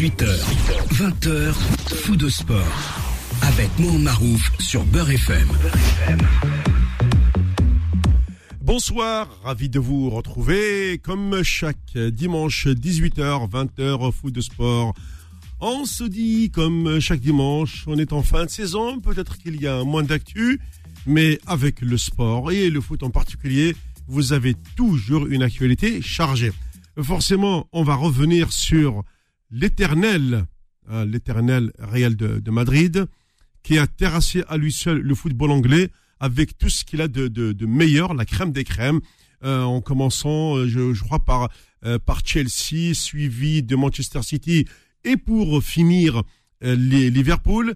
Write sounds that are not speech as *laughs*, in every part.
18h, 20h, fou de sport. Avec Mohamed Marouf sur Beurre FM. Bonsoir, ravi de vous retrouver comme chaque dimanche 18h, 20h, foot de sport. On se dit comme chaque dimanche, on est en fin de saison, peut-être qu'il y a moins d'actu, mais avec le sport et le foot en particulier, vous avez toujours une actualité chargée. Forcément, on va revenir sur l'éternel, hein, l'éternel Real de, Madrid, qui a terrassé à lui seul le football anglais avec tout ce qu'il a de, meilleur, la crème des crèmes, euh, en commençant, euh, je, crois, par, euh, par Chelsea, suivi de Manchester City, et pour finir, Liverpool.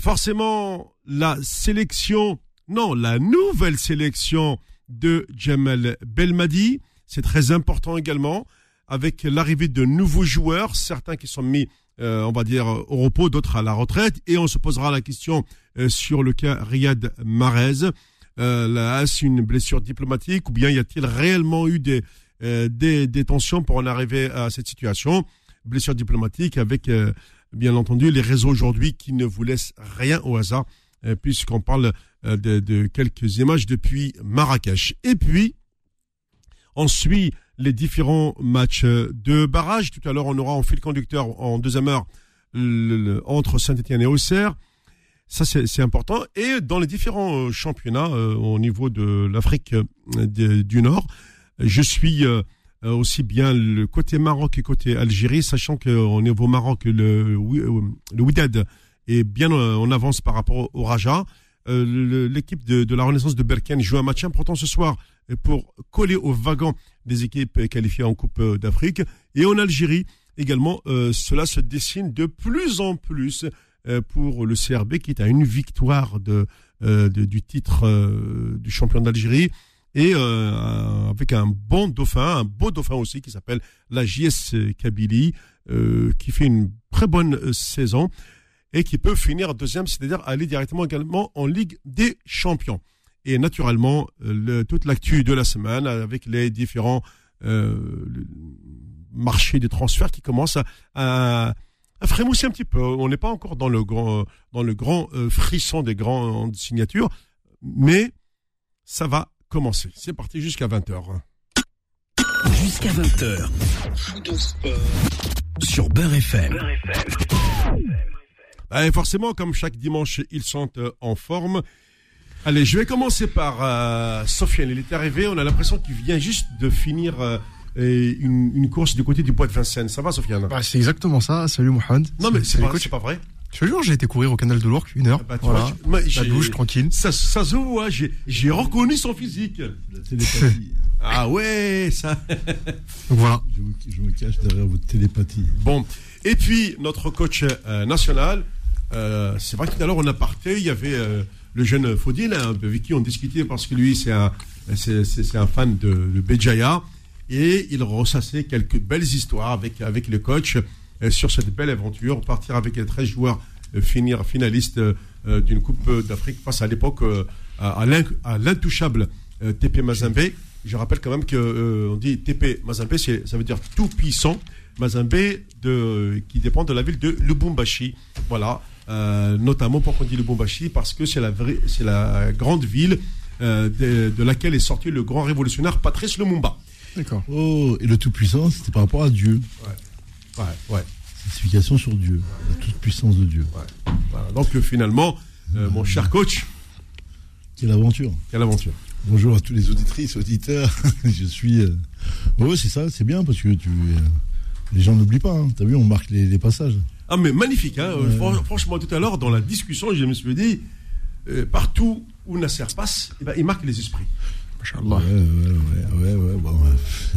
Forcément, la sélection, non, la nouvelle sélection de Jamal Belmadi, c'est très important également avec l'arrivée de nouveaux joueurs, certains qui sont mis, euh, on va dire, au repos, d'autres à la retraite. Et on se posera la question euh, sur le cas Riyad Mahrez. Euh, Est-ce une blessure diplomatique ou bien y a-t-il réellement eu des, euh, des, des, tensions pour en arriver à cette situation? Blessure diplomatique avec, bien entendu, les réseaux aujourd'hui qui ne vous laissent rien au hasard, puisqu'on parle de, de quelques images depuis Marrakech. Et puis, on suit les différents matchs de barrage. Tout à l'heure, on aura en fil conducteur en deuxième heure entre Saint-Etienne et Auxerre. Ça, c'est important. Et dans les différents euh, championnats euh, au niveau de l'Afrique euh, du Nord, je suis aussi bien le côté Maroc et côté Algérie, sachant qu'au niveau Maroc, le, le est bien en avance par rapport au Raja. L'équipe de, de, la Renaissance de Berkane joue un match important ce soir pour coller au wagon des équipes qualifiées en Coupe d'Afrique. Et en Algérie, également, euh, cela se dessine de plus en plus euh, pour le CRB qui est à une victoire de, euh, du titre du champion d'Algérie et avec un bon dauphin, un beau dauphin aussi qui s'appelle la JS Kabylie, qui fait une très bonne saison et qui peut finir deuxième, c'est-à-dire aller directement également en Ligue des Champions et naturellement le, toute l'actu de la semaine avec les différents euh, marchés de transferts qui commencent à, à, frémousser un petit peu. On n'est pas encore dans le grand, dans le grand euh, frisson des grandes signatures, mais ça va commencer. C'est parti jusqu'à 20h. Jusqu'à 20h. Sur Beurre FM. Beurre FM. forcément, comme chaque dimanche, ils sont euh, en forme. Allez, je vais commencer par euh, Sofiane. Il est arrivé, on a l'impression qu'il vient juste de finir euh, une, course du côté du bois de Vincennes. Ça va, Sofiane? Bah, C'est exactement ça. Salut, Mohamed. Non, mais c'est pas, pas vrai. Je te jure, j'ai été courir au canal de l'Ourcq une heure. Bah, voilà. la douche, tranquille. Ça, ça se voit, j'ai reconnu son physique. La télépathie. *laughs* ah ouais, ça. *laughs* Donc voilà. Je, me cache derrière votre télépathie. Bon. Et puis, notre coach euh, national, c'est vrai que tout à l'heure, on a parté, il y avait le jeune Faudil, hein, avec qui on discutait parce que lui, c'est un, fan de, de Béjaïa. Et il ressassait quelques belles histoires avec, le coach euh, sur cette belle aventure. Partir avec les 13 joueurs, euh, finir finaliste euh, d'une Coupe d'Afrique face à l'époque à, l'intouchable TP Mazembe. Je rappelle quand même que on dit TP Mazembe, ça veut dire tout puissant. Mazembe qui dépend de la ville de Lubumbashi. Voilà. Euh, notamment pourquoi on dit le Bombashi Parce que c'est la, vraie, c'est la grande ville euh, de, laquelle est sorti le grand révolutionnaire Patrice Lumumba. D'accord. Oh, et le Tout-Puissant, c'était par rapport à Dieu. Ouais, ouais, ouais. Certification sur Dieu, la toute-puissance de Dieu. Voilà. Donc euh, finalement, mon cher coach. Quelle aventure. Quelle aventure. Bonjour à tous les auditrices, auditeurs. *laughs* Je suis. Oui, c'est ça, c'est bien parce que tu. Les gens n'oublient pas. Hein. Tu as vu, on marque les passages. Ah, mais magnifique. Hein. Franchement, tout à l'heure, dans la discussion, je me suis dit, euh, partout où Nasser passe, eh ben, il marque les esprits. Ouais, ouais, ouais, ouais,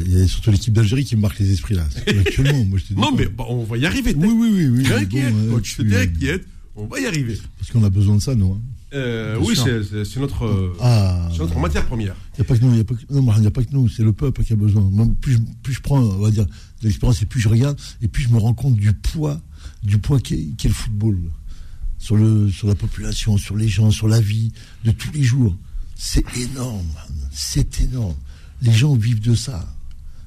Il y a surtout l'équipe d'Algérie qui marque les esprits là. Actuellement, moi, je non, mais on va y arriver. Oui, oui, oui. oui t'inquiète, coach, t'inquiète. On va y arriver. Parce qu'on a besoin de ça, nous. Hein. Euh, oui, c'est notre, ah, notre matière première. Il n'y a pas que nous, il n'y a, pas que nous, c'est le peuple qui a besoin. plus, plus je prends, on va dire, de l'expérience et plus je regarde, et plus je me rends compte du poids du poids qu'est le football sur, la population, sur les gens, sur la vie de tous les jours. C'est énorme, c'est énorme. Les gens vivent de ça.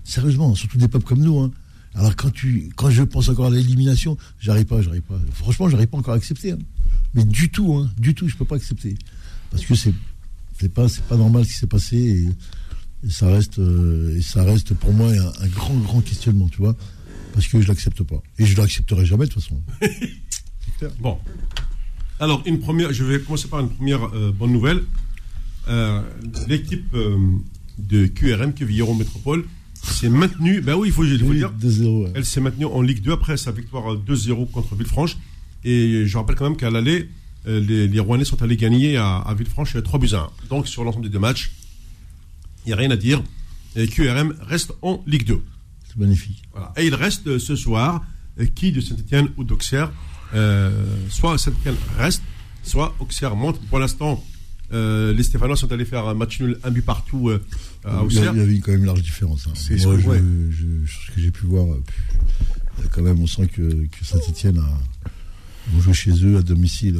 Sérieusement, surtout des peuples comme nous. Hein. Alors quand tu, quand je pense encore à l'élimination, j'arrive pas, j'arrive pas. Franchement, j'arrive pas encore à accepter. Hein. Mais du tout, hein, du tout, je peux pas accepter parce que c'est, pas, pas normal ce qui s'est passé et, ça reste, euh, et ça reste pour moi un, grand, grand questionnement, tu vois, parce que je l'accepte pas et je l'accepterai jamais de toute façon. *laughs* bon. Alors une première, je vais commencer par une première euh, bonne nouvelle. Euh, l'équipe de QRM, Quevillero Métropole, s'est maintenue. Ben oui, il faut, il dire. Elle s'est maintenue en Ligue 2 après sa victoire 2-0 contre Villefranche. Et je rappelle quand même qu'à l'aller, euh, les, les, Rouennais sont allés gagner à, à Villefranche 3 buts à 1. Donc sur l'ensemble des deux matchs, il n'y a rien à dire. Et QRM reste en Ligue 2. C'est magnifique. Voilà. Et il reste euh, ce soir euh, qui de Saint-Etienne ou d'Auxerre. soit Saint-Etienne reste, soit Auxerre monte. Pour l'instant, euh, les Stéphanois sont allés faire un match nul, un but partout euh, à Auxerre. Il y avait quand même une large différence. Hein. C'est ce, que j'ai pu voir. Euh, quand même, on sent que, que Saint-Etienne a joué chez eux à domicile.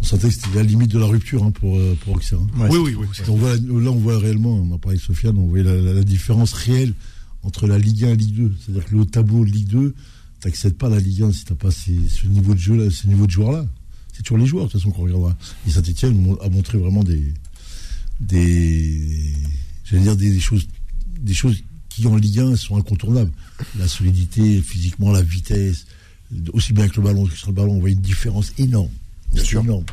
On sentait que c'était la limite de la rupture hein, pour, pour Auxerre. Hein. oui, oui, oui. On voit, là, on voit réellement, on a parlé de Sofiane, on voit la, différence réelle entre la Ligue 1 et la Ligue 2. C'est-à-dire que le tableau de Ligue 2, tu n'accèdes pas à la Ligue 1 si tu n'as pas ce niveau de jeu là, ce niveau de joueur là c'est toujours les joueurs, de toute façon, qu'on regardera. Et Saint-Etienne a montré vraiment des. des j'allais dire des, choses, des choses qui, en Ligue 1, sont incontournables. La solidité, physiquement, la vitesse, aussi bien que le ballon que sur le ballon, on voit une différence énorme. Bien sûr. énorme.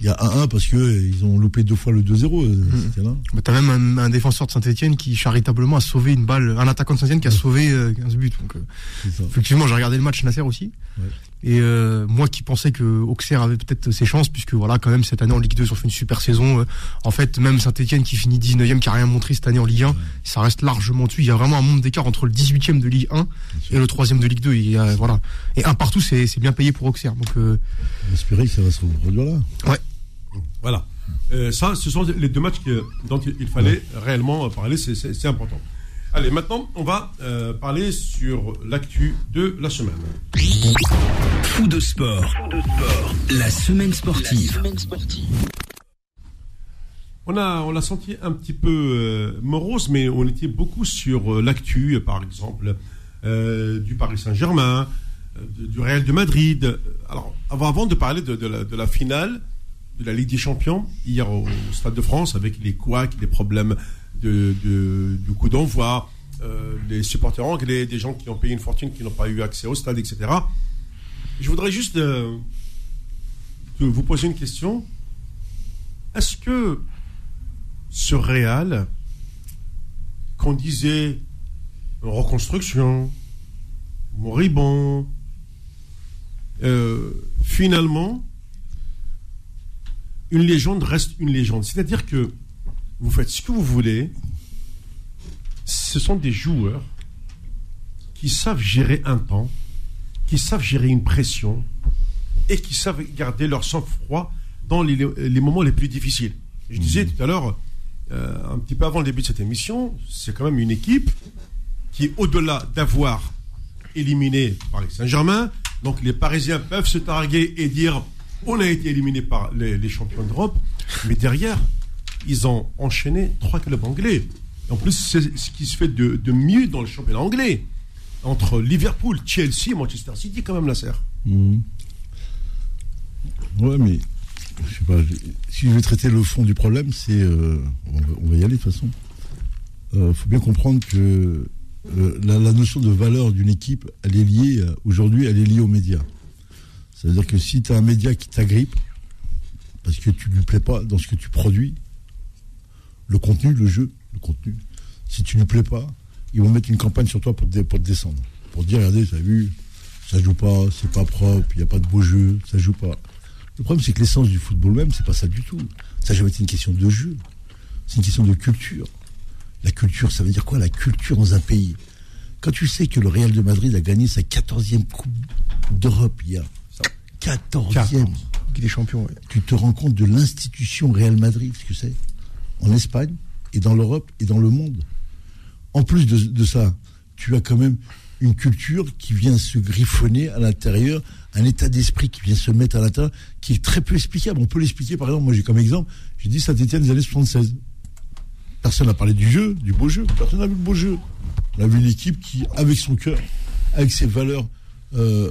Il y a 1-1 parce qu'ils ont loupé deux fois le 2-0. Euh, mmh. Tu as même un, défenseur de Saint-Etienne qui charitablement a sauvé une balle, un attaquant de Saint-Etienne qui a sauvé 15 euh, buts. Donc, euh, effectivement, j'ai regardé le match Nasser aussi. Et moi qui pensais que Auxerre avait peut-être ses chances, puisque voilà, quand même, cette année en Ligue 2, ils ont fait une super saison. en fait, même Saint-Etienne qui finit 19ème, qui a rien montré cette année en Ligue 1, ça reste largement dessus. Il y a vraiment un monde d'écart entre le 18ème de Ligue 1 et le 3ème de Ligue 2. Il voilà. Et un partout, c'est bien payé pour Auxerre. Donc, euh... espérer que ça va se reproduire là. Ouais. Voilà. Euh, ça, ce sont les deux matchs dont il, fallait réellement parler, c'est important. Allez, maintenant, on va euh, parler sur l'actu de la semaine. Fou de sport. La semaine sportive. On a, on l'a senti un petit peu euh, morose, mais on était beaucoup sur l'actu, par exemple, du Paris Saint-Germain, du Real de Madrid. Alors, avant, de parler de, de la finale, de la Ligue des Champions hier au Stade de France avec les couacs, les problèmes de, du coup d'envoi, euh, les supporters anglais, des gens qui ont payé une fortune qui n'ont pas eu accès au stade, etc. Je voudrais juste euh, vous poser une question. Est-ce que ce Real, qu'on disait reconstruction, moribond, euh, finalement, une légende reste une légende. C'est-à-dire que vous faites ce que vous voulez. Ce sont des joueurs qui savent gérer un temps, qui savent gérer une pression et qui savent garder leur sang-froid dans les, moments les plus difficiles. Je disais mmh. tout à l'heure, euh, un petit peu avant le début de cette émission, c'est quand même une équipe qui, au-delà d'avoir éliminé Paris Saint-Germain, donc les Parisiens peuvent se targuer et dire on a été éliminé par les, champions d'Europe, mais derrière, ils ont enchaîné trois clubs anglais. En plus, c'est ce qui se fait de, mieux dans le championnat anglais. Entre Liverpool, Chelsea et Manchester City, quand même, la serre. Mmh. Ouais, mais je sais pas, si je vais traiter le fond du problème, c'est. Euh, on, va y aller de toute façon. Il euh, faut bien comprendre que euh, la, la, notion de valeur d'une équipe, elle est liée, aujourd'hui, elle est liée aux médias. C'est-à-dire que si tu as un média qui t'agrippe, parce que tu ne lui plais pas dans ce que tu produis, le contenu, le jeu, le contenu, si tu ne lui plais pas, ils vont mettre une campagne sur toi pour te, pour descendre. Pour te dire, regardez, as vu, ça joue pas, c'est pas propre, il n'y a pas de beau jeu, ça joue pas. Le problème, c'est que l'essence du football même, c'est pas ça du tout. Ça n'a jamais été une question de jeu. C'est une question de culture. La culture, ça veut dire quoi La culture dans un pays? Quand tu sais que le Real de Madrid a gagné sa 14e Coupe d'Europe hier, 14e. des champions. Tu te rends compte de l'institution Real Madrid, ce que c'est En Espagne, et dans l'Europe, et dans le monde. En plus de, ça, tu as quand même une culture qui vient se griffonner à l'intérieur, un état d'esprit qui vient se mettre à l'intérieur, qui est très peu explicable. On peut l'expliquer, par exemple, moi j'ai comme exemple, j'ai dit Saint-Etienne des années 76. personne n'a parlé du jeu, du beau jeu. Personne n'a vu le beau jeu. On a vu une équipe qui, avec son cœur, avec ses valeurs euh,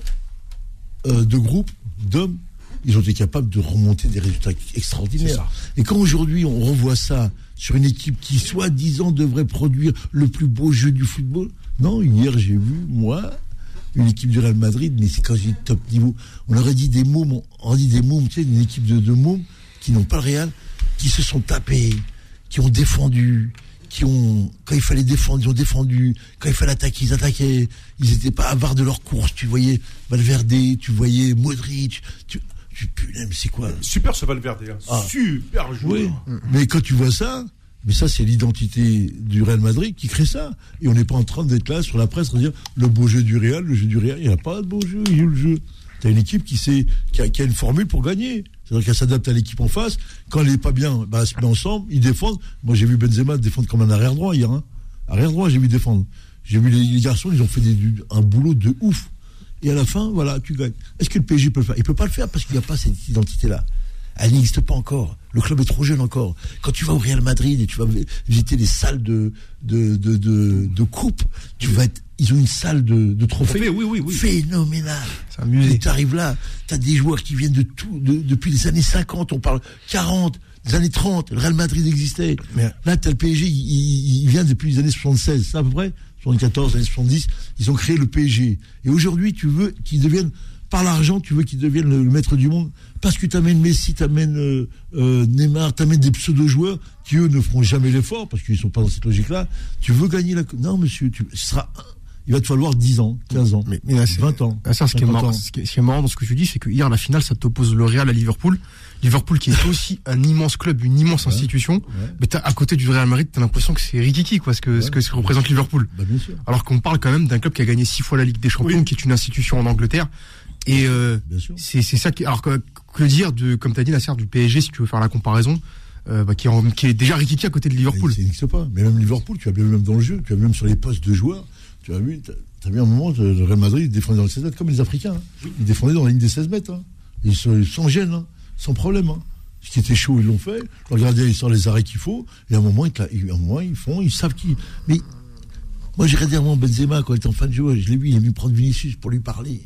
euh, de groupe, d'hommes, ils ont été capables de remonter des résultats extraordinaires. Et quand aujourd'hui on revoit ça sur une équipe qui, soi-disant, devrait produire le plus beau jeu du football, non, hier j'ai vu, moi, une équipe du Real Madrid, mais c'est quand j'ai top niveau. On aurait dit des mômes, on aurait dit des mômes, tu sais, une équipe de, de mômes qui n'ont pas le Real, qui se sont tapés, qui ont défendu, qui ont, quand il fallait défendre, ils ont défendu, quand il fallait attaquer, ils attaquaient, ils n'étaient pas avares de leur course, tu voyais Valverde, tu voyais Modric, tu, tu putain, mais c'est quoi? Super ce Valverde, hein. Ah. super joueur. Oui, mais quand tu vois ça, mais ça c'est l'identité du Real Madrid qui crée ça. Et on n'est pas en train d'être là sur la presse à dire le beau jeu du Real, le jeu du Real, il n'y a pas de beau jeu, il y a le jeu. T'as une équipe qui, sait, qui, a, qui a une formule pour gagner. C'est-à-dire qu'elle s'adapte à l'équipe en face. Quand elle n'est pas bien, bah, elle se met ensemble, ils défendent. Moi, j'ai vu Benzema défendre comme un arrière droit hier. Hein. Arrière droit, j'ai vu défendre. J'ai vu les, garçons, ils ont fait un boulot de ouf. Et à la fin, voilà, tu gagnes. Est-ce que le PSG peut le faire? Il peut pas le faire parce qu'il n'y a pas cette identité-là. Elle n'existe pas encore. Le club est trop jeune encore. Quand tu vas au Real Madrid et tu vas vi- visiter les salles de, de, de, de, de coupe, tu vas être, ils ont une salle de, de trophées. Oui, oui, oui. Phénoménal. C'est un musée. Et tu arrives là, tu as des joueurs qui viennent de tout, de- depuis les années 50, on parle 40, les années 30, le Real Madrid existait. Mais- Là, tu as le PSG, il, il- il vient depuis les années 76, c'est à peu près 74, années 70, ils ont créé le PSG. Et aujourd'hui, tu veux qu'ils deviennent, par l'argent, tu veux qu'ils deviennent le, le maître du monde, parce que tu amènes Messi, tu amènes euh, euh, Neymar, tu amènes des pseudo-joueurs qui, eux, ne feront jamais l'effort, parce qu'ils sont pas dans cette logique-là. Tu veux gagner la... Non, monsieur, tu, ce sera... Il va te falloir 10 ans, 15 ans, Mais, mais là, c'est- 20 ans. Ah, ça, ce, qui est 50 marrant, ans. ce, qui est, ce qui est marrant dans ce que tu dis, c'est que hier, la finale, ça t'oppose le Real à Liverpool. Liverpool qui est *laughs* aussi un immense club, une immense institution. Mais t'as, à côté du Real Madrid, t'as l'impression que c'est Rikiki, quoi, ce que, ce que, ce que représente Liverpool. Bah, bien sûr. Alors qu'on parle quand même d'un club qui a gagné six fois la Ligue des Champions, Oui. qui est une institution en Angleterre. Et euh, c'est ça qui. Alors que, que dire de, comme t'as dit, la serre du PSG, si tu veux faire la comparaison, euh, bah, qui, est en- qui est déjà Rikiki à côté de Liverpool. Ça n'existe pas. Mais même Liverpool, tu as bien vu même dans le jeu, tu as vu même sur les postes de joueurs, tu as vu, tu as vu un moment, le Real Madrid, défendait dans les 16 mètres comme les Africains. hein. Ils défendaient dans la ligne des 16 mètres. hein. Ils sont sans gêne, hein, sans problème. Ce qui était chaud, ils l'ont fait. Le gardien, il sort les arrêts qu'il faut. Et à un moment, ils, te la- à un moment, ils font, ils savent qui. Mais moi, j'ai regardé moment Benzema quand il était en fin de joueur. Je l'ai vu, il est venu prendre Vinicius pour lui parler.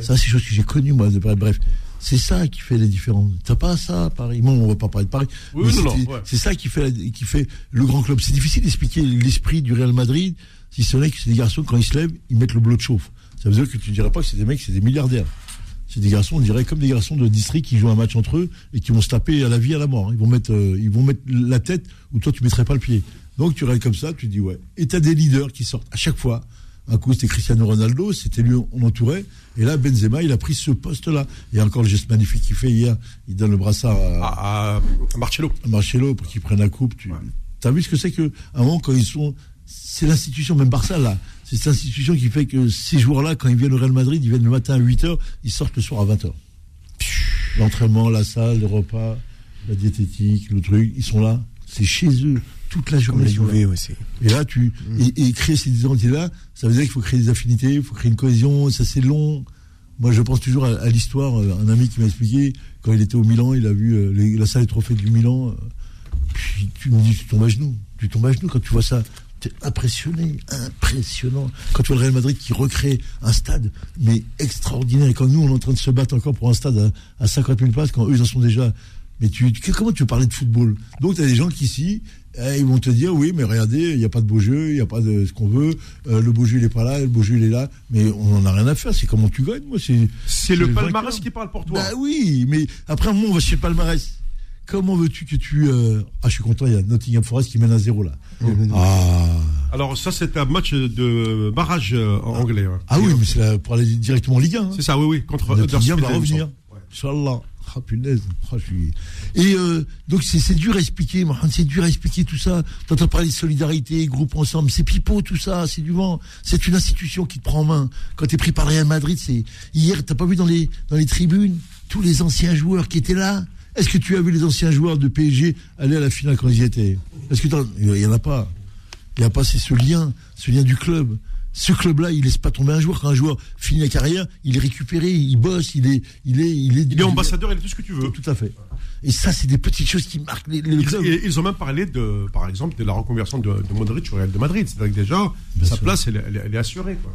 Ça, c'est des choses que j'ai connues, moi. de- Bref, c'est ça qui fait la différence. T'as pas ça à Paris? Moi, on va pas parler de Paris. Oui, ouais. c'est ça qui fait, la- qui fait le grand club. C'est difficile d'expliquer l'esprit du Real Madrid, si ce n'est que c'est des garçons, quand ils se lèvent, ils mettent le bleu de chauffe. Ça veut dire que tu dirais pas que c'est des mecs, c'est des milliardaires. C'est des garçons, on dirait comme des garçons de district qui jouent un match entre eux et qui vont se taper à la vie, à la mort. Ils vont mettre, euh, ils vont mettre la tête où toi tu mettrais pas le pied. Donc tu restes comme ça, tu dis ouais. Et t'as des leaders qui sortent à chaque fois. Un coup c'était Cristiano Ronaldo, c'était lui on entourait. Et là Benzema, il a pris ce poste-là. Et encore le geste magnifique qu'il fait hier, il donne le brassard à, À, à Marcello. à Marcelo pour qu'il prenne la coupe. Tu as vu ce que c'est que un moment quand ils sont, c'est l'institution même Barça là. C'est cette institution qui fait que ces joueurs-là, quand ils viennent au Real Madrid, ils viennent le matin à 8h, ils sortent le soir à 20h. L'entraînement, la salle, les repas, la diététique, le truc, ils sont là. C'est chez eux toute la journée. là. C'est. Et là, tu et, et créer ces identités-là, ça veut dire qu'il faut créer des affinités, il faut créer une cohésion. Ça, c'est long. Moi, je pense toujours à, à l'histoire. Un ami qui m'a expliqué quand il était au Milan, il a vu euh, les- la salle des trophées du Milan. euh, puis tu me dis, tu tombes à genoux. Tu tombes à genoux quand tu vois ça. Impressionné, impressionnant. Quand tu vois le Real Madrid qui recrée un stade, mais extraordinaire. Et quand nous, on est en train de se battre encore pour un stade à, à 50 000 places, quand eux, ils en sont déjà. Mais tu, comment tu veux parler de football? Donc, tu as des gens qui ici, eh, ils vont te dire, oui, mais regardez, il n'y a pas de beau jeu, il n'y a pas de ce qu'on veut, euh, le beau jeu, il n'est pas là, le beau jeu, il est là. Mais on n'en a rien à faire, c'est comment tu gagnes, moi. C'est le palmarès vainqueur. qui parle pour toi. bah oui, mais après un moment, on va chez le palmarès. Comment veux-tu que tu. euh, Ah, je suis content, il y a Nottingham Forest qui mène à zéro là. Ah, Alors ça, c'est un match de barrage euh, en anglais. hein. ah oui, mais c'est là pour aller directement en Ligue 1. hein. C'est ça, oui, oui, contre Nottingham va revenir. Inch'Allah. Ah, punaise. Ah, je suis... Et euh, donc, c'est c'est dur à expliquer, Mohamed, c'est dur à expliquer tout ça. T'entends parler de solidarité, groupe ensemble, c'est pipeau, tout ça, c'est du vent. C'est une institution qui te prend en main. Quand t'es pris par le Real Madrid, c'est. Hier, t'as pas vu dans les, dans les tribunes tous les anciens joueurs qui étaient là Est-ce que tu as vu les anciens joueurs de PSG aller à la finale quand ils y étaient? Est-ce que Il y en a pas. Il n'y a pas, c'est ce lien, ce lien du club. Ce club-là, il laisse pas tomber un joueur. Quand un joueur finit la carrière, il est récupéré, il bosse, il est, il est, il est. Il est ambassadeur, il est tout ce que tu veux. Tout à fait. Et ça, c'est des petites choses qui marquent les, les Ils, clubs. et ils ont même parlé de, par exemple, de la reconversion de, de Modric au Real de Madrid. C'est-à-dire que déjà, Bien sa sûr. place, elle, est- elle est- elle est assurée. Quoi.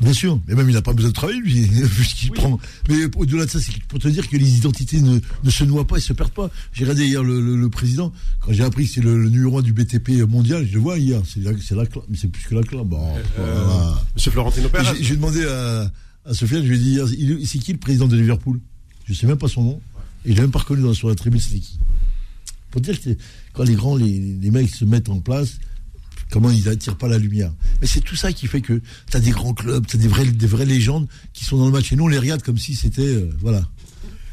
Bien sûr, mais même il n'a pas besoin de travailler, lui, *laughs* vu ce qu'il Oui. prend. Mais au-delà de ça, c'est pour te dire que les identités ne, ne se noient pas et se perdent pas. J'ai regardé hier le, le- le président, quand j'ai appris que c'est le, le numéro 1 du BTP mondial, je le vois hier, c'est la, mais c'est plus que la. Bon, Euh, voilà. Monsieur Florentino Pérez. J'ai demandé à, à Sofiane, je lui ai dit c'est qui le président de Liverpool? Je sais même pas son nom, et je l'ai même pas reconnu dans, sur la tribune, c'était qui Pour dire que quand les grands, les, les mecs se mettent en place, comment ils attirent pas la lumière. Mais c'est tout ça qui fait que tu as des grands clubs, tu as des vraies, des vraies légendes qui sont dans le match. Et nous, on les regarde comme si c'était. euh, voilà.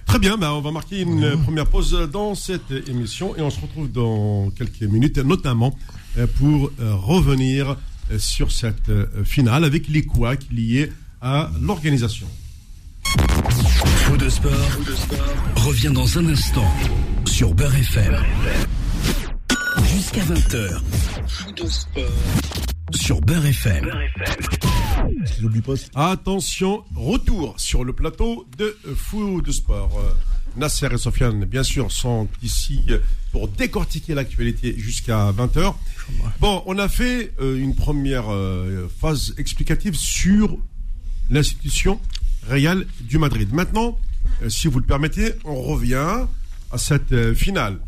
Très bien, bah, on va marquer une première pause dans cette émission et on se retrouve dans quelques minutes, notamment euh, pour euh, revenir sur cette finale avec les couacs liés à l'organisation. De sport, revient dans un instant sur Beurre FM. Jusqu'à 20h. Sur Beurre FM. Pas, c'est Attention, retour sur le plateau de Fou de Sport. Nasser et Sofiane, bien sûr, sont ici pour décortiquer l'actualité jusqu'à 20h. Bon, on a fait euh, une première euh, phase explicative sur l'institution Real du Madrid. Maintenant, euh, si vous le permettez, on revient à cette finale.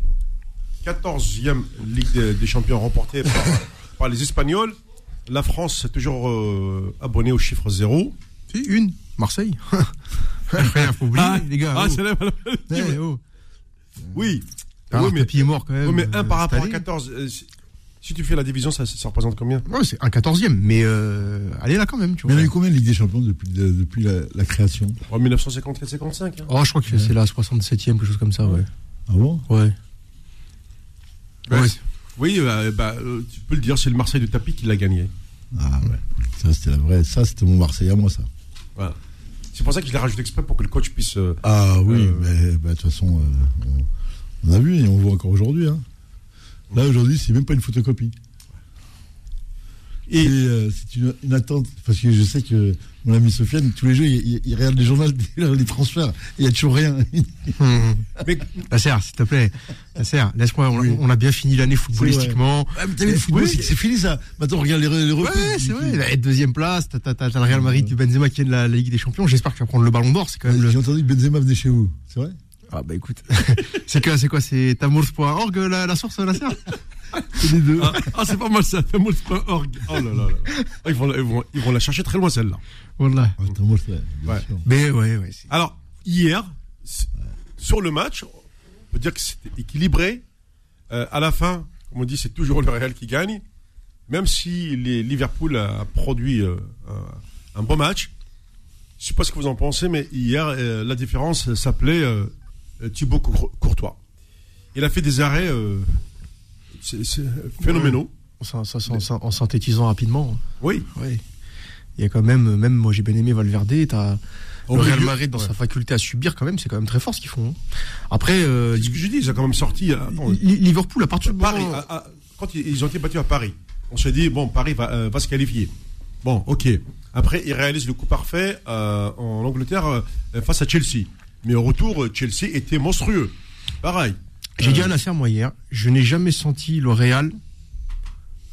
14e Ligue des, des Champions remportée par, *laughs* par les Espagnols. La France est toujours euh, abonnée au chiffre zéro. Si, une, Marseille. *laughs* Rien, faut oublier, les gars. ah, oh. c'est la- Eh, oh. Oui. Alors, oui, mais, est mort quand même. oui, mais un euh, par rapport à année. 14. euh, si, si tu fais la division, ça, ça représente combien? Ouais, c'est un quatorzième, mais euh, allez là quand même, tu Mais il y a eu combien de Ligue des Champions depuis, de- depuis la, la création? En 1954-55. hein. Oh, je crois que c'est la 67ème, quelque chose comme ça, ouais. Ah bon? Ouais. Ouais. Ouais. Oui, euh, bah, euh, tu peux le dire, c'est le Marseille de Tapi qui l'a gagné. Ah ouais. Ça, c'était la vraie. Ça, c'était mon Marseille à moi, ça. Voilà. C'est pour ça qu'il a rajouté exprès pour que le coach puisse. euh, Ah oui, Euh, mais bah, de toute façon, euh, on, on a vu et on voit encore aujourd'hui. Hein. Là, aujourd'hui, c'est même pas une photocopie. Et- Et euh, c'est une, une attente, parce que je sais que mon ami Sofiane, tous les jours, il, il- *laughs* il regarde les journaux, les transferts, il n'y a toujours rien. Hum. mais Nasser, s'il te plaît. Nasser, laisse-moi, on, Oui. on a bien fini l'année footballistiquement. Ah, mais t'as vu, le football, Oui. c'est fini ça. Maintenant, regarde les, les Ouais, c'est vrai. La deuxième place, t'as, t'as, t'as le Real Madrid du Benzema qui est de la, la Ligue des Champions. J'espère que tu vas prendre le ballon d'or. C'est quand même le. J'ai entendu que Benzema venait chez vous, c'est vrai? Ah bah écoute. *laughs* c'est quoi, c'est quoi, c'est tamours.org la, la source, Nasser C'est les deux. ah, ah, c'est pas mal ça. Tamoul.org. Oh là là là. Ah, ils, vont, la- ils, vont, ils vont la chercher très loin celle-là. Voilà. Bien Ouais. sûr. Mais ouais, ouais. Alors, hier, sur le match, on peut dire que c'était équilibré. Euh, à la fin, comme on dit, c'est toujours le Real qui gagne. Même si les Liverpool a produit euh, un, un bon match. Je sais pas ce que vous en pensez, mais hier, euh, la différence s'appelait Thibaut Cour- Courtois. Il a fait des arrêts euh, c'est- c'est phénoménaux. En, syn- ça- ça- ça- en synthétisant rapidement. Oui. Ouais. Il y a quand même, même moi j'ai bien aimé Valverde, t'as le Real Madrid dans ouais. sa faculté à subir quand même, c'est quand même très fort ce qu'ils font. hein. Après, euh, C'est ce que je dis, ils ont quand même sorti. euh, attends, Liverpool à partir du Paris, moment- à- à- quand ils ils ont été battus à Paris, on s'est dit, bon, Paris va, euh, va se qualifier. Bon, ok. Après, ils réalisent le coup parfait euh, en Angleterre euh, face à Chelsea. Mais au retour, euh, Chelsea était monstrueux. Pareil. J'ai Euh, dit à Nasser moi hier, je n'ai jamais senti le Real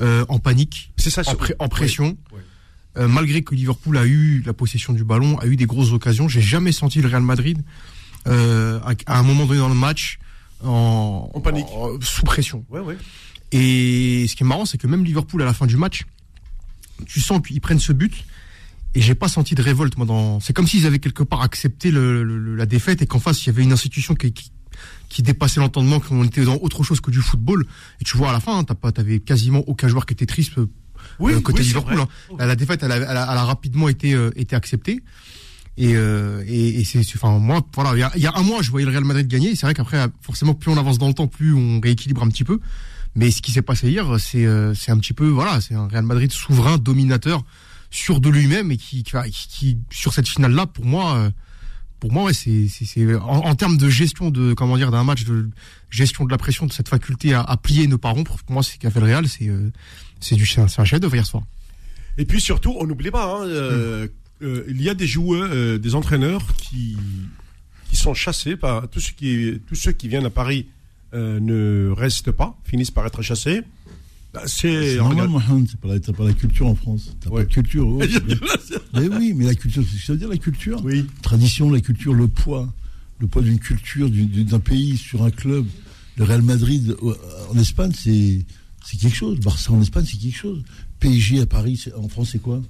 euh, en panique, C'est ça. en, pré- pression. Euh, malgré que Liverpool a eu la possession du ballon, a eu des grosses occasions, j'ai jamais senti le Real Madrid euh, à, à un moment donné dans le match en, En panique. en- sous pression. Ouais, ouais. Et ce qui est marrant, c'est que même Liverpool à la fin du match, tu sens qu'ils prennent ce but. Et j'ai pas senti de révolte, moi. Dans... C'est comme s'ils avaient quelque part accepté le, le- le- la défaite et qu'en face, il y avait une institution qui, qui, qui dépassait l'entendement, qu'on était dans autre chose que du football. Et tu vois, à la fin, hein, t'avais quasiment aucun joueur qui était triste euh, Oui, euh, côté oui, Liverpool. hein. La, la défaite, elle a, elle a- elle a rapidement été, euh, été acceptée. Et, euh, et, et c'est, enfin, moi, voilà, il y a, il y a un mois, je voyais le Real Madrid gagner. C'est vrai qu'après, forcément, plus on avance dans le temps, plus on rééquilibre un petit peu. Mais ce qui s'est passé hier, c'est, c'est un petit peu, voilà, c'est un Real Madrid souverain, dominateur, sûr de lui-même et qui, qui, sur cette finale-là, pour moi, euh, pour moi, c'est, c'est, en, en termes de gestion de, comment dire, d'un match, de gestion de la pression, de cette faculté à, plier et ne pas rompre. Pour moi, c'est ce qu'a fait le Real, c'est, euh, c'est du, c'est un, c'est un chef-d'œuvre hier soir. Et puis surtout, on n'oublie pas, hein, euh, il y a des joueurs, des entraîneurs qui, qui sont chassés par tous ceux qui, tous ceux qui viennent à Paris ne restent pas, finissent par être chassés. Bah, C'est normal, Mohamed, c'est pas, la- pas la culture en France. T'as Ouais. pas de culture. *laughs* ouais. mais oui, mais la culture, c'est ce que ça veut dire la culture. Oui. Tradition, la culture, le poids. Le poids d'une culture, du- du- d'un pays sur un club. Le Real Madrid euh, en Espagne, c'est c'est quelque chose. Barça en Espagne, c'est quelque chose. PSG à Paris, en France, c'est quoi?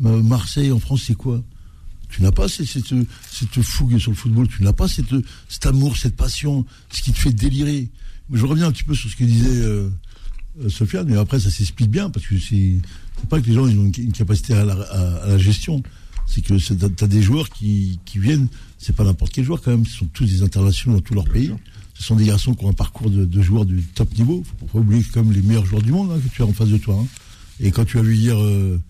Ma- Marseille en France, c'est quoi? Tu n'as pas cette, cette, cette fougue sur le football, tu n'as pas cette, cet amour, cette passion, ce qui te fait délirer. Mais je reviens un petit peu sur ce que disait euh, Sofiane, mais après ça s'explique bien, parce que c'est pas que les gens ils ont une, capacité à la, à- à la gestion, c'est que t'as t'as des joueurs qui, qui viennent, c'est pas n'importe quel joueur quand même, ce sont tous des internationaux dans tous leurs pays. Ce sont des garçons qui ont un parcours de, de joueurs du top niveau. Faut pas oublier comme les meilleurs joueurs du monde hein, que tu as en face de toi. hein. Et quand tu as vu hier euh,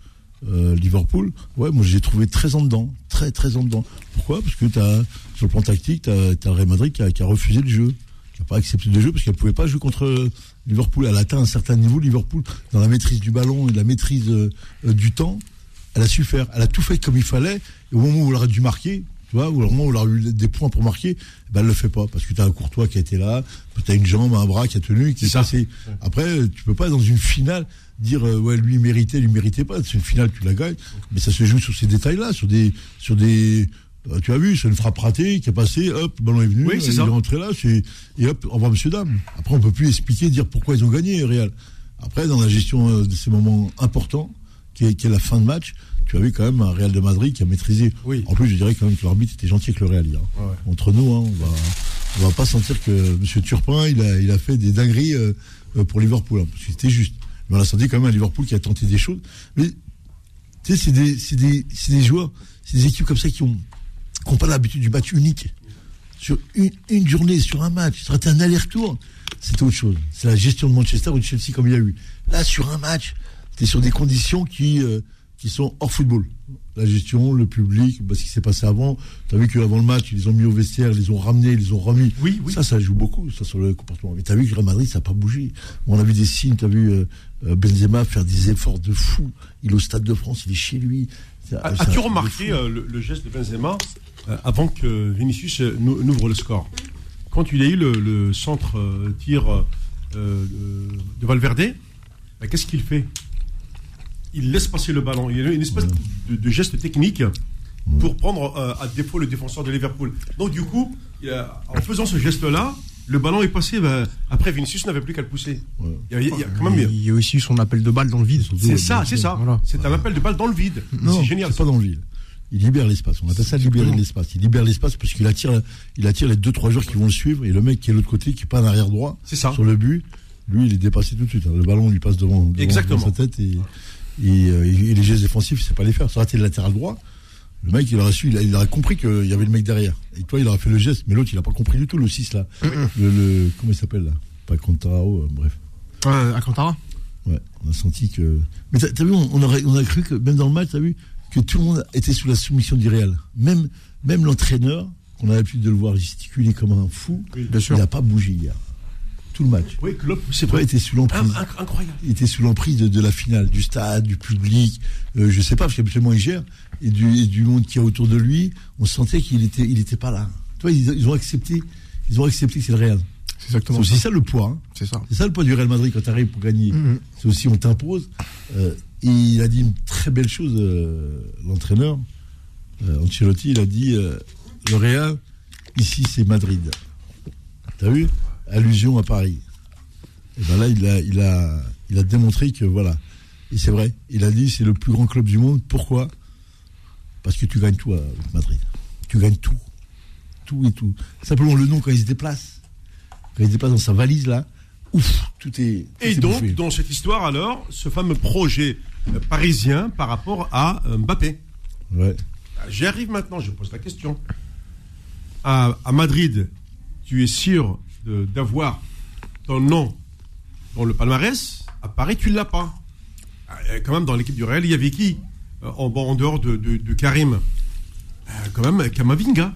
euh, Liverpool, ouais, moi j'ai trouvé très en dedans, très très en dedans. Pourquoi? Parce que t'as sur le plan tactique, t'as as Real Madrid qui a, qui a refusé le jeu, qui n'a pas accepté le jeu parce qu'elle pouvait pas jouer contre euh, Liverpool. Elle a atteint un certain niveau. Liverpool, dans la maîtrise du ballon et la maîtrise euh, euh, du temps, elle a su faire. Elle a tout fait comme il fallait. Et au moment où elle aurait dû marquer, tu vois, ou au moment où elle aurait eu des points pour marquer, ben elle le fait pas parce que tu as un Courtois qui a été là, tu as une jambe, un bras qui a tenu, qui est passé. Après, tu peux pas dans une finale dire euh, ouais lui il méritait, lui méritait pas. C'est une finale, tu la gagnes, mais ça se joue sur ces détails-là, sur des sur des tu as vu, c'est une frappe ratée qui est passée, hop, le ballon est venu, Oui, il ça. est rentré là, et hop, au revoir monsieur dame. Après on peut plus expliquer, dire pourquoi ils ont gagné Real. Après dans la gestion euh, de ces moments importants, qui est, qui est la fin de match, tu avais quand même un Real de Madrid qui a maîtrisé. Oui. En plus, je dirais quand même que l'arbitre était gentil avec le Real. hier. Ouais. Entre nous, hein, on va on va pas sentir que Monsieur Turpin il a il a fait des dingueries euh, euh, pour Liverpool, hein, parce que c'était juste. Mais on a senti quand même un Liverpool qui a tenté des choses. Mais tu sais, c'est des c'est des c'est des joueurs, c'est des équipes comme ça qui ont qui n'ont pas l'habitude du match unique. Sur une, une journée, sur un match, ça aurait été un aller-retour, c'était autre chose. C'est la gestion de Manchester ou de Chelsea comme il y a eu. Là, sur un match, tu es sur des conditions qui, euh, qui sont hors football. La gestion, le public, bah, ce qui s'est passé avant. Tu as vu qu'avant le match, ils les ont mis au vestiaire, ils les ont ramenés, ils les ont remis. Oui, oui. Ça, ça joue beaucoup, ça, sur le comportement. Mais tu as vu que Real Madrid, ça n'a pas bougé. On a vu des signes, tu as vu euh, euh, Benzema faire des efforts de fou. Il est au Stade de France, il est chez lui. As-tu remarqué euh, le geste de Benzema? Euh, avant que Vinicius euh, nou- n'ouvre le score Quand il a eu le, le centre euh, tir de Valverde, bah, qu'est-ce qu'il fait? Il laisse passer le ballon. Il y a une espèce de, de geste technique pour prendre euh, à défaut le défenseur de Liverpool. Donc du coup, en faisant ce geste-là, le ballon est passé. bah, après, Vinicius n'avait plus qu'à le pousser. Ouais. Il y a, il y a quand même. Il y a aussi son appel de balle dans le vide. C'est ça, c'est ça. Voilà. C'est un appel de balle dans le vide. C'est génial. c'est pas dans le vide. Il libère l'espace. On appelle ça libérer l'espace. Il libère l'espace parce qu'il attire, il attire les deux trois joueurs qui vont le suivre et le mec qui est de l'autre côté, qui pas en arrière droit, ça. sur le but, lui, il est dépassé tout de suite. hein. Le ballon lui passe devant, devant- Exactement. devant sa tête et, et, euh, et les gestes défensifs, il sait pas les faire. Ça aurait été le latéral droit. Le mec, il aurait su, il, a- il aurait compris qu'il y avait le mec derrière. Et toi, il aurait fait le geste, mais l'autre, il a pas compris du tout le 6 là. Le, le- comment il s'appelle là? Pas Contrao, euh, bref. Euh, Alcantara Ouais, on a senti que. Mais t'as as vu, on, on aurait, on a cru que, même dans le match, t'as vu, que tout le monde était sous la soumission du Real. Même, même l'entraîneur, qu'on a l'habitude de le voir gesticuler comme un fou, Oui, il n'a pas bougé hier. Tout le match. Oui, Klopp, c'est vrai. il était sous l'emprise. Inc- Incroyable. Il était sous l'emprise de, de la finale, du stade, du public, euh, je sais pas, parce qu'habituellement il gère, et du, et du monde qui est autour de lui, on sentait qu'il était, il était pas là. Tu vois, ils, ils ont accepté, ils ont accepté que c'est le Real. C'est aussi ça. ça le poids. hein. C'est ça. C'est ça le poids du Real Madrid quand tu arrives pour gagner. Mhm. C'est aussi on t'impose. Euh, et il a dit une très belle chose, euh, l'entraîneur, euh, Ancelotti, il a dit euh, le Real, ici c'est Madrid. T'as vu? Allusion à Paris. Et ben là, il a, il a, il a démontré que voilà. Et c'est vrai, il a dit c'est le plus grand club du monde. Pourquoi? Parce que tu gagnes tout à Madrid. Tu gagnes tout. Tout et tout. Simplement le nom quand il se déplace. Quand il se déplace dans sa valise là, ouf, tout est. tout Et est donc, bouffé. dans cette histoire, alors, ce fameux projet parisien par rapport à euh, Mbappé. Ouais. Ah, J'y arrive maintenant, je pose la question. À, à Madrid, tu es sûr d'avoir ton nom dans le palmarès? À Paris, tu ne l'as pas. Ah, Quand même, dans l'équipe du Real, il y avait qui Euh, en, dehors de, de- de Karim? Euh, Quand même, Kamavinga.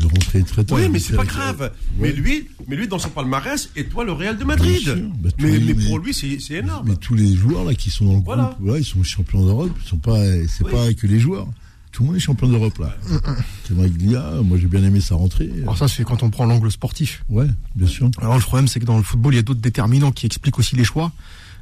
De rentrer très tôt. Oui, mais c'est pas Ouais. grave. Mais lui, mais lui, dans son palmarès, et toi, le Real de Madrid. Bien sûr. Bah, mais, les- mais mais- pour lui, c'est c'est énorme. Mais tous les joueurs là qui sont dans le Voilà. groupe, ils sont champions d'Europe. Ils sont pas, c'est Oui. pas que les joueurs. Tout le monde est champion d'Europe là. Camaglia, moi j'ai bien aimé sa rentrée. Alors ça, c'est quand on prend l'angle sportif. Ouais, bien sûr. Alors le problème, c'est que dans le football, il y a d'autres déterminants qui expliquent aussi les choix.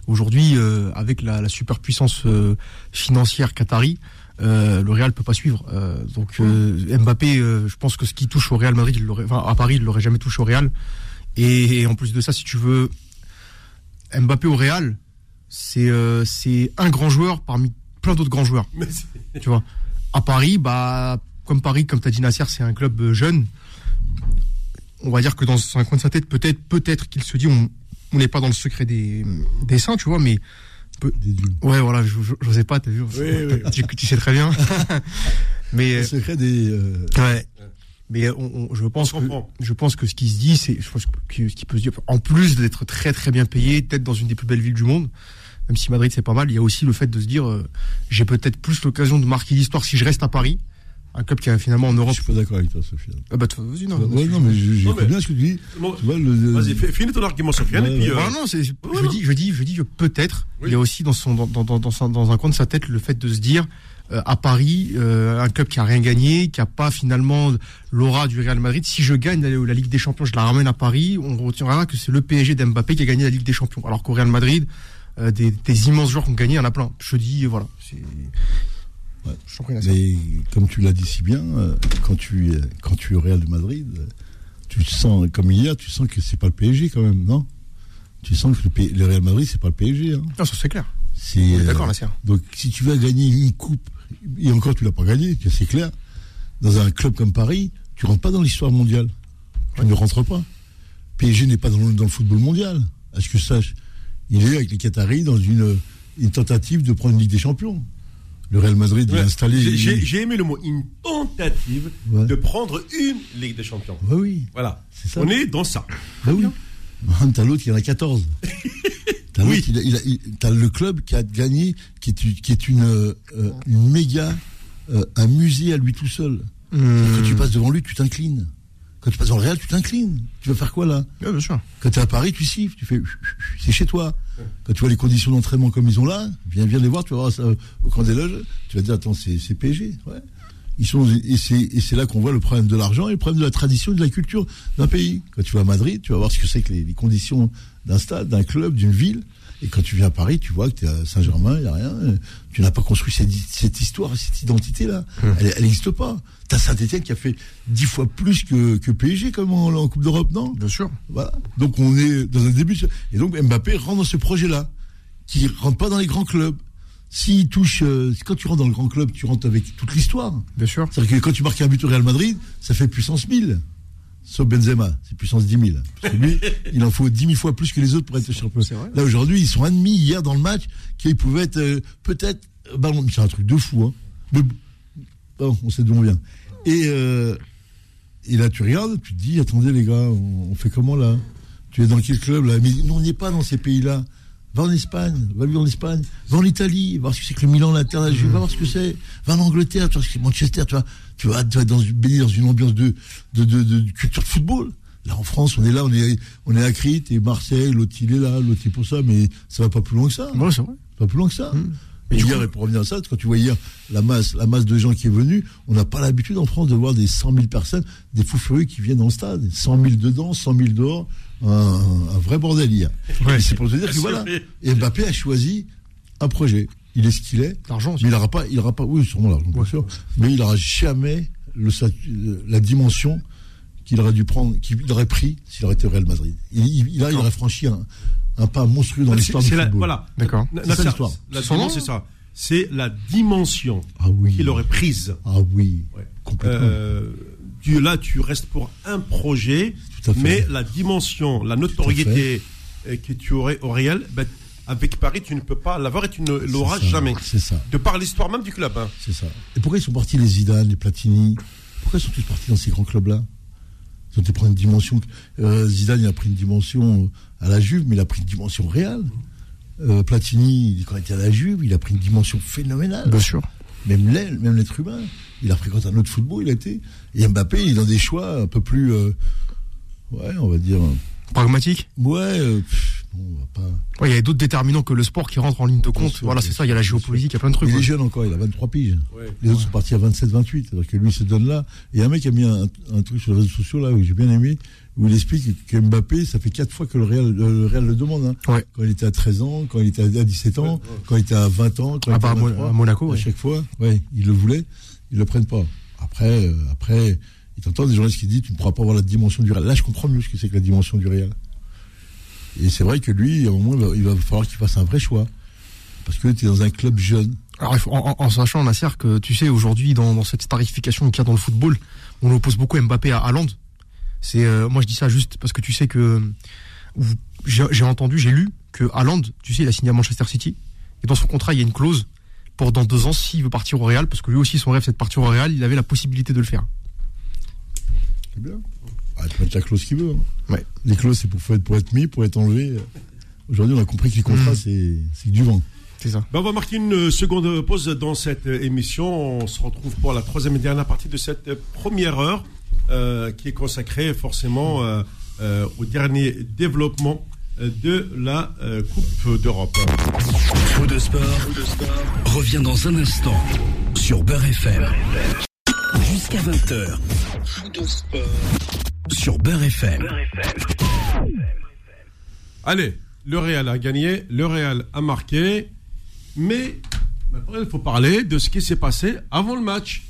Aujourd'hui, euh, avec la, la superpuissance euh, financière qatari, euh, le Real peut pas suivre. Euh, donc euh, Mbappé, je pense que ce qui touche au Real Madrid, il l'aurait- enfin, à Paris, il l'aurait jamais touché au Real. Et, et en plus de ça, si tu veux, Mbappé au Real, c'est c'est un grand joueur parmi plein d'autres grands joueurs. Tu vois. À Paris, bah, comme Paris, comme t'as dit Nasser, c'est un club jeune. On va dire que dans un coin de sa tête, peut-être, peut-être qu'il se dit, on n'est pas dans le secret des, des saints, tu vois, mais Dieux. ouais, voilà, je, je, je sais pas, t'as vu, oui. *laughs* Tu, tu sais très bien. *laughs* mais Le secret des. euh, ouais. Mais on- on- je pense On que je pense que ce qui se dit, c'est je pense que ce qui peut se dire, en plus d'être très très bien payé, peut-être dans une des plus belles villes du monde, même si Madrid c'est pas mal, il y a aussi le fait de se dire, euh, j'ai peut-être plus l'occasion de marquer l'histoire si je reste à Paris, un club qui a finalement en Je Europe. suis pas d'accord avec toi, Sophia. Ah bah vas-y non. Ouais, non, mais je- j'écoute mais- bien ce que tu dis. Vas-y, finis ton argument, Sofiane, Ouais, et puis. euh, Ah non, c'est, je non. dis, je dis, je dis que peut-être. Oui. Il y a aussi dans son, dans, dans, dans, dans, sa- dans un coin de sa tête le fait de se dire, euh, à Paris, euh, un club qui a rien gagné, qui a pas finalement l'aura du Real Madrid. Si je gagne la, la Ligue des Champions, je la ramène à Paris, on retiendra que c'est le PSG d'Mbappé qui a gagné la Ligue des Champions. Alors qu'au Real Madrid, euh, des, des immenses joueurs qui ont gagné, il y en a plein. Je dis, voilà, c'est. Ouais. Je prie. Mais comme tu l'as dit si bien, euh, quand tu es, quand tu es au Real de Madrid, euh, tu sens, comme hier, tu sens que c'est pas le PSG quand même, non? Tu sens que le, P- le Real Madrid, c'est pas le PSG. Hein. Non, ça c'est clair. C'est, On est euh, d'accord, Nasser. Donc si tu vas gagner une coupe, et encore tu l'as pas gagné, c'est clair, dans un club comme Paris, tu rentres pas dans l'histoire mondiale. Tu ne rentres pas. PSG n'est pas dans le, dans le football mondial, à ce que je sache. Il est avec les Qataris dans une, une tentative de prendre une Ligue des Champions? Le Real Madrid il ouais, est installé. j'ai- il- aimé le mot, une tentative Ouais. de prendre une Ligue des Champions. Ouais, oui, Voilà. ça. On est dans ça. Bah oui. *laughs* T'as l'autre qui en a 14. *laughs* T'as Oui. il a- il a- il- le club qui a gagné, qui est, une- qui est une, euh, une méga, euh, un musée à lui tout seul. Quand tu passes devant lui, tu t'inclines. Quand tu passes dans le Real, tu t'inclines. Tu vas faire quoi là Ouais, bien sûr. Quand tu es à Paris, tu siffles, tu fais c'est chez toi. Quand tu vois les conditions d'entraînement comme ils ont là, viens, viens les voir, tu vas voir ça au camp des loges, tu vas dire attends, c'est PSG. Ouais. Ils sont et c'est et c'est là qu'on voit le problème de l'argent et le problème de la tradition et de la culture d'un pays. Quand tu vas à Madrid, tu vas voir ce que c'est que les, les conditions d'un stade, d'un club, d'une ville. Et quand tu viens à Paris, tu vois que tu es à Saint-Germain, il n'y a rien. Tu n'as pas construit cette, cette histoire, cette identité-là. Elle n'existe pas. Tu as Saint-Etienne qui a fait dix fois plus que, que PSG comme en, en Coupe d'Europe, non? Bien sûr. voilà. Donc on est dans un début. Et donc Mbappé rentre dans ce projet-là, qui rentre pas dans les grands clubs. S'il touche, euh, quand tu rentres dans le grand club, tu rentres avec toute l'histoire. Bien sûr. C'est-à-dire que quand tu marques un but au Real Madrid, ça fait puissance 1000. Sauf Benzema, c'est puissance 10 000. Parce que lui, *laughs* il en faut 10 000 fois plus que les autres pour être champion. Là aujourd'hui, ils sont ennemis hier dans le match, qu'ils pouvaient être euh, peut-être euh, ballon. C'est un truc de fou. Hein. Mais bon, on sait d'où on vient. Et, euh, et là, tu regardes, tu te dis, attendez les gars, on, on fait comment là? Tu es dans quel club là? Mais nous, on n'est pas dans ces pays-là. Va en Espagne, va vivre en Espagne, va en Italie, va voir ce que c'est que le Milan, l'Inter, la Juve, va voir ce que c'est. Va en Angleterre, tu vois ce que c'est Manchester, tu vois, tu vas, tu vas dans, baigner dans une ambiance de, de, de, culture de football. Là, en France, on est là, on est, on est à Crete et Marseille, l'autre il est là, l'autre il est pour ça, mais ça va pas plus loin que ça. Ouais, c'est vrai. Pas plus loin que ça. Mais Et hier, et pour revenir à ça, quand tu vois hier la masse, la masse de gens qui est venue, on n'a pas l'habitude en France de voir des 100 000 personnes, des fous furieux qui viennent dans le stade. 100 000 dedans, 100 000 dehors. Un, un vrai bordel hier. Ouais. C'est pour te dire que *laughs* voilà. Et Mbappé a choisi un projet. Il est ce qu'il est. L'argent, Mais il n'aura pas, il aura pas, oui, sûrement l'argent, bien sûr. Mais il n'aura jamais le, la dimension qu'il aurait dû prendre, qu'il aurait pris s'il aurait été au Real Madrid. Il, il, il, a- il aurait franchi un, un pas monstrueux dans l'histoire du c'est la- football. Voilà. D'accord. C'est ça l'histoire. La Son nom dimension, c'est ça. C'est la dimension Ah oui. qu'il aurait prise. Ah oui. Ouais. Complètement. Euh, tu, là, tu restes pour un projet. Mais la dimension, la notoriété euh, que tu aurais au Real, ben, avec Paris, tu ne peux pas l'avoir et tu ne l'auras jamais. C'est ça. De par l'histoire même du club. hein. C'est ça. Et pourquoi ils sont partis les Zidane, les Platini? Pourquoi ils sont tous partis dans ces grands clubs-là? Ils ont été prendre une dimension. euh, Zidane, il a pris une dimension euh, à la Juve, mais il a pris une dimension réelle. Euh, Platini, quand il était à la Juve, il a pris une dimension phénoménale. Bien sûr. même l'être humain. Il a fréquenté un autre football, il a été. Et Mbappé, il est dans des choix un peu plus, euh, ouais, on va dire, Pragmatique ouais, euh, pff, on va pas. Ouais, il y a d'autres déterminants que le sport qui rentrent en ligne de compte. sûr, voilà, c'est ça, il y a la géopolitique, il y a plein de trucs. Il est jeune encore, il a 23 piges. Ouais. Les autres sont partis à 27, 28. Alors que lui se donne là. Et un mec a mis un, un truc sur les réseaux sociaux là où j'ai bien aimé, où il explique que Mbappé, ça fait quatre fois que le Real, le Real le demande. hein. Ouais. Quand il était à 13 ans, quand il était à 17 ans, quand il était à 20 ans, quand Ah il à était à Mo- 23. à Monaco, À ouais. chaque fois, ouais, ils le voulaient, ils le prennent pas. Après, euh, après, il t'entend des journalistes qui disent tu ne pourras pas avoir la dimension du Real. Là, je comprends mieux ce que c'est que la dimension du Real. Et c'est vrai que lui, un moment, il va, falloir qu'il fasse un vrai choix. Parce que tu es dans un club jeune. Alors, en, en- sachant, Nasser, que tu sais, aujourd'hui, dans, cette starification qu'il y a dans le football, on oppose beaucoup Mbappé à Haaland. C'est, euh, moi, je dis ça juste parce que tu sais que j'ai j'ai entendu, j'ai lu que Haaland, tu sais, il a signé à Manchester City. Et dans son contrat, il y a une clause pour dans deux ans, s'il veut partir au Real, parce que lui aussi, son rêve, c'est de partir au Real, il avait la possibilité de le faire. C'est bien. Ah, tu peux mettre la clause qu'il veut. hein. Ouais. Les clauses, c'est pour, faut être- pour être mis, pour être enlevé. Aujourd'hui, on a compris que les contrats, Mm. c'est c'est du vent. C'est ça. Ben, on va marquer une euh, seconde pause dans cette euh, émission. On se retrouve pour la troisième et dernière partie de cette euh, première heure euh, qui est consacrée forcément euh, euh, au dernier développement de la euh, Coupe d'Europe. Faux de sport, revient dans un instant sur Beurre FM. Jusqu'à 20h. Sur Beurre FM. Allez, le Real a gagné, le Real a marqué, mais maintenant il faut parler de ce qui s'est passé avant le match.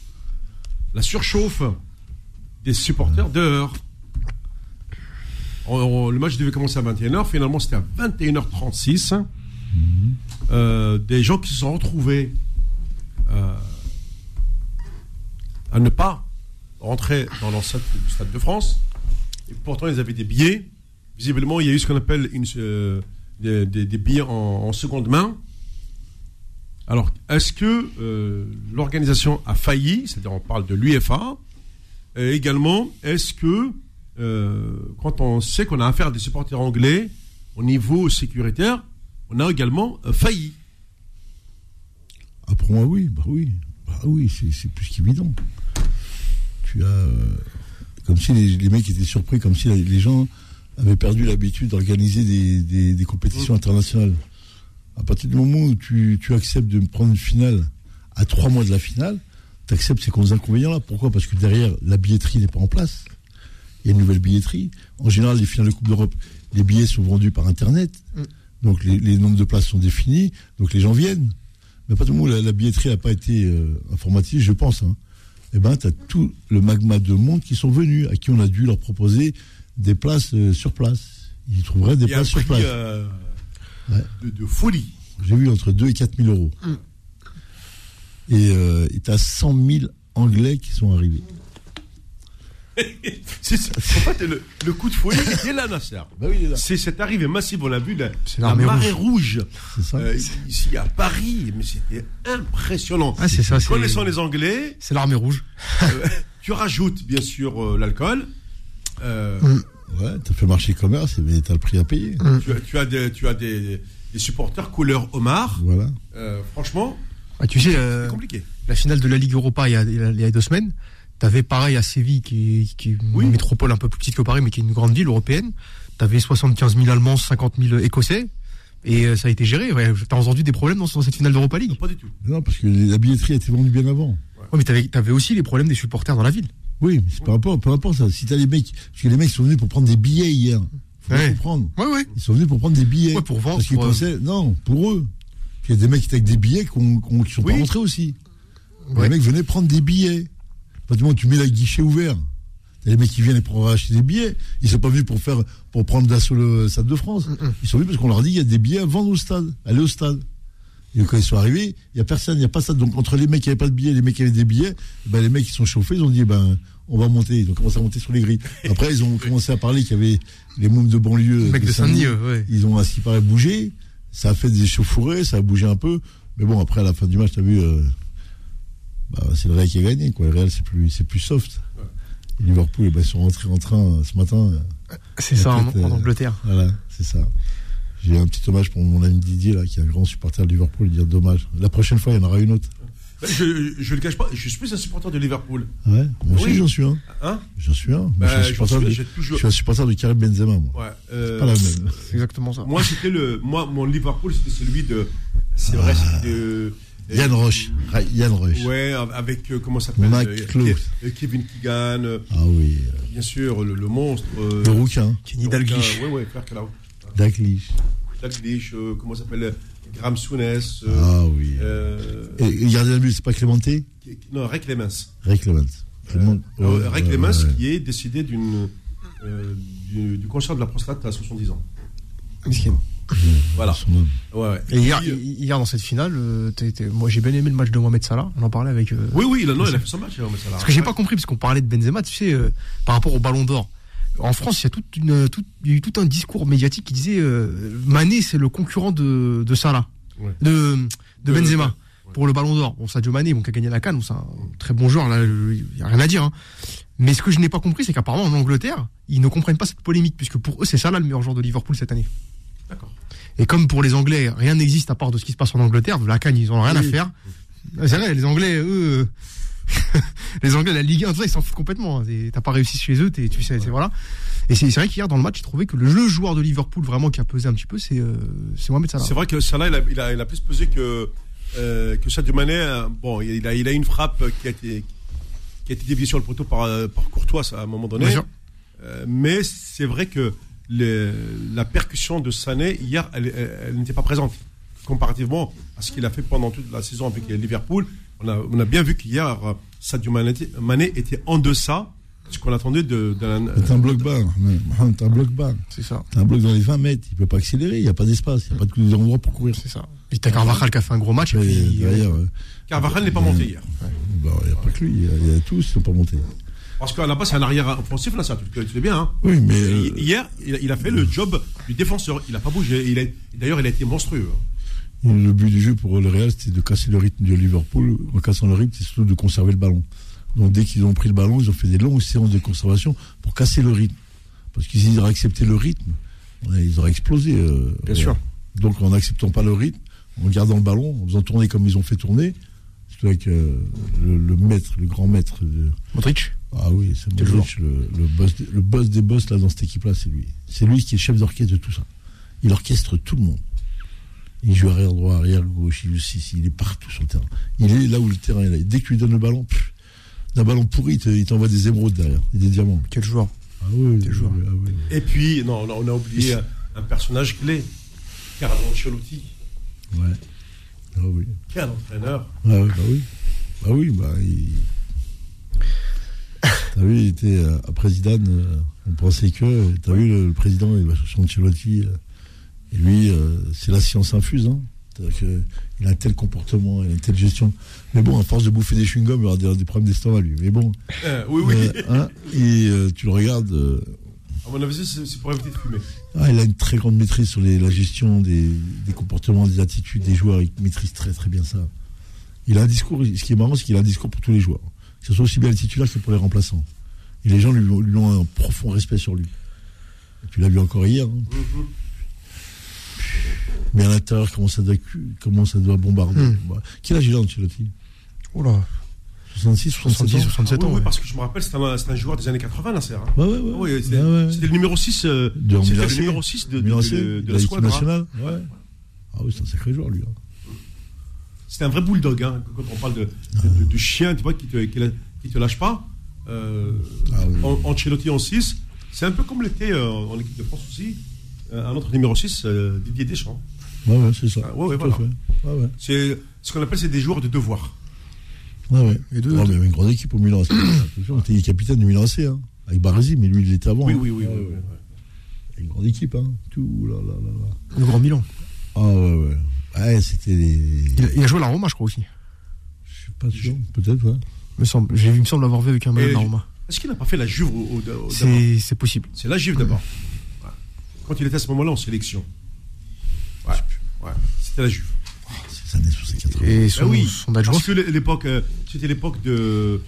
La surchauffe des supporters dehors. On- on- le match devait commencer à 21h, finalement c'était à 21h36. Euh, des gens qui se sont retrouvés euh, à ne pas rentrer dans l'enceinte du Stade de France. Et pourtant, ils avaient des billets. Visiblement, il y a eu ce qu'on appelle euh, des, billets en, seconde main. Alors, est-ce que euh, l'organisation a failli C'est-à-dire, on parle de l'UFA. Et également, est-ce que, euh, quand on sait qu'on a affaire à des supporters anglais, au niveau sécuritaire, on a également failli? Ah, moi, oui. Bah oui. Bah oui, c'est plus qu'évident. Tu as. euh, comme si les, les mecs étaient surpris, comme si les gens avaient perdu l'habitude d'organiser des, des- des compétitions internationales. À partir du moment où tu, tu acceptes de prendre une finale à trois mois de la finale, tu acceptes ces inconvénients-là. Pourquoi? Parce que derrière, la billetterie n'est pas en place. Il y a une nouvelle billetterie. En général, les finales de Coupe d'Europe, les billets sont vendus par Internet. Donc les, les nombres de places sont définis. Donc les gens viennent. Mais à partir du moment où la, la billetterie n'a pas été euh, informatisée, je pense, hein, eh ben, tu as tout le magma de monde qui sont venus, à qui on a dû leur proposer des places euh, sur place. Ils trouveraient des Il y a un places sur place. euh, Ouais. de, de folie. J'ai vu entre 2 et 4 000 euros. Et euh, tu as 100 000 Anglais qui sont arrivés. *laughs* En fait, le, le coup de folie est là, Nasser. Bah oui. C'est cette arrivée massive, on l'a vu, la, C'est la marée rouge, ça. euh, ici à Paris, mais c'était impressionnant. Ah, ça, Connaissant les Anglais, C'est l'armée rouge. euh, *laughs* tu rajoutes bien sûr euh, l'alcool, Mm. Ouais, t'as fait marcher le commerce, mais t'as le prix à payer. tu, as- tu as, des, tu as des, des supporters couleur homard. Voilà. Franchement, Ah, tu sais, c'est compliqué. la finale de la Ligue Europa y a- il y a deux semaines, t'avais pareil à Séville, qui, qui est une Oui. métropole un peu plus petite que Paris, mais qui est une grande ville européenne. T'avais 75 000 Allemands, 50 000 Écossais, et euh, ça a été géré. Ouais. T'as entendu des problèmes dans, cette finale d'Europa League? Pas du tout. Non, parce que la billetterie a été vendue bien avant. Ouais, mais t'avais, aussi les problèmes des supporters dans la ville. Oui, mais c'est par rapport, par rapport à ça. Si t'as les mecs, parce que les mecs sont venus pour prendre des billets hier. Faut Ouais. comprendre. Ouais, ouais. Ils sont venus pour prendre des billets. Ouais, pour vendre, Parce qu'ils pour, euh, pensaient, non, pour eux. Il y a des mecs qui étaient avec des billets qui sont Oui. pas rentrés aussi. Ouais. Les mecs venaient prendre des billets. Tu mets le guichet ouvert. T'as les mecs qui viennent pour acheter des billets. Ils sont pas venus pour faire, pour prendre d'assaut le Stade de France. Ils sont venus parce qu'on leur dit qu'il y a des billets à vendre au stade. Aller au stade. Et quand ils sont arrivés, il y a personne, il n'y a pas ça. Donc entre les mecs qui n'avaient pas de billets et les mecs qui avaient des billets, ben, les mecs qui sont chauffés, ils ont dit, ben, on va monter. Ils ont commencé à monter sur les grilles. *laughs* Après, ils ont commencé à parler qu'il y avait les mômes de banlieue. Les mecs de Saint-Denis, euh, ouais. Ils ont, à ce qui paraît, bougé. Ça a fait des chauffourées, ça a bougé un peu. Mais bon, après, à la fin du match, t'as vu, euh, bah, c'est le Real qui a gagné, quoi. Le Real, c'est plus, c'est plus soft. Et Liverpool, eh ben, ils sont rentrés en train euh, ce matin. euh, C'est ça, en, euh, Angleterre. Voilà, c'est ça. J'ai un petit hommage pour mon ami Didier, là, qui est un grand supporter de Liverpool, dire dommage. La prochaine fois, il y en aura une autre. Ben, je, je le cache pas, je suis plus un supporter de Liverpool. Ouais, moi aussi Oui. j'en suis un. Hein J'en suis un. Je, suis un supporter suis- de, toujours- je suis un supporter de Karim Benzema, moi. Ouais. euh, Pas la même. C'est exactement ça. moi, c'était le. Moi, mon Liverpool, c'était celui de. C'est vrai, c'était de. Yann Roche. Ra- Yann Roche. Ouais, avec. euh, comment ça s'appelle euh, euh, Kevin Keegan, euh, Ah oui. euh, bien sûr, le, le monstre. euh, Le rouquin. Kenny Dalglish. Ouais, ouais, frère Kalau. Dalglish. Dalglish, euh, comment ça s'appelle Graham Souness. euh, Ah oui. euh, Et gardien de but, c'est pas Clémenté non, Ray Clemens. Ray Euh, ouais, Ray Clemens qui est décédé d'une, euh, du, du cancer de la prostate à 70 ans. Miskin. Voilà. Son homme. Ouais, ouais. Et hier, puis, euh, hier dans cette finale, euh, t'es- t'es- moi j'ai bien aimé le match de Mohamed Salah. On en parlait avec. euh, oui, oui, il a, non, il a fait son match. hein, mais ça l'a- Ce que j'ai pas compris, parce qu'on parlait de Benzema, tu sais, euh, par rapport au Ballon d'Or. En France, il y a, toute une, toute- il y a eu tout un discours médiatique qui disait euh, Mané, c'est le concurrent de, de Salah, Ouais. de, de De- Benzema, ouais. pour le Ballon d'Or. Bon, Sadio Mané, bon, qui a gagné la Cannes, bon, c'est un très bon joueur, là, il y a rien à dire. hein. Mais ce que je n'ai pas compris, c'est qu'apparemment en Angleterre, ils ne comprennent pas cette polémique, puisque pour eux, c'est Salah le meilleur joueur de Liverpool cette année. Et comme pour les Anglais, rien n'existe à part de ce qui se passe en Angleterre, la Cannes, ils ont rien à faire. C'est vrai, les Anglais, eux, euh, *laughs* les Anglais, la Ligue 1, tout ça, ils s'en foutent complètement. hein. T'as pas réussi chez eux, tu sais, c'est voilà. Et c'est vrai qu'hier dans le match, j'ai trouvé que le, le joueur de Liverpool vraiment qui a pesé un petit peu, c'est euh, c'est Mohamed Salah. C'est vrai que Salah, il a, il a, il a plus pesé que, euh, que Sadio Mané. euh, Bon, il a, il a une frappe qui a été, qui a été déviée sur le poteau par, euh, par Courtois à un moment donné. Euh, mais c'est vrai que le- la percussion de Sané, hier, elle, elle- elle n'était pas présente. Comparativement à ce qu'il a fait pendant toute la saison avec Liverpool, on a, on a bien vu qu'hier, euh, Sadio Mané, était en deçà de ce qu'on attendait de- d'un. T'as un bloc bas. T'as un bloc bas. C'est ça. T'as un bloc dans les 20 mètres. Il peut pas accélérer. Il n'y a pas d'espace. Il n'y a pas de- d'endroit pour courir. C'est ça. Et t'as Carvajal qui a fait un gros match. Et puis, derrière, euh, Carvajal n'est pas monté hier. bah, il n'y a pas que lui. Il y a- il y, a tous qui ne sont pas montés. Parce qu'à la base, c'est un arrière offensif, là, ça, tu, tu sais bien. Hein. Oui, mais. Euh, Hier, il a, fait le job du défenseur. Il n'a pas bougé. Il a- D'ailleurs, il a été monstrueux. hein. Le but du jeu pour le Real, c'était de casser le rythme de Liverpool. En cassant le rythme, c'est surtout de conserver le ballon. Donc dès qu'ils ont pris le ballon, ils ont fait des longues séances de conservation pour casser le rythme. Parce que s'ils auraient accepté le rythme, ils auraient explosé. euh, Bien sûr. Donc en n'acceptant pas le rythme, en gardant le ballon, en faisant tourner comme ils ont fait tourner, c'est avec euh, le, le maître, le grand maître. de- Modric. Ah oui, c'est Modric, le, le, boss, des- le boss des boss là dans cette équipe-là, c'est lui. C'est lui qui est chef d'orchestre de tout ça. Il orchestre tout le monde. Il joue arrière droit, arrière gauche, il joue ici, il est partout sur le terrain. Il est là où le terrain est là. Et dès que tu lui donnes le ballon, pff, d'un ballon pourri, il te- il t'envoie des émeraudes derrière, et des diamants. Quel joueur. Ah oui, Quel joueur. ah oui. Et puis, non, on a oublié un, un personnage clé. Carlo Ancelotti. Ouais. Ah oui. Quel entraîneur. Ah oui, bah oui. Bah oui, bah il. T'as vu, il était euh, après Zidane, euh, on pensait que. T'as vu, le, le président, il va chercher Ancelotti. euh, et lui, euh, c'est la science infuse. Hein. C'est-à-dire que il a un tel comportement, il a une telle gestion. Mais bon, à force de bouffer des chewing-gums, il aura des, des problèmes d'estomac, lui. Mais bon. Euh, oui, oui. euh, hein, et euh, tu le regardes. euh, À mon avis, c'est c'est pour éviter de fumer. ah, il a une très grande maîtrise sur les- la gestion des, des comportements, des attitudes des joueurs. Il maîtrise très très bien ça. Il a un discours, ce qui est marrant, c'est qu'il a un discours pour tous les joueurs. Ce soit aussi bien les titulaires que pour les remplaçants. Et les gens lui, ont- lui ont un profond respect sur lui. Et tu l'as vu encore hier. hein. Mhm. Mais à l'intérieur, comment ça doit, comment ça doit bombarder. Hmm. Bah, Quel âge il a, Ancelotti? Oh là. 66, 67 70, ans 67 Ah oui, ans. oui, ouais. parce que je me rappelle, c'était un, c'était un joueur des années 80, Nasser. Hein. Ouais, ouais, ouais. Oui, c'était Ouais, ouais, c'était le numéro 6, euh, De- le numéro 6 de, de, Milan de- AC, de de la l'équipe squadra. nationale. Ouais. Ah oui, c'est un sacré joueur, lui. hein. C'était un vrai bulldog. Hein, quand on parle de, de, de- de chien, tu vois, qui te, qui, la- qui te lâche pas. Euh, Ah oui. en, Ancelotti en 6, c'est un peu comme l'était euh, en équipe de France aussi. euh, un autre numéro 6, euh, Didier Deschamps. Ouais, ouais, c'est ça. Ah, ouais, voilà. fait. Ouais, ouais. C'est ce qu'on appelle c'est des joueurs de devoir. Ouais, ouais. Et deux- Oh, mais il y avait une grande équipe au Milan AC. *coughs* Il était capitaine du Milan AC, hein, avec Baresi, mais lui, il l'était avant. Oui, hein. oui, oui. Une grande équipe, hein. Tout, là, là, là, là. Le Grand Milan. Ah, ouais, ouais. Ouais, c'était des. Il a, il a joué à la Roma, je crois aussi. Je suis pas sûr, peut-être, ouais. Me semble. J'ai il me semble l'avoir vu avec un maillot de la Roma. Est-ce qu'il n'a pas fait la Juve au, au- au- d'abord C'est c'est possible. C'est la Juve d'abord. Ouais. Quand il était à ce moment-là en sélection. Ouais, ouais. C'était la Juve. C'est les années 64. Et son, Ah oui, son adjoint, Parce que l'époque, euh, c'était l'époque de,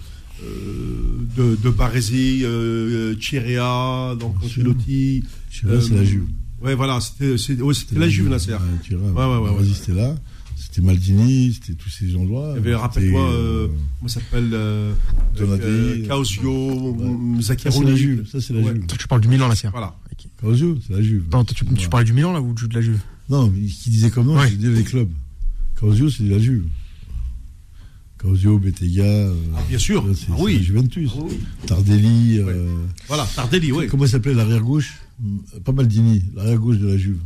euh, de, de Baresi, euh, Chirea, donc. Ancelotti. C'est la Juve. Ouais, voilà, c'était ouais, c'était la Juve, Nasser. Ouais, vois, Ouais, ouais, ouais, ouais. c'était là. C'était Maldini, c'était tous ces gens-là. Il y avait, rappelle-toi, euh, comment ça s'appelle euh, euh, Causio, Ça, c'est Zaccheroni. la Juve. Ça, c'est la Ouais. Juve. Toi, tu parles du Milan, c'est. Voilà. Causio, c'est la Juve. Non, toi, tu, parlais du Milan, là, ou de la Juve? Non, mais qui disait comme nom, Ouais. c'est les clubs. Causio, c'est la Juve. Causio, Bettega. euh, Ah, bien sûr. Ah oui. Juventus. Ah oui. Tardelli. euh, Voilà, Tardelli, oui. Comment s'appelait l'arrière-gauche Pas Maldini, l'arrière-gauche de la Juve.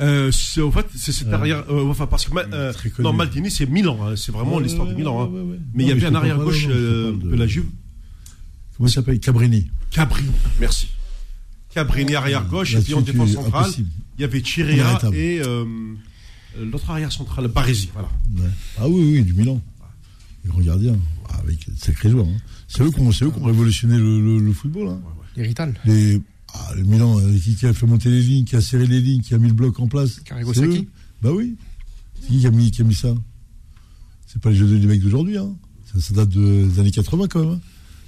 Euh, c'est, en fait, c'est cet Ouais. arrière. euh, enfin, parce que. euh, non, Maldini, c'est Milan. hein, c'est vraiment Ouais, l'histoire ouais, de Milan. hein. ouais, ouais, ouais. Mais il y avait un arrière gauche euh, de la Juve. Comment il s'appelle? Cabrini. Cabrini. Merci. Cabrini arrière gauche et puis en défense centrale, impossible. il y avait Inarrêtable. et euh, l'autre arrière central, Baresi. Voilà. Ouais. Ah oui, oui, du Milan. Les grands gardiens. Avec de sacrés joueurs. hein. C'est eux qui ont, c'est eux qui ont révolutionné le, le- le football. Hein. Les Rital. Les, ah, le Milan, euh, qui, qui a fait monter les lignes, qui a serré les lignes, qui a mis le bloc en place. Carrego C'est Sacchi eux. Bah oui. C'est qui qui a mis, qui a mis ça? C'est pas les jeux des mecs d'aujourd'hui. Hein. Ça, ça date de- des années 80 quand même. hein.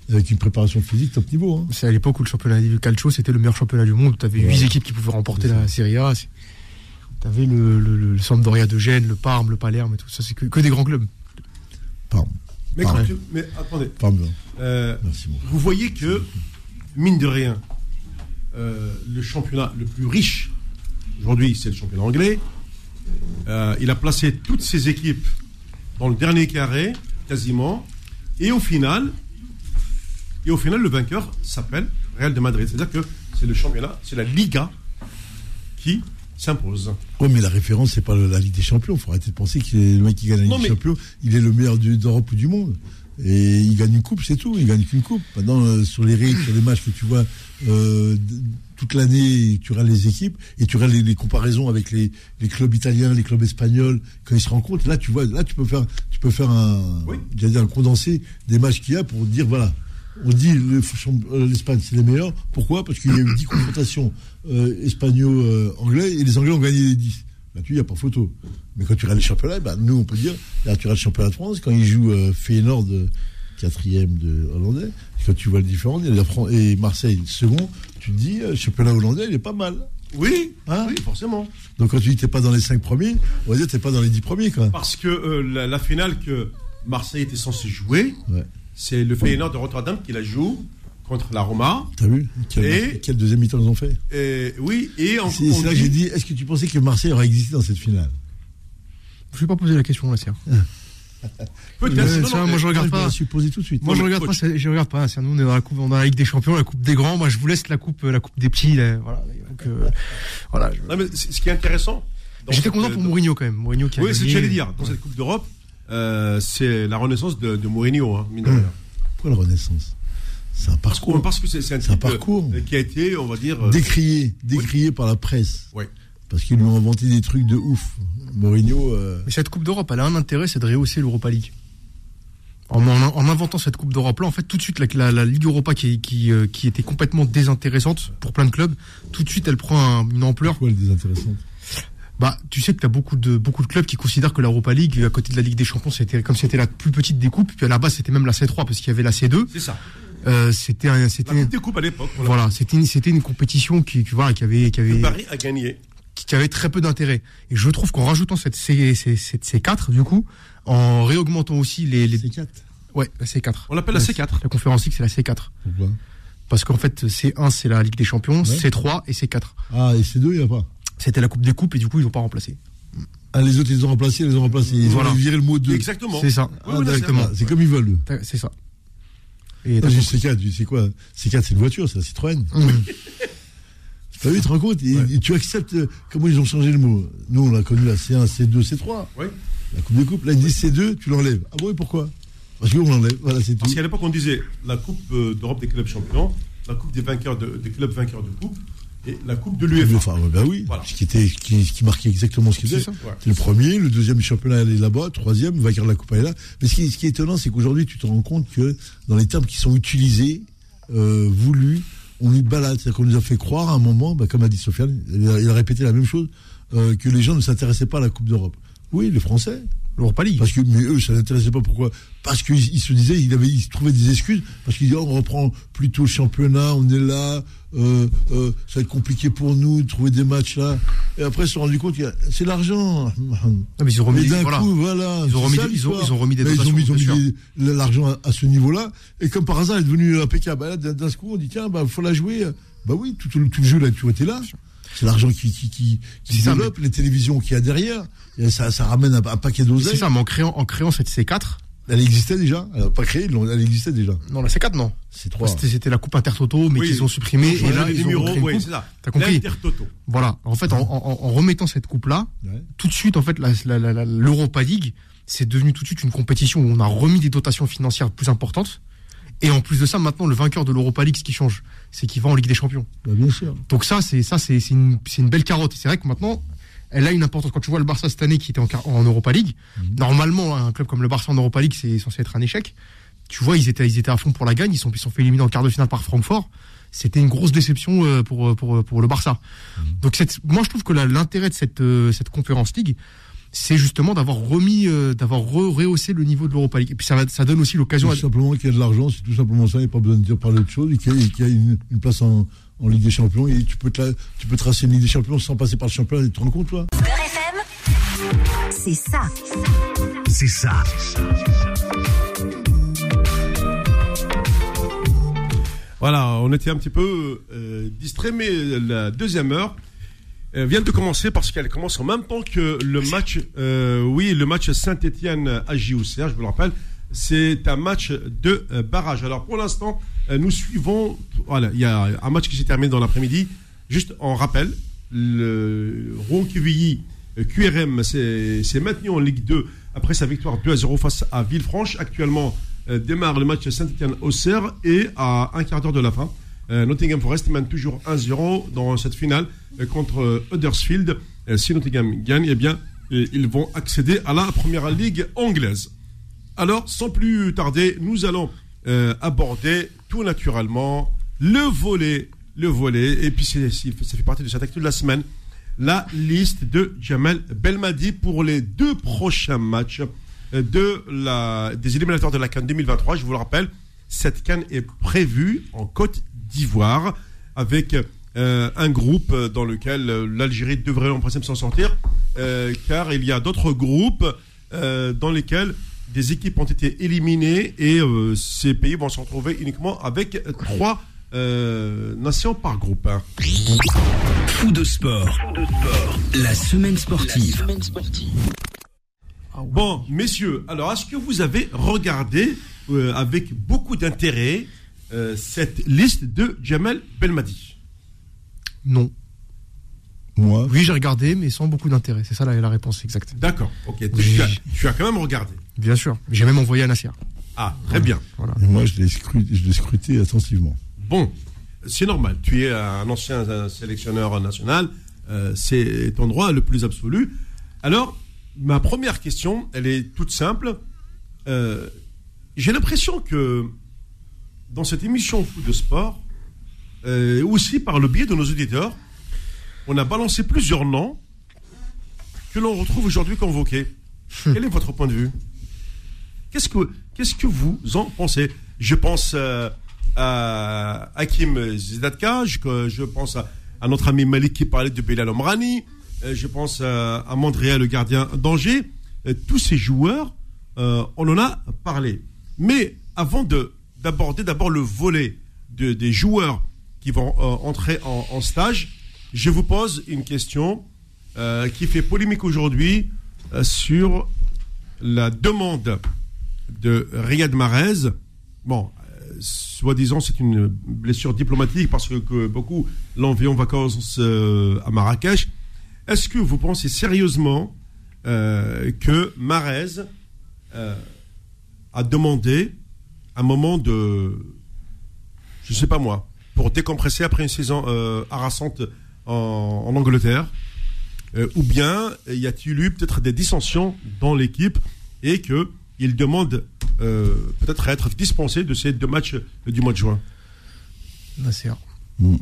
Avec une préparation physique top niveau. Hein. C'est à l'époque où le championnat du calcio, c'était le meilleur championnat du monde. Tu avais. 8 équipes qui pouvaient remporter la Serie A. Tu avais le, le, le, le Sampdoria de Gênes, le Parme, le Palerme et tout ça. C'est que, que des grands clubs. Pardon. Mais, quand ouais. tu- mais attendez, Pardon. euh, Merci, vous voyez que, mine de rien, euh, le championnat le plus riche, aujourd'hui, c'est le championnat anglais. Euh, il a placé toutes ses équipes dans le dernier carré, quasiment. Et au final, et au final, le vainqueur s'appelle Real de Madrid. C'est-à-dire que c'est le championnat, c'est la Liga qui s'impose. Ouais, mais la référence, c'est pas la Ligue des Champions. Faut arrêter de penser que le mec qui gagne la Ligue Non, des Champions, il est le meilleur d'Europe ou du monde. Et il gagne une coupe, c'est tout. Il gagne qu'une coupe. Maintenant, euh, sur les rythmes, sur les matchs que tu vois euh, toute l'année, tu regardes les équipes et tu regardes les, les comparaisons avec les, les clubs italiens, les clubs espagnols, quand ils se rencontrent. Là, tu vois, là, tu peux faire, tu peux faire un, Oui. dire un condensé des matchs qu'il y a pour dire voilà. On dit euh, l'Espagne c'est les meilleurs. Pourquoi? Parce qu'il y a eu 10 *coughs* confrontations euh, espagno-anglais et les Anglais ont gagné les 10. Là-dessus, il n'y a pas photo. Mais quand tu regardes les championnats, ben, nous, on peut dire, là, tu regardes le championnat de France, quand ils jouent euh, Feyenoord, euh, quatrième de hollandais, quand tu vois le différent, et, la Fran- et Marseille, second, tu te dis, euh, le championnat hollandais, il est pas mal. Oui, Hein oui, forcément. Donc quand tu dis que t'es pas dans les 5 premiers, on va dire que t'es pas dans les 10 premiers, quoi. Parce que euh, la, la finale que Marseille était censé jouer, Ouais. c'est le Feyenoord de Rotterdam qui la joue contre la Roma. T'as vu quel, Et- quel deuxième mi-temps ils ont fait? Et, oui, et on, C'est là que dit- j'ai dit, est-ce que tu pensais que Marseille aurait existé dans cette finale? Je vais pas poser la question là, c'est. *laughs* peut-être. Non, ça, non, moi, mais- je regarde pas. posée tout de suite. Moi, je regarde pas. coach. Je regarde pas. C'est nous, on est dans la coupe, on est dans la Ligue des Champions, la coupe des grands. Moi, je vous laisse la coupe, la coupe des petits. là, voilà. Donc, euh, voilà. je- Non, mais c- ce qui est intéressant. J'étais content pour Mourinho quand même. Mourinho qui a Oui, c'est ce que j'allais dire. Dans cette Coupe d'Europe, euh, c'est la renaissance de, de Mourinho, hein, mine de Hum. rien. Pourquoi la Renaissance? C'est un parcours. parce que c'est un euh, parcours. qui a été, on va dire. décrié, décrié par la presse. Oui. Parce qu'ils lui ont inventé des trucs de ouf. Mourinho, euh, Mais cette Coupe d'Europe, elle a un intérêt, c'est de rehausser l'Europa League. En, en- en inventant cette Coupe d'Europe-là, en fait, tout de suite, la, la- la Ligue Europa qui, qui, euh, qui était complètement désintéressante pour plein de clubs, tout de suite, elle prend un- une ampleur. pourquoi elle est désintéressante? Bah, tu sais que tu as beaucoup de, beaucoup de clubs qui considèrent que l'Europa League, à côté de la Ligue des Champions, c'était comme c'était la plus petite des coupes, puis à la base, c'était même la C3 parce qu'il y avait la C2. C'est ça. Euh, c'était un- La c'était Coupe des Coupes à l'époque. voilà, c'était une, c'était une compétition qui, qui, voilà, qui avait, qui Paris a gagné. Qui, qui avait très peu d'intérêt. Et je trouve qu'en rajoutant cette C, C, cette C4, du coup, en réaugmentant aussi les, les C'est 4. ouais, la C4. On l'appelle la C4. La conférence League, c'est la C4. Pourquoi? Parce qu'en fait, C1, c'est la Ligue des Champions, Ouais. C3 et C4. Ah, et ces deux, il n'y a pas? C'était la Coupe des Coupes et du coup, ils n'ont pas remplacé. Ah, les autres, ils les ont remplacés, ils les ont remplacés. Ils Voilà. ont viré le mot 2. Exactement. C'est ça. Oui, là, c'est Exactement. C'est comme ils veulent. C'est ça. Et j'ai C4, tu sais quoi? C4, c'est une voiture, c'est la Citroën. Mmh. *laughs* T'as vu, tu te rends compte et, et tu acceptes euh, comment ils ont changé le mot. Nous, on a connu la C1, C2, C3. Oui. La Coupe des Coupes, là, ils disent C2, tu l'enlèves. Ah bon, et pourquoi Parce qu'on l'enlève, voilà, c'est tout. Parce qu'à l'époque, on disait la Coupe euh, d'Europe des clubs champions, la Coupe des vainqueurs de- des clubs vainqueurs de coupe et la Coupe de l'UEFA. Enfin, ouais, bah oui, Voilà. ce qui, était, qui, qui marquait exactement ce qu'il C'est faisait. ça. Ouais. C'est le premier, le deuxième championnat elle est là-bas, troisième, vainqueur de la Coupe elle est là. Mais ce qui, ce qui est étonnant, c'est qu'aujourd'hui, tu te rends compte que dans les termes qui sont utilisés, euh, voulus, on nous balade. C'est-à-dire qu'on nous a fait croire à un moment, bah, comme a dit Sofiane, il a, répété la même chose, euh, que les gens ne s'intéressaient pas à la Coupe d'Europe. Oui, les Français, L'Europa League. Parce que, mais eux, ça n'intéressait pas. Pourquoi? Parce qu'ils ils se disaient, ils, avaient, ils se trouvaient des excuses. Parce qu'ils disaient, oh, on reprend plutôt le championnat, on est là, euh, euh, ça va être compliqué pour nous de trouver des matchs là. Et après, ils se sont rendus compte que c'est l'argent. Non, mais ils ont remis, Mais d'un voilà. coup, voilà. Ils ont c'est remis des- ils ont- ils ont remis des dotations, ils ont mis des- l'argent à, à ce niveau-là. Et comme par hasard, elle est devenue impeccable. Bah, D'un coup, on dit, tiens, bah, faut la jouer. Bah oui, tout, le- tout le jeu là, tu été là. C'est l'argent qui, qui, qui, qui C'est ça, développe, les télévisions qu'il y a derrière. Et ça, ça ramène un, un paquet C'est d'oseille. ça, mais en créant, en créant cette C4, Elle existait déjà. Elle n'a pas créé, elle existait déjà. non, la C4, non. C'est trois. C'était, c'était la coupe Intertoto, mais Oui. qu'ils ont supprimé, et là, les ils ont numéros, créé une oui, coupe. c'est ça. T'as compris L'Intertoto. Voilà. En fait, en, en- en remettant cette coupe-là, Ouais. tout de suite, en fait, la- la- la- la- l'Europa League, c'est devenu tout de suite une compétition où on a remis des dotations financières plus importantes. Et en plus de ça, maintenant, le vainqueur de l'Europa League, ce qui change, c'est qu'il va en Ligue des Champions. Bah, bien sûr. Donc ça, c'est ça, c'est c'est une, c'est une belle carotte. C'est vrai que maintenant, elle a une importance. Quand tu vois le Barça cette année qui était en, Europa League, normalement, un club comme le Barça en Europa League, c'est censé être un échec. Tu vois, ils étaient, ils étaient à fond pour la gagne. Ils sont, ils sont fait éliminer en quart de finale par Francfort. C'était une grosse déception euh, pour, pour, pour le Barça. Donc cette, moi, je trouve que l'intérêt de cette, euh, cette conférence League, c'est justement d'avoir remis, euh, d'avoir re- rehaussé le niveau de l'Europa League. Et puis ça, ça donne aussi l'occasion. Tout à- simplement qu'il y a de l'argent, c'est tout simplement ça, il n'y a pas besoin de dire parler d'autre chose, et qu'il y a, et qu'il y a une, une place en, en Ligue des Champions, et tu peux, te la- tu peux tracer une Ligue des Champions sans passer par le championnat, tu te rends compte, toi c'est ça. C'est ça. Voilà, on était un petit peu euh, distrait, mais la deuxième heure euh, vient de commencer parce qu'elle commence en même temps que le match, euh, oui, le match Saint-Étienne à JOCR, je vous le rappelle, c'est un match de euh, barrage. Alors pour l'instant, euh, nous suivons, voilà, il y a un match qui s'est terminé dans l'après-midi. Juste en rappel, le Rouen-Quevilly euh, QRM s'est maintenu en Ligue 2 après sa victoire 2 à 0 face à Villefranche. Actuellement, démarre le match Saint-Etienne-Auxerre et à un quart d'heure de la fin, Nottingham Forest mène toujours 1-0 dans cette finale contre Huddersfield. Si Nottingham gagne, eh bien, ils vont accéder à la première ligue anglaise. Alors, sans plus tarder, nous allons euh, aborder tout naturellement le volet, le volet, et puis c'est- ça fait partie de cette actu de la semaine, la liste de Jamel Belmadi pour les deux prochains matchs euh, des éliminatoires de la Cannes 2023. Je vous le rappelle, cette Cannes est prévue en Côte d'Ivoire avec euh, un groupe dans lequel l'Algérie devrait en principe s'en sortir, car il y a d'autres groupes dans lesquels des équipes ont été éliminées et euh, ces pays vont se retrouver uniquement avec trois euh, nations par groupe. hein. Fou de sport. La semaine sportive. Bon, messieurs, alors est-ce que vous avez regardé euh, avec beaucoup d'intérêt euh, cette liste de Jamel Belmadi? Non. Moi, Oui, j'ai regardé, mais sans beaucoup d'intérêt. C'est ça la, la réponse exacte. D'accord, ok. Tu, as, tu as quand même regardé. Bien sûr. J'ai même envoyé à Nasser. Ah, très bien. Voilà. moi je l'ai scruté, attentivement. Bon, c'est normal. Tu es un ancien sélectionneur national. euh, c'est ton droit le plus absolu. Alors, ma première question, elle est toute simple. Euh, J'ai l'impression que dans cette émission Foot de sport, euh, aussi par le biais de nos auditeurs, on a balancé plusieurs noms que l'on retrouve aujourd'hui convoqués. Quel est votre point de vue? Qu'est-ce que qu'est-ce que vous en pensez? Je pense euh, à Hakim Zidatka, je, je pense à, à notre ami Malik qui parlait de Belal Omrani, euh, je pense à, à Mandrea, le gardien d'Angers. Euh, tous ces joueurs, euh, on en a parlé. Mais avant de d'aborder d'abord le volet de- des joueurs qui vont euh, entrer en, en stage, je vous pose une question euh, qui fait polémique aujourd'hui euh, sur la demande de Riyad Mahrez. Bon, euh, soi-disant, c'est une blessure diplomatique parce que, beaucoup l'envoient en vacances à Marrakech. Est-ce que vous pensez sérieusement que Mahrez a demandé un moment de, je sais pas moi, pour décompresser après une saison harassante en, en Angleterre euh, ou bien y a-t-il eu peut-être des dissensions dans l'équipe et que il demande euh, peut-être à être dispensé de ces deux matchs du mois de juin? Nasser. Ben,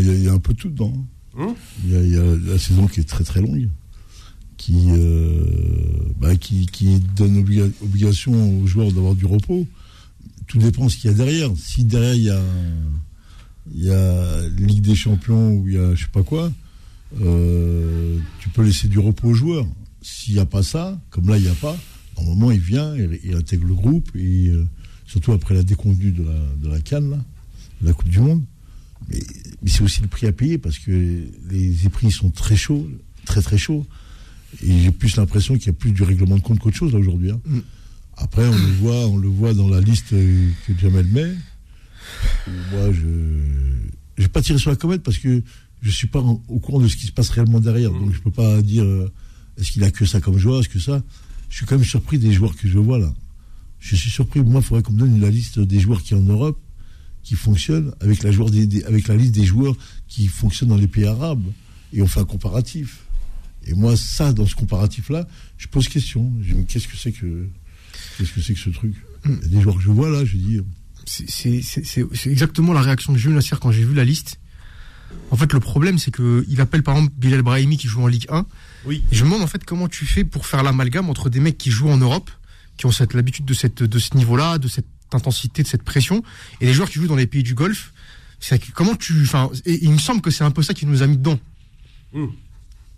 Il y, a- il y a un peu tout dedans. Il y, a- il y a la saison qui est très très longue. qui, euh, bah, qui, qui donne obliga- obligation aux joueurs d'avoir du repos. Tout dépend de ce qu'il y a derrière. Si derrière il y a, il y a Ligue des Champions ou il y a je sais pas quoi, euh, tu peux laisser du repos aux joueurs. S'il n'y a pas ça, comme là il n'y a pas, normalement il vient, il, il intègre le groupe et euh, surtout après la déconvenue de la, de la Cannes, là, de la Coupe du Monde. Mais, mais c'est aussi le prix à payer parce que les, les prix sont très chauds, très très chauds. Et j'ai plus l'impression qu'il y a plus du règlement de compte qu'autre chose là aujourd'hui. hein. Mm. Après, on le voit, on le voit dans la liste euh, que Jamel met. Moi, je vais pas tirer sur la comète parce que je suis pas au courant de ce qui se passe réellement derrière. Donc je peux pas dire euh, est-ce qu'il a que ça comme joueur, est-ce que ça. Je suis quand même surpris des joueurs que je vois là. Je suis surpris. Moi, il faudrait qu'on me donne la liste des joueurs qui en Europe qui fonctionnent avec la, liste des joueurs qui fonctionnent dans les pays arabes. Et on fait un comparatif. Et moi, ça, dans ce comparatif-là, je pose question. Qu'est-ce que c'est que, qu'est-ce que c'est que ce truc? Il y a des joueurs que je vois là, je dis, C'est- exactement la réaction que j'ai eue Nasser quand j'ai vu la liste. En fait, le problème, c'est que il appelle par exemple Bilal Brahimi qui joue en Ligue 1. Oui. Et je me demande en fait comment tu fais pour faire l'amalgame entre des mecs qui jouent en Europe, qui ont cette l'habitude de cette de ce niveau-là, de cette intensité, de cette pression, et les joueurs qui jouent dans les pays du Golfe. Comment tu, enfin, et il me semble que c'est un peu ça qui nous a mis dedans. Mm.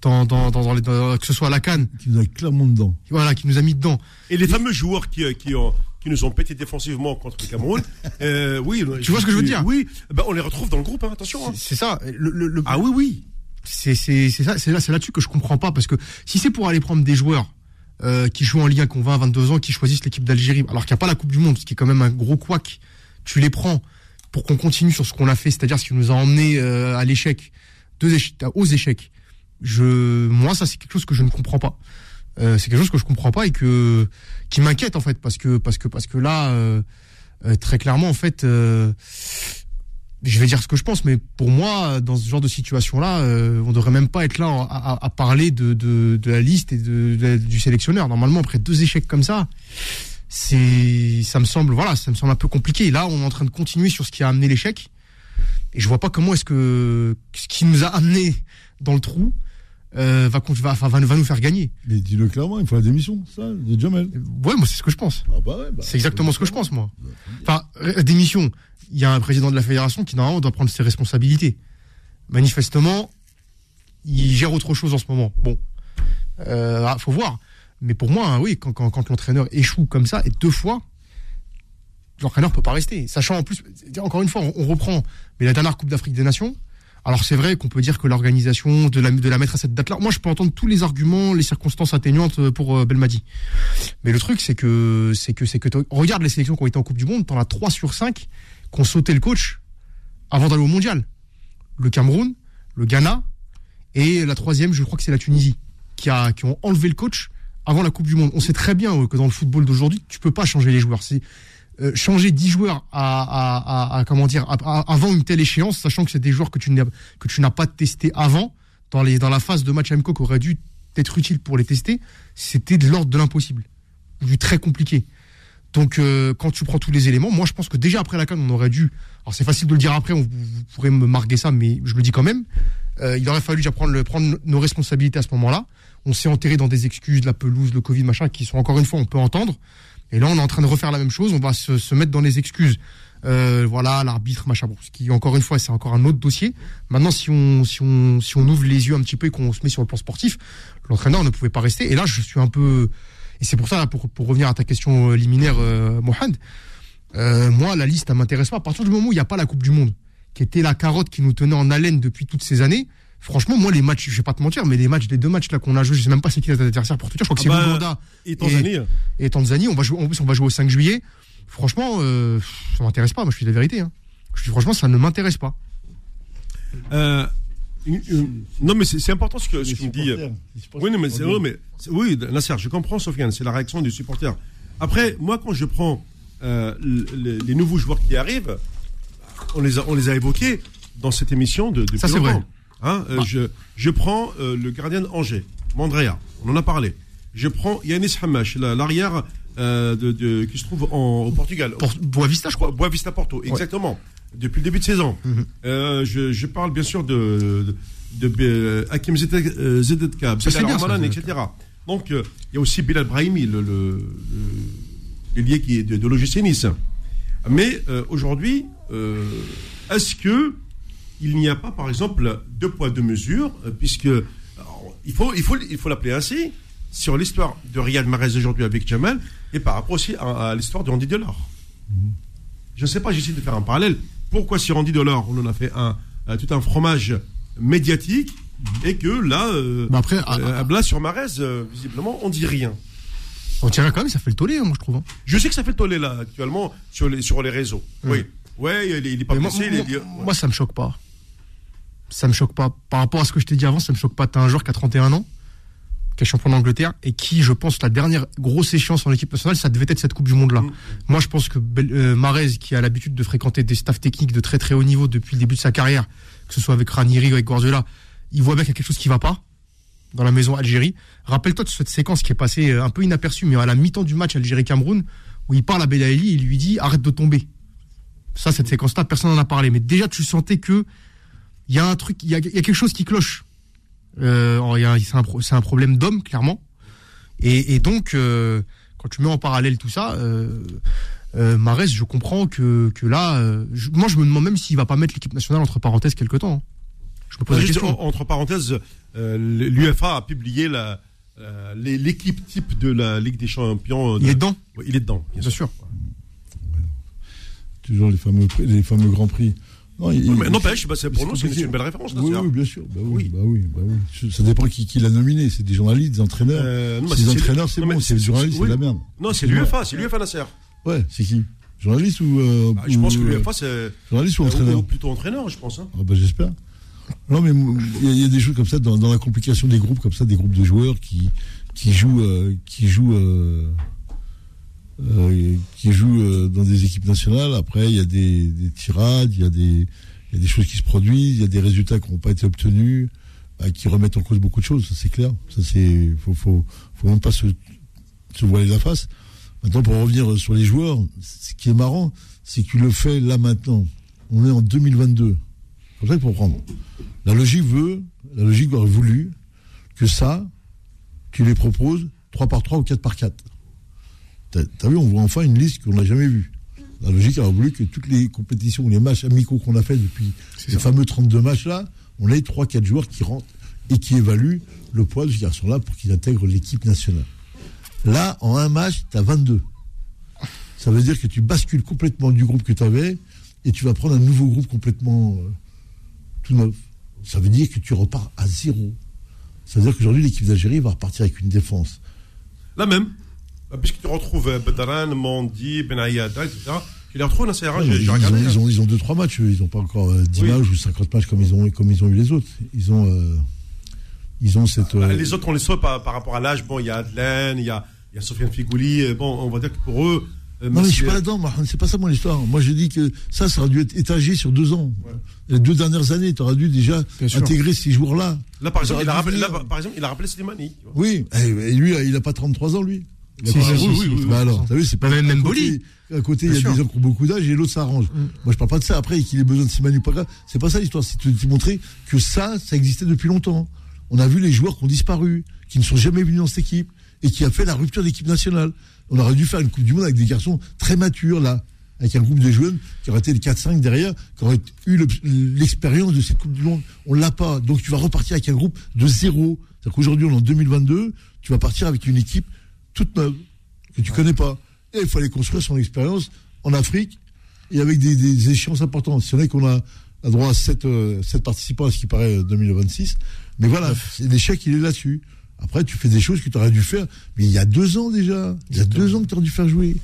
Dans, dans, dans, dans les- dans- que ce soit à la Cannes, qui nous a clairement dedans. voilà, qui nous a mis dedans. Et les fameux joueurs qui, euh, qui, ont, qui nous ont pété défensivement contre le Cameroun, *laughs* euh, oui. Tu vois ce que je veux dire Oui, ben, on les retrouve dans le groupe, hein, attention. hein. C'est- ça. Le, le- le- Ah oui, oui. c'est ça c'est là c'est là-dessus que je comprends pas parce que si c'est pour aller prendre des joueurs euh, qui jouent en Ligue 1 qui ont 20 22 ans qui choisissent l'équipe d'Algérie alors qu'il n'y a pas la Coupe du monde ce qui est quand même un gros couac tu les prends pour qu'on continue sur ce qu'on a fait c'est-à-dire ce qui nous a emmené euh, à l'échec deux échecs aux échecs je moi ça c'est quelque chose que je ne comprends pas Euh, c'est quelque chose que je comprends pas et que qui m'inquiète en fait parce que parce que parce que là euh, euh, très clairement en fait euh, je vais dire ce que je pense, mais pour moi, dans ce genre de situation-là, euh, on devrait même pas être là à, à- à parler de, de, de la liste et de, du sélectionneur. Normalement, après deux échecs comme ça, c'est, ça me semble, voilà, ça me semble un peu compliqué. Là, on est en train de continuer sur ce qui a amené l'échec, et je vois pas comment est-ce que ce qui nous a amené dans le trou euh, va, va, enfin, va, nous- va nous faire gagner. Mais dis-le clairement, il faut la démission, ça, de Jamel. Ouais, moi, c'est ce que je pense. Ah bah ouais, bah, C'est exactement ce que je pense, moi. Enfin, euh, démission. Il y a un président de la fédération qui, normalement, doit prendre ses responsabilités. Manifestement, il gère autre chose en ce moment. Bon. Euh, ah, faut voir. Mais pour moi, hein, oui, quand, quand, quand l'entraîneur échoue comme ça, et deux fois, l'entraîneur peut pas rester. Sachant en plus, encore une fois, on, on reprend, mais la dernière Coupe d'Afrique des Nations, alors c'est vrai qu'on peut dire que l'organisation, de la, de la mettre à cette date-là, moi je peux entendre tous les arguments, les circonstances atténuantes pour euh, Belmadi. Mais le truc, c'est que, c'est que, c'est que, regarde les sélections qui ont été en Coupe du Monde, t'en as 3 sur 5 qui ont sauté le coach avant d'aller au mondial. Le Cameroun, le Ghana, et la troisième, je crois que c'est la Tunisie, qui qui ont enlevé le coach avant la Coupe du Monde. On sait très bien euh, que dans le football d'aujourd'hui, tu peux pas changer les joueurs. C'est, euh, changer 10 joueurs à, comment dire, avant une telle échéance, sachant que c'est des joueurs que tu n'as, que tu n'as pas testé avant, dans les, dans la phase de match AMCO qui aurait dû être utile pour les tester, c'était de l'ordre de l'impossible. Du très compliqué. Donc, euh, quand tu prends tous les éléments, moi, je pense que déjà après la canne, on aurait dû. Alors, c'est facile de le dire après, on, vous, pourrez me marquer ça, mais je le dis quand même. Euh, il aurait fallu déjà prendre, prendre nos responsabilités à ce moment-là. On s'est enterré dans des excuses, la pelouse, le Covid, machin, qui sont encore une fois, on peut entendre. Et là, on est en train de refaire la même chose. On va se, se mettre dans les excuses. Euh, voilà, l'arbitre, machin. Bon, ce qui, encore une fois, c'est encore un autre dossier. Maintenant, si on, si on, si on ouvre les yeux un petit peu et qu'on se met sur le plan sportif, l'entraîneur ne pouvait pas rester. Et là, je suis un peu, et c'est pour ça, pour, pour revenir à ta question euh, liminaire, euh, Mohamed, euh, moi, la liste, elle m'intéresse pas. À partir du moment où il n'y a pas la Coupe du Monde, qui était la carotte qui nous tenait en haleine depuis toutes ces années, franchement, moi, les matchs, je vais pas te mentir, mais les matchs, les deux matchs là qu'on a joués, je sais même pas c'est qui les adversaires pour te dire. Je crois que Ah c'est bah, l'Ouganda Et Tanzanie. et Tanzanie. On va jouer, en plus, on va jouer au 5 juillet. Franchement, euh, ça m'intéresse pas. Moi, je suis la vérité. Hein. Je dis, franchement, ça ne m'intéresse pas. Euh, une- une- non, mais c'est important ce que, ce les que me dit. les. Oui, non, mais c'est oui, mais oui, Nasser, je comprends, Sofiane, c'est la réaction du supporter. Après, moi, quand je prends euh, le- le- les nouveaux joueurs qui arrivent, on les a, on les a évoqués dans cette émission de, depuis Ça, c'est vrai. Hein, euh, Bah. je, je prends euh, le gardien d'Angers, Mandrea, on en a parlé. Je prends Yanis Hamash, la- l'arrière euh, de, de- qui se trouve en- au Portugal. Boavista, je crois. Boavista Porto, exactement. depuis le début de saison. Mhm. Je, je parle bien sûr de, de, de Hakim Zedeka. etc. Donc, il y a aussi Bilal Brahimi, le, le, le- l'ailier qui est de, de Nice. Mais aujourd'hui, est-ce que il n'y a pas, par exemple, deux poids, deux mesures, euh, puisque alors, il faut il faut il faut l'appeler ainsi sur l'histoire de Riyad Mahrez aujourd'hui avec Jamal et par rapport aussi à, à l'histoire de Randy Delors. Je ne sais pas, j'essaie de faire un parallèle. Pourquoi si Randy Delors, on en a fait un euh, tout un fromage médiatique et que là, euh, Bah après, euh, là sur euh, visiblement, on dit rien. on dirait quand même, ça fait le tollé, hein, moi je trouve. hein. Je sais que ça fait toller là actuellement sur les sur les réseaux. Oui, ouais, il est, il est pas moi, blessé. il est- moi- il est- moi, ça me choque pas. Ça me choque pas. Par rapport à ce que je t'ai dit avant, ça me choque pas. T'as un joueur qui a 31 ans, qui est champion d'Angleterre, et qui, je pense, la dernière grosse échéance en équipe nationale, ça devait être cette Coupe du Monde-là. Mm. Moi, je pense que euh, Mahrez, qui a l'habitude de fréquenter des staffs techniques de très très haut niveau depuis le début de sa carrière, que ce soit avec Ranieri ou avec Guardiola, il voit bien qu'il y a quelque chose qui va pas dans la maison Algérie. Rappelle-toi de cette séquence qui est passée euh, un peu inaperçue, mais à la mi-temps du match Algérie-Cameroun, où il parle à Belaïli et il lui dit arrête de tomber. Ça, cette séquence-là, personne n'en a parlé. Mais déjà, tu sentais que il y a un truc, il y a, il y a quelque chose qui cloche. Euh, alors, il y a- c'est un, pro- un problème d'homme, clairement. Et, et donc, euh, quand tu mets en parallèle tout ça, euh, euh, Mahrez, je comprends que, que là, euh, je- moi, je me demande même s'il va pas mettre l'équipe nationale entre parenthèses quelque temps. hein. Je me pose la Juste question. en- entre parenthèses, euh, l'UFA a publié la- euh, l'équipe type de la Ligue des Champions. Il est dedans, Ouais, il est dedans, bien bien sûr. sûr. Toujours les fameux, les fameux grands prix. Non, il- mais n'empêche, bah, pour nous, c'est une, belle référence. Oui, oui, bien sûr. Bah oui, Oui. Bah oui, bah oui. Ça dépend qui, qui l'a nominé. C'est des journalistes, des entraîneurs. Euh, non, mais Si les entraîneurs, c'est bon. C'est les journalistes, c'est de la merde. Non, c'est l'UFA, c'est l'UFA Nasser. Ouais, c'est qui? Journaliste ou. euh, Bah, je pense que euh, l'UFA, c'est. Journaliste ou entraîneur? ou plutôt entraîneur, je pense. hein. Ah bah, J'espère. Non, mais il y, a- il y a des choses comme ça dans, dans la complication des groupes, comme ça, des groupes de joueurs qui, qui jouent, euh, qui jouent, euh, qui jouent euh, dans des équipes nationales. Après, il y a des, des tirades, il y, a des- il choses qui se produisent, il y a des résultats qui n'ont pas été obtenus, euh, qui remettent en cause beaucoup de choses. Ça, c'est clair. Ça, c'est, faut, même pas se, voiler la face. Maintenant, pour revenir sur les joueurs, ce qui est marrant, c'est que tu le fais là maintenant. On est en 2022. C'est comme ça qu'il faut prendre. La logique veut, la logique aurait voulu que ça, tu les proposes 3 par 3 ou 4 par 4. T'as as vu, on voit enfin une liste qu'on n'a jamais vue. La logique aurait voulu que toutes les compétitions, les matchs amicaux qu'on a fait depuis les fameux 32 matchs-là, on ait 3-4 joueurs qui rentrent et qui évaluent le poids de ce garçon-là pour qu'il intègre l'équipe nationale. Là, en un match, tu as 22. Ça veut dire que tu bascules complètement du groupe que tu avais et tu vas prendre un nouveau groupe complètement euh, tout neuf. Ça veut dire que tu repars à zéro. Ça veut dire qu'aujourd'hui, l'équipe d'Algérie va repartir avec une défense. La même. Bah, Puisque tu retrouves euh, Bedaran, Mondi, Benayada, etc. Tu les retrouves dans ces rangs, ils, ont, ils, ont, ils ont deux, trois matchs. Ils n'ont pas encore euh, 10 Oui. matchs ou 50 matchs comme ils ont, comme ils ont eu les autres. Ils ont, euh, ils ont cette. Euh, les autres, on les sauve par, par rapport à l'âge. Bon, il y a Adelaine, il y a, il y a Sofiane Figouli. euh, Bon, on va dire que pour eux. euh, Non, mais je suis pas là-dedans, c'est pas ça mon histoire. Moi, j'ai dit que ça, ça aurait dû être étagé sur deux ans. Les deux dernières années, tu aurais dû déjà Bien sûr. intégrer ces joueurs-là. Là, par exemple, il a rappelé, là, par exemple, il a rappelé Slimani. Oui, et, lui, il a pas 33 ans, lui. Si, si, si, oui, bah si. alors, t'as vu, c'est pas même Mboli. côté, à côté, il y a des gens qui ont beaucoup d'âge et l'autre s'arrange. Moi, je parle pas de ça. Après, qu'il ait besoin de Simani ou pas c'est pas ça l'histoire. C'est de te montrer que ça, ça existait depuis longtemps. On a vu les joueurs qui ont disparu, qui ne sont jamais venus dans cette équipe et qui a fait la rupture d'équipe nationale. On aurait dû faire une Coupe du Monde avec des garçons très matures, là, avec un groupe de jeunes qui auraient été les 4-5 derrière, qui auraient eu le- l'expérience de cette Coupe du Monde. On l'a pas. Donc, tu vas repartir avec un groupe de zéro. C'est-à-dire qu'aujourd'hui, on est en 2022, tu vas partir avec une équipe toute neuve, que tu connais pas. Et il fallait construire son expérience en Afrique et avec des, des échéances importantes. Si on est qu'on a, a droit à 7, participants à ce qui paraît euh, 2026. Mais voilà, c'est l'échec, il est là-dessus. Après, tu fais des choses que tu aurais dû faire, mais il y a deux ans déjà. Il y a deux ans que tu aurais dû faire jouer.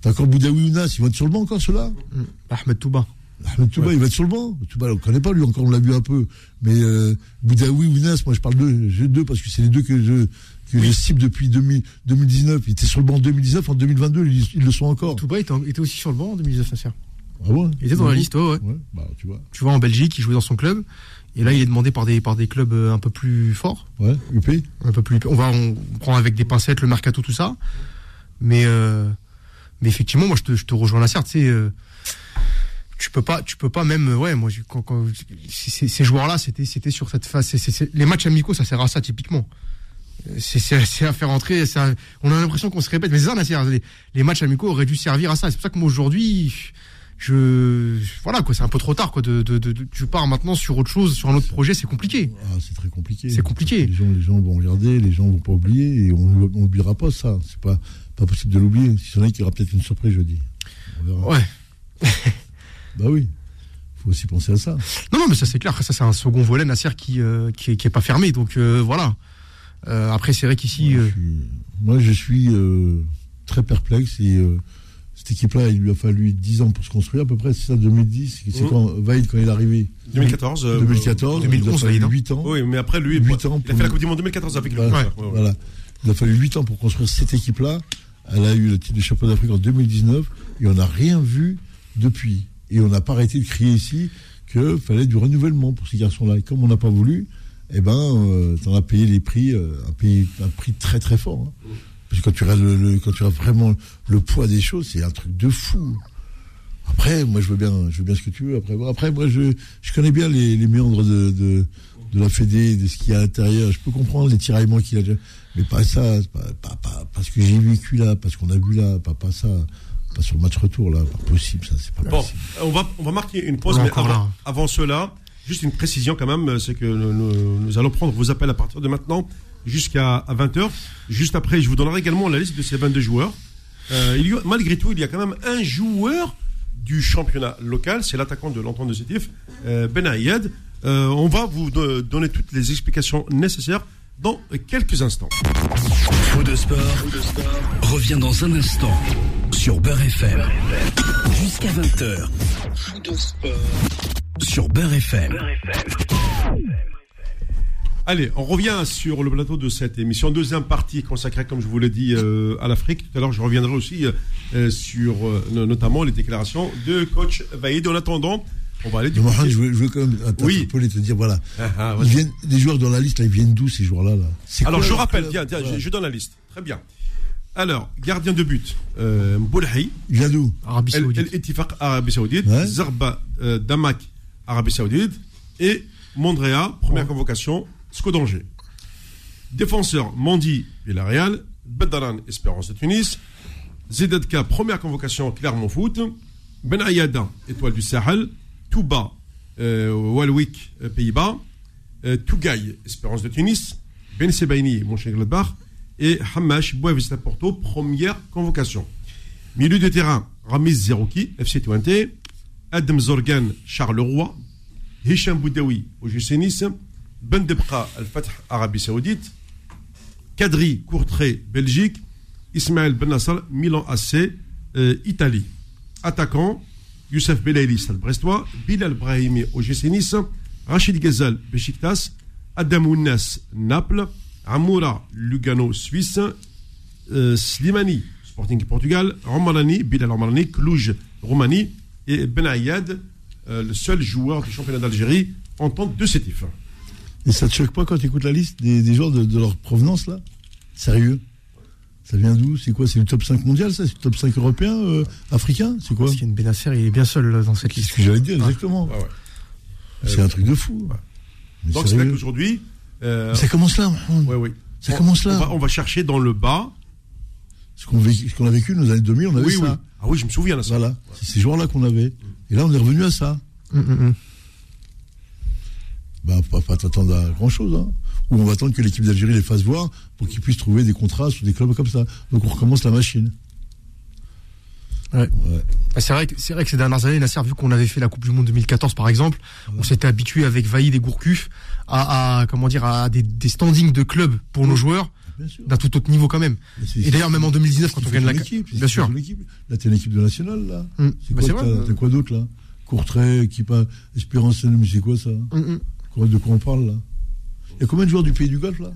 T'as encore Boudaoui Ounas, ils vont être sur le banc encore, ceux-là? Mm. Ahmed Touba. Ahmed Touba, il va être sur le banc. Touba, on ne connaît pas, lui, encore, on l'a vu un peu. Mais euh, Boudaoui Ounas, moi, je parle d'eux, j'ai deux, parce que c'est les deux que je, que je cible depuis 2000 2019. Ils étaient sur le banc en 2019, en 2022, ils, ils le sont encore. Touba était, était aussi sur le banc en 2019, Nasser. Ah ouais? Il était dans la liste, ouais, ouais. Ouais, bah, tu vois. Tu vois, en Belgique, il jouait dans son club. Et là, il est demandé par des, par des clubs euh, un peu plus forts. Ouais, UP. un peu plus. On va, on prend avec des pincettes le mercato, tout ça. Mais, euh, mais effectivement, moi, je te, je te rejoins là, certes. Tu sais, euh, tu peux pas, tu peux pas même, ouais, moi, quand, quand- ces, ces joueurs-là, c'était, c'était sur cette phase. les matchs amicaux, ça sert à ça typiquement. *laughs* C'est, à faire entrer. à- on a l'impression qu'on se répète, mais c'est ça, Nasser, les, les matchs amicaux auraient dû servir à ça. C'est pour ça que moi aujourd'hui, je, voilà quoi, c'est un peu trop tard quoi. De, de, tu pars maintenant sur autre chose, sur un autre projet, c'est compliqué. Ah, c'est très compliqué. C'est compliqué. Les gens, les gens vont regarder, les gens vont pas oublier et on n'oubliera pas ça. C'est pas, pas possible de l'oublier. Si c'en est qu'il y aura peut-être une surprise jeudi. On verra. Ouais. *laughs* Bah oui. Faut aussi penser à ça. Non, non, mais ça c'est clair. Ça c'est un second volet, Nasser, qui, euh, qui est pas fermé. Donc euh, voilà. Euh, après, c'est vrai qu'ici. Moi, euh, je moi, je suis, euh, très perplexe et euh, cette équipe-là, il lui a fallu 10 ans pour se construire à peu près. C'est ça, 2010. C'est Mhm. quand Vaïd, quand il est arrivé? 2014. euh, 2014. 2011, il a fallu Vaïd, hein. 8 ans. Oui, mais après lui, Huit il ans a pour fait la Coupe du Monde 2014 avec lui. Voilà. Ouais, ouais, ouais. Voilà. Il a fallu 8 ans pour construire cette équipe-là. Elle a eu le titre de champion d'Afrique en 2019 et on n'a rien vu depuis. Et on n'a pas arrêté de crier ici qu'il fallait du renouvellement pour ces garçons-là. Et comme on n'a pas voulu, eh ben, euh, t'en as payé les prix, euh, un, pays- un prix très très fort. hein. Parce que quand tu regardes le, le- quand tu regardes vraiment le poids des choses, c'est un truc de fou. Après, moi, je veux bien, je veux bien ce que tu veux. Après, Bon, après moi, je, je connais bien les, les méandres de, de, de la Fédé, de ce qu'il y a à l'intérieur. Je peux comprendre les tiraillements qu'il a déjà, mais pas ça, pas, pas, pas, pas ce que j'ai vécu là, pas ce qu'on a vu là, pas, pas ça, pas sur le match retour là, pas possible, ça, c'est pas Bon, possible. on va, on va marquer une pause, mais avant cela, juste une précision quand même, c'est que nous, allons prendre vos appels à partir de maintenant jusqu'à 20h. Juste après, je vous donnerai également la liste de ces 22 joueurs. Euh, malgré tout, il y a quand même un joueur du championnat local, c'est l'attaquant de l'entente de Sétif, euh, Ben Ayed. Euh, on va vous do- donner toutes les explications nécessaires dans quelques instants. Faux de sport, revient dans un instant sur Beurre FM. Jusqu'à 20h. Sur Beurre FM. Allez, on revient sur le plateau de cette émission. Deuxième partie consacrée, comme je vous l'ai dit, euh, à l'Afrique. Tout à l'heure, je reviendrai aussi euh, sur euh, no- notamment les déclarations de coach Vaïd. En attendant, on va aller du côté- je veux, je veux quand même Oui. t'interpeller, te dire voilà, *laughs* Ah, ah, ils viennent, les joueurs dans la liste là, ils viennent d'où ces joueurs-là là? Alors, quoi je rappelle, tiens, tiens, Voilà. je, je donne la liste. Très bien. Alors, gardien de but, euh, Mboulhi, Il vient d'où? Arabie Saoudite. El Arabie Saoudite, Ouais. Zarba euh, Damak, Arabie Saoudite, et Mondrea, première convocation, SCO d'Angers. Défenseur, Mandi, Villarreal, Bedaran, Espérance de Tunis, Zedadka, première convocation, Clermont Foot, Ben Ayada, Étoile du Sahel, Touba, euh, Walwick, euh, Pays-Bas, euh, Tougaï, Espérance de Tunis, Ben Sebaini, Mönchengladbach, et Hamash, Boavista Porto, première convocation. Milieu de terrain, Ramiz Zerouki, FC Twente, Adam Zorgan, Charleroi, Hicham Boudaoui, OGC Nice, Ben Debra, Al-Fatah, Arabie Saoudite, Kadri, Courtrai, Belgique, Ismaël Ben Nasser, Milan AC, Italie. Attaquant, Youssef Belaïli, Stade Brestois, Bilal Brahimi, OGC Nice, Rachid Ghazal, Besiktas, Adam Ounas, Naples, Amoura, Lugano, Suisse, euh, Slimani, Sporting Portugal, Romarani, Bilal Romarani, Cluj, Roumanie, et Ben Ayad, euh, le seul joueur du championnat d'Algérie en tant de sétif. Et ça te choque pas quand tu écoutes la liste des, joueurs de leur provenance là? Sérieux? Ça vient d'où? C'est quoi? C'est le top 5 mondial ça? C'est le top 5 européen euh, Africain? C'est quoi? Parce qu'il y a une Benasser, il est bien seul euh, dans cette C'est liste. ce que j'allais dire exactement. Ouais, ouais. C'est un truc de fou. Donc c'est vrai qu'aujourd'hui, euh, Ça commence là. Ouais, ouais. Ça On- commence là. On va, on va chercher dans le bas. Ce qu'on a vécu dans les années 2000, on avait Oui, ça. oui. Ah oui, je me souviens de ça. Voilà. C'est ces joueurs-là qu'on avait. Et là, on est revenu à ça. Hum, hum, hum. Bah, pas, pas t'attendre à grand chose, hein. Ou on va attendre que l'équipe d'Algérie les fasse voir pour qu'ils puissent trouver des contrats sur des clubs comme ça. Donc on recommence la machine. Ouais. Ouais. Bah, C'est vrai, que- c'est vrai que ces dernières années, Nasser, vu qu'on avait fait la Coupe du Monde 2014 par exemple, on s'était habitué avec Vaïd et Gourcuff à, à, comment dire, à des, des standings de clubs pour nos joueurs d'un tout autre niveau quand même. Et d'ailleurs, même en 2019, quand on gagne la équipe, bien sûr. équipe. Là, t'es une équipe de nationale, là. Hum. C'est Bah, quoi, t'as- quoi d'autre, là? Courtrai, qui pas Espérance, mais c'est quoi ça? Hum. Quoi- De quoi on parle, là? Il y a combien de joueurs du pays du Golfe, là?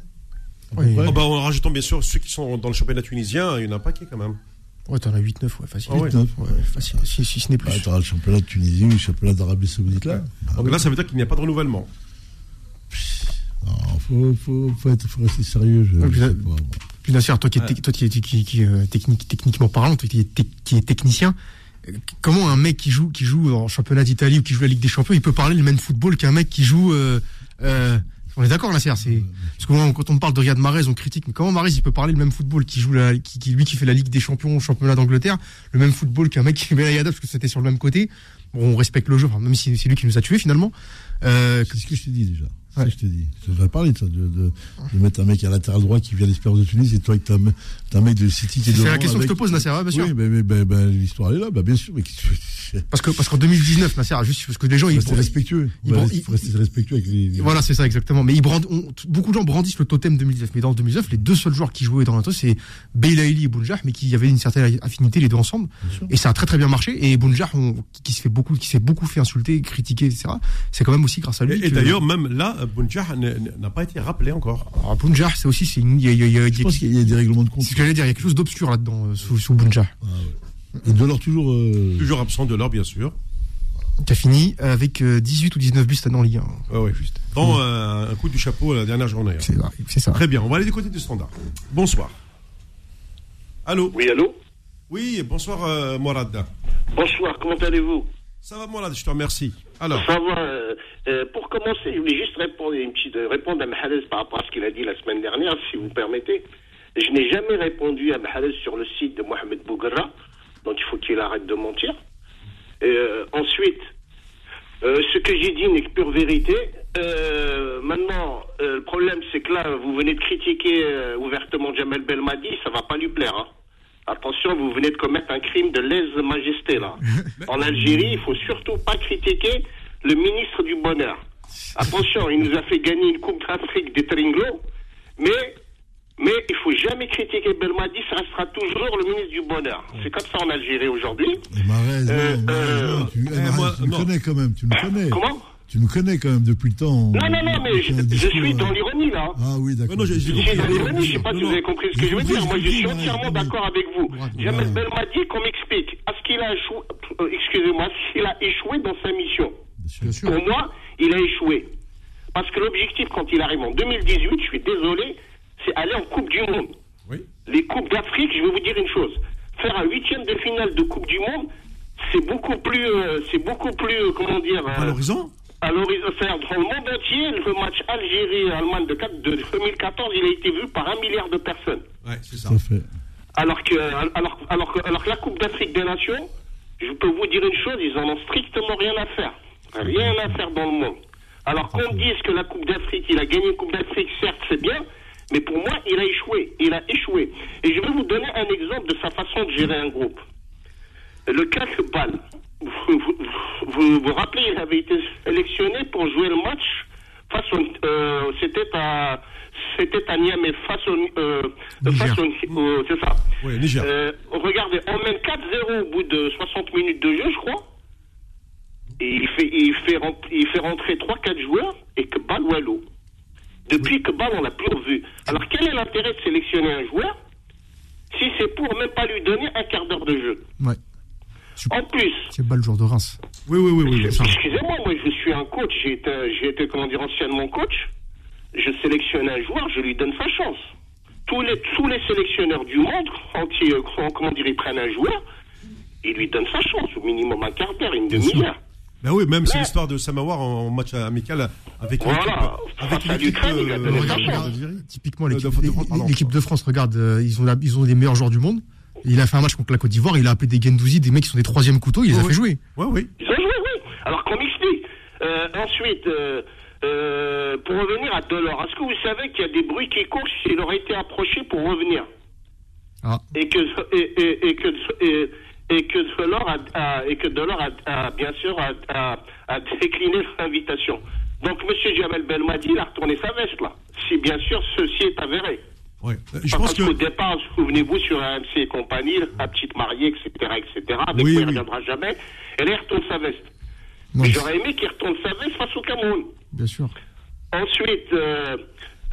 Oui. Ah bah, en rajoutant bien sûr ceux qui sont dans le championnat tunisien, il y en a un paquet quand même. Ouais, t'en as 8-9, ouais, facile. Ah ouais. 8-9. Ouais, facile, si, si ce n'est plus. Bah, t'auras le championnat de Tunisie ou le championnat d'Arabie Saoudite, là. Bah, Donc là, ça veut dire qu'il n'y a pas de renouvellement. non, faut, faut, faut, être, faut rester sérieux. Je, je puis sais là- pas, moi. Puis Nasser, toi qui, es Ouais. toi qui, es- qui, qui, euh, technique, techniquement parlant, toi qui es, technicien, comment un mec qui joue, qui joue en championnat d'Italie ou qui joue la Ligue des Champions, il peut parler le même football qu'un mec qui joue. Euh, euh, on est d'accord là, c'est parce que quand on parle de Riyad Mahrez, on critique. Mais comment Mahrez il peut parler le même football qui joue la, qui, qui- lui qui fait la Ligue des Champions, championnat d'Angleterre, le même football qu'un mec qui met la Yada parce que c'était sur le même côté? Bon, on respecte le jeu, enfin, même si c'est lui qui nous a tués finalement. Euh, C'est ce que je t'ai dit déjà. C'est Ouais. ce que je t'ai dit. Je vais parler de ça, de, de, de mettre un mec à latéral droit qui vient d'Espérance de Tunis et toi avec ta, ta mec de City qui est c'est devant la question que je te pose, Nasser, ouais, bien sûr. Oui, mais, mais, ben, ben, l'histoire est là, bah, bien sûr. Mais Parce que parce qu'en 2019, Nasser, juste parce que les gens faut ils rester respectueux. ils Ouais, brand- faut rester respectueux avec les. les- Voilà, c'est ça exactement. Mais ils brand- on- beaucoup de gens brandissent le totem 2019. Mais dans 2019, les deux seuls joueurs qui jouaient dans l'Into, c'est Beilaili et Bounjah, mais qui avaient une certaine affinité les deux ensemble. sûr. Et ça a très très bien marché. Et Bounjah, on- qui, se fait beaucoup, qui s'est beaucoup fait insulter, critiquer, etc. C'est quand même aussi grâce à lui. Et, d'ailleurs, même là, Bunjah n- n'a pas été rappelé encore. Alors, Bounjah, c'est aussi, c'est une- il y a, il y a- il y a- Je pense qu'il y a des règlements de compte. Que j'allais dire. Il y a quelque chose d'obscur là-dedans euh, sous, sous Bounjah. Et Delors toujours. euh, Toujours absent de l'or, bien sûr. Qui a fini avec euh, 18 ou 19 buts cette année en Ligue 1. Ouais, ouais, juste. Dans euh, un coup du chapeau la dernière journée. hein. C'est c'est ça. Très bien, on va aller du côté du standard. Bonsoir. Allô? Oui, allô? Oui, bonsoir euh, Morad. Bonsoir, comment allez-vous? Ça va Morad, je te remercie. Alors, Ça va. euh, euh, pour commencer, je voulais juste répondre, une petite, répondre à Mahrez par rapport à ce qu'il a dit la semaine dernière, si vous permettez. Je n'ai jamais répondu à Mahrez sur le site de Mohamed Bougra, donc il faut qu'il arrête de mentir. Euh, ensuite, euh, ce que j'ai dit n'est que pure vérité. Euh, maintenant, le problème, c'est que là, vous venez de critiquer ouvertement Jamel Belmadi, ça va pas lui plaire. hein. Attention, vous venez de commettre un crime de lèse-majesté, là. *laughs* En Algérie, il faut surtout pas critiquer le ministre du Bonheur. Attention, il nous a fait gagner une Coupe d'Afrique des Tringlo, mais, mais il faut jamais critiquer Belmadi, ça restera toujours le ministre du Bonheur. C'est comme ça en Algérie aujourd'hui. et Mahrez, Euh, non, euh, non, tu, eh, eh, moi, tu me connais quand même, tu me connais. Comment? Tu me connais quand même depuis le temps. Non, non, non, mais je, je suis dans l'ironie, là. Ah oui, d'accord. Ouais, non, j'ai- j'ai Je compris. suis dans l'ironie, je sais pas non, si vous avez compris ce que je veux dire. Moi, je suis entièrement d'accord avec vous. Jamel Belmadi, qu'on m'explique. Est-ce qu'il a échoué, euh, excusez-moi, est-ce qu'il a échoué dans sa mission Bien sûr. Pour moi, il a échoué. Parce que l'objectif, quand il arrive en 2018, je suis désolé, c'est aller en Coupe du Monde. Oui. Les Coupes d'Afrique, je vais vous dire une chose. Faire un huitième de finale de Coupe du Monde, c'est beaucoup plus, euh, c'est beaucoup plus, euh, comment dire, euh, Valorisant à l'horizon, c'est-à-dire dans le monde entier, le match Algérie-Allemagne de, de 2014, il a été vu par un milliard de personnes. Ouais, c'est ça. Fait. Alors que, alors, alors, que- alors que la Coupe d'Afrique des Nations, je peux vous dire une chose, ils en ont strictement rien à faire. Rien à faire dans le monde. Alors qu'on dise que la Coupe d'Afrique, il a gagné une Coupe d'Afrique, certes, c'est bien, mais pour moi, il a échoué. Il a échoué. Et je vais vous donner un exemple de sa façon de gérer un groupe. Le cas Ball. Vous vous, vous vous rappelez, il avait été sélectionné pour jouer le match face au, euh, c'était à, c'était à Niamey, face au, euh, face au, au- c'est ça. Oui, Niger. Euh, regardez, on mène 4-0 au bout de 60 minutes de jeu, je crois. Et il fait, il fait, rent- il fait rentrer 3-4 joueurs et que Ball Depuis que Ball, on l'a plus revu. Alors, quel est l'intérêt de sélectionner un joueur si c'est pour même pas lui donner un quart d'heure de jeu Ouais. En plus, C'est pas le joueur de Reims. Oui, oui, oui, oui. excusez-moi, moi je suis un coach, j'ai été, j'ai été, comment dire, anciennement coach. Je sélectionne un joueur, je lui donne sa chance. Tous les, tous les sélectionneurs du monde, quand ils, quand- comment dire, ils prennent un joueur, ils lui donnent sa chance, au minimum un quart d'heure, une demi-heure. Ben oui, même c'est l'histoire de Samawar en, en match amical avec Voilà. l'équipe. Avec l'équipe. regarde, typiquement Euh, l'équipe de- de France, regarde, euh, ils ont, la- ils ont les meilleurs joueurs du monde. Il a fait un match contre la Côte d'Ivoire, il a appelé des Gendouzi, des mecs qui sont des troisième couteaux, il les a Oui, fait jouer. Oui, oui. Ils ont joué, oui. Alors qu'on m'explique. Euh, ensuite, euh, euh, pour revenir à Delors, est-ce que vous savez qu'il y a des bruits qui courent s'il aurait été approché pour revenir? Ah. et que et, et, et que et, et que Delors a, a- et que Delors a, a, bien sûr a, décliné l'invitation. Donc Monsieur Jamel Belmadi il a retourné sa veste là. Si bien sûr ceci est avéré. Ouais. Euh, Je Parce pense qu'au que. départ, souvenez-vous sur AMC et compagnie, la petite mariée, etc., etc., avec Oui, quoi il ne oui. reviendra jamais, il retourne sa veste. Non, Mais c'est- j'aurais aimé qu'il retourne sa veste face au Cameroun. bien sûr. Ensuite, euh,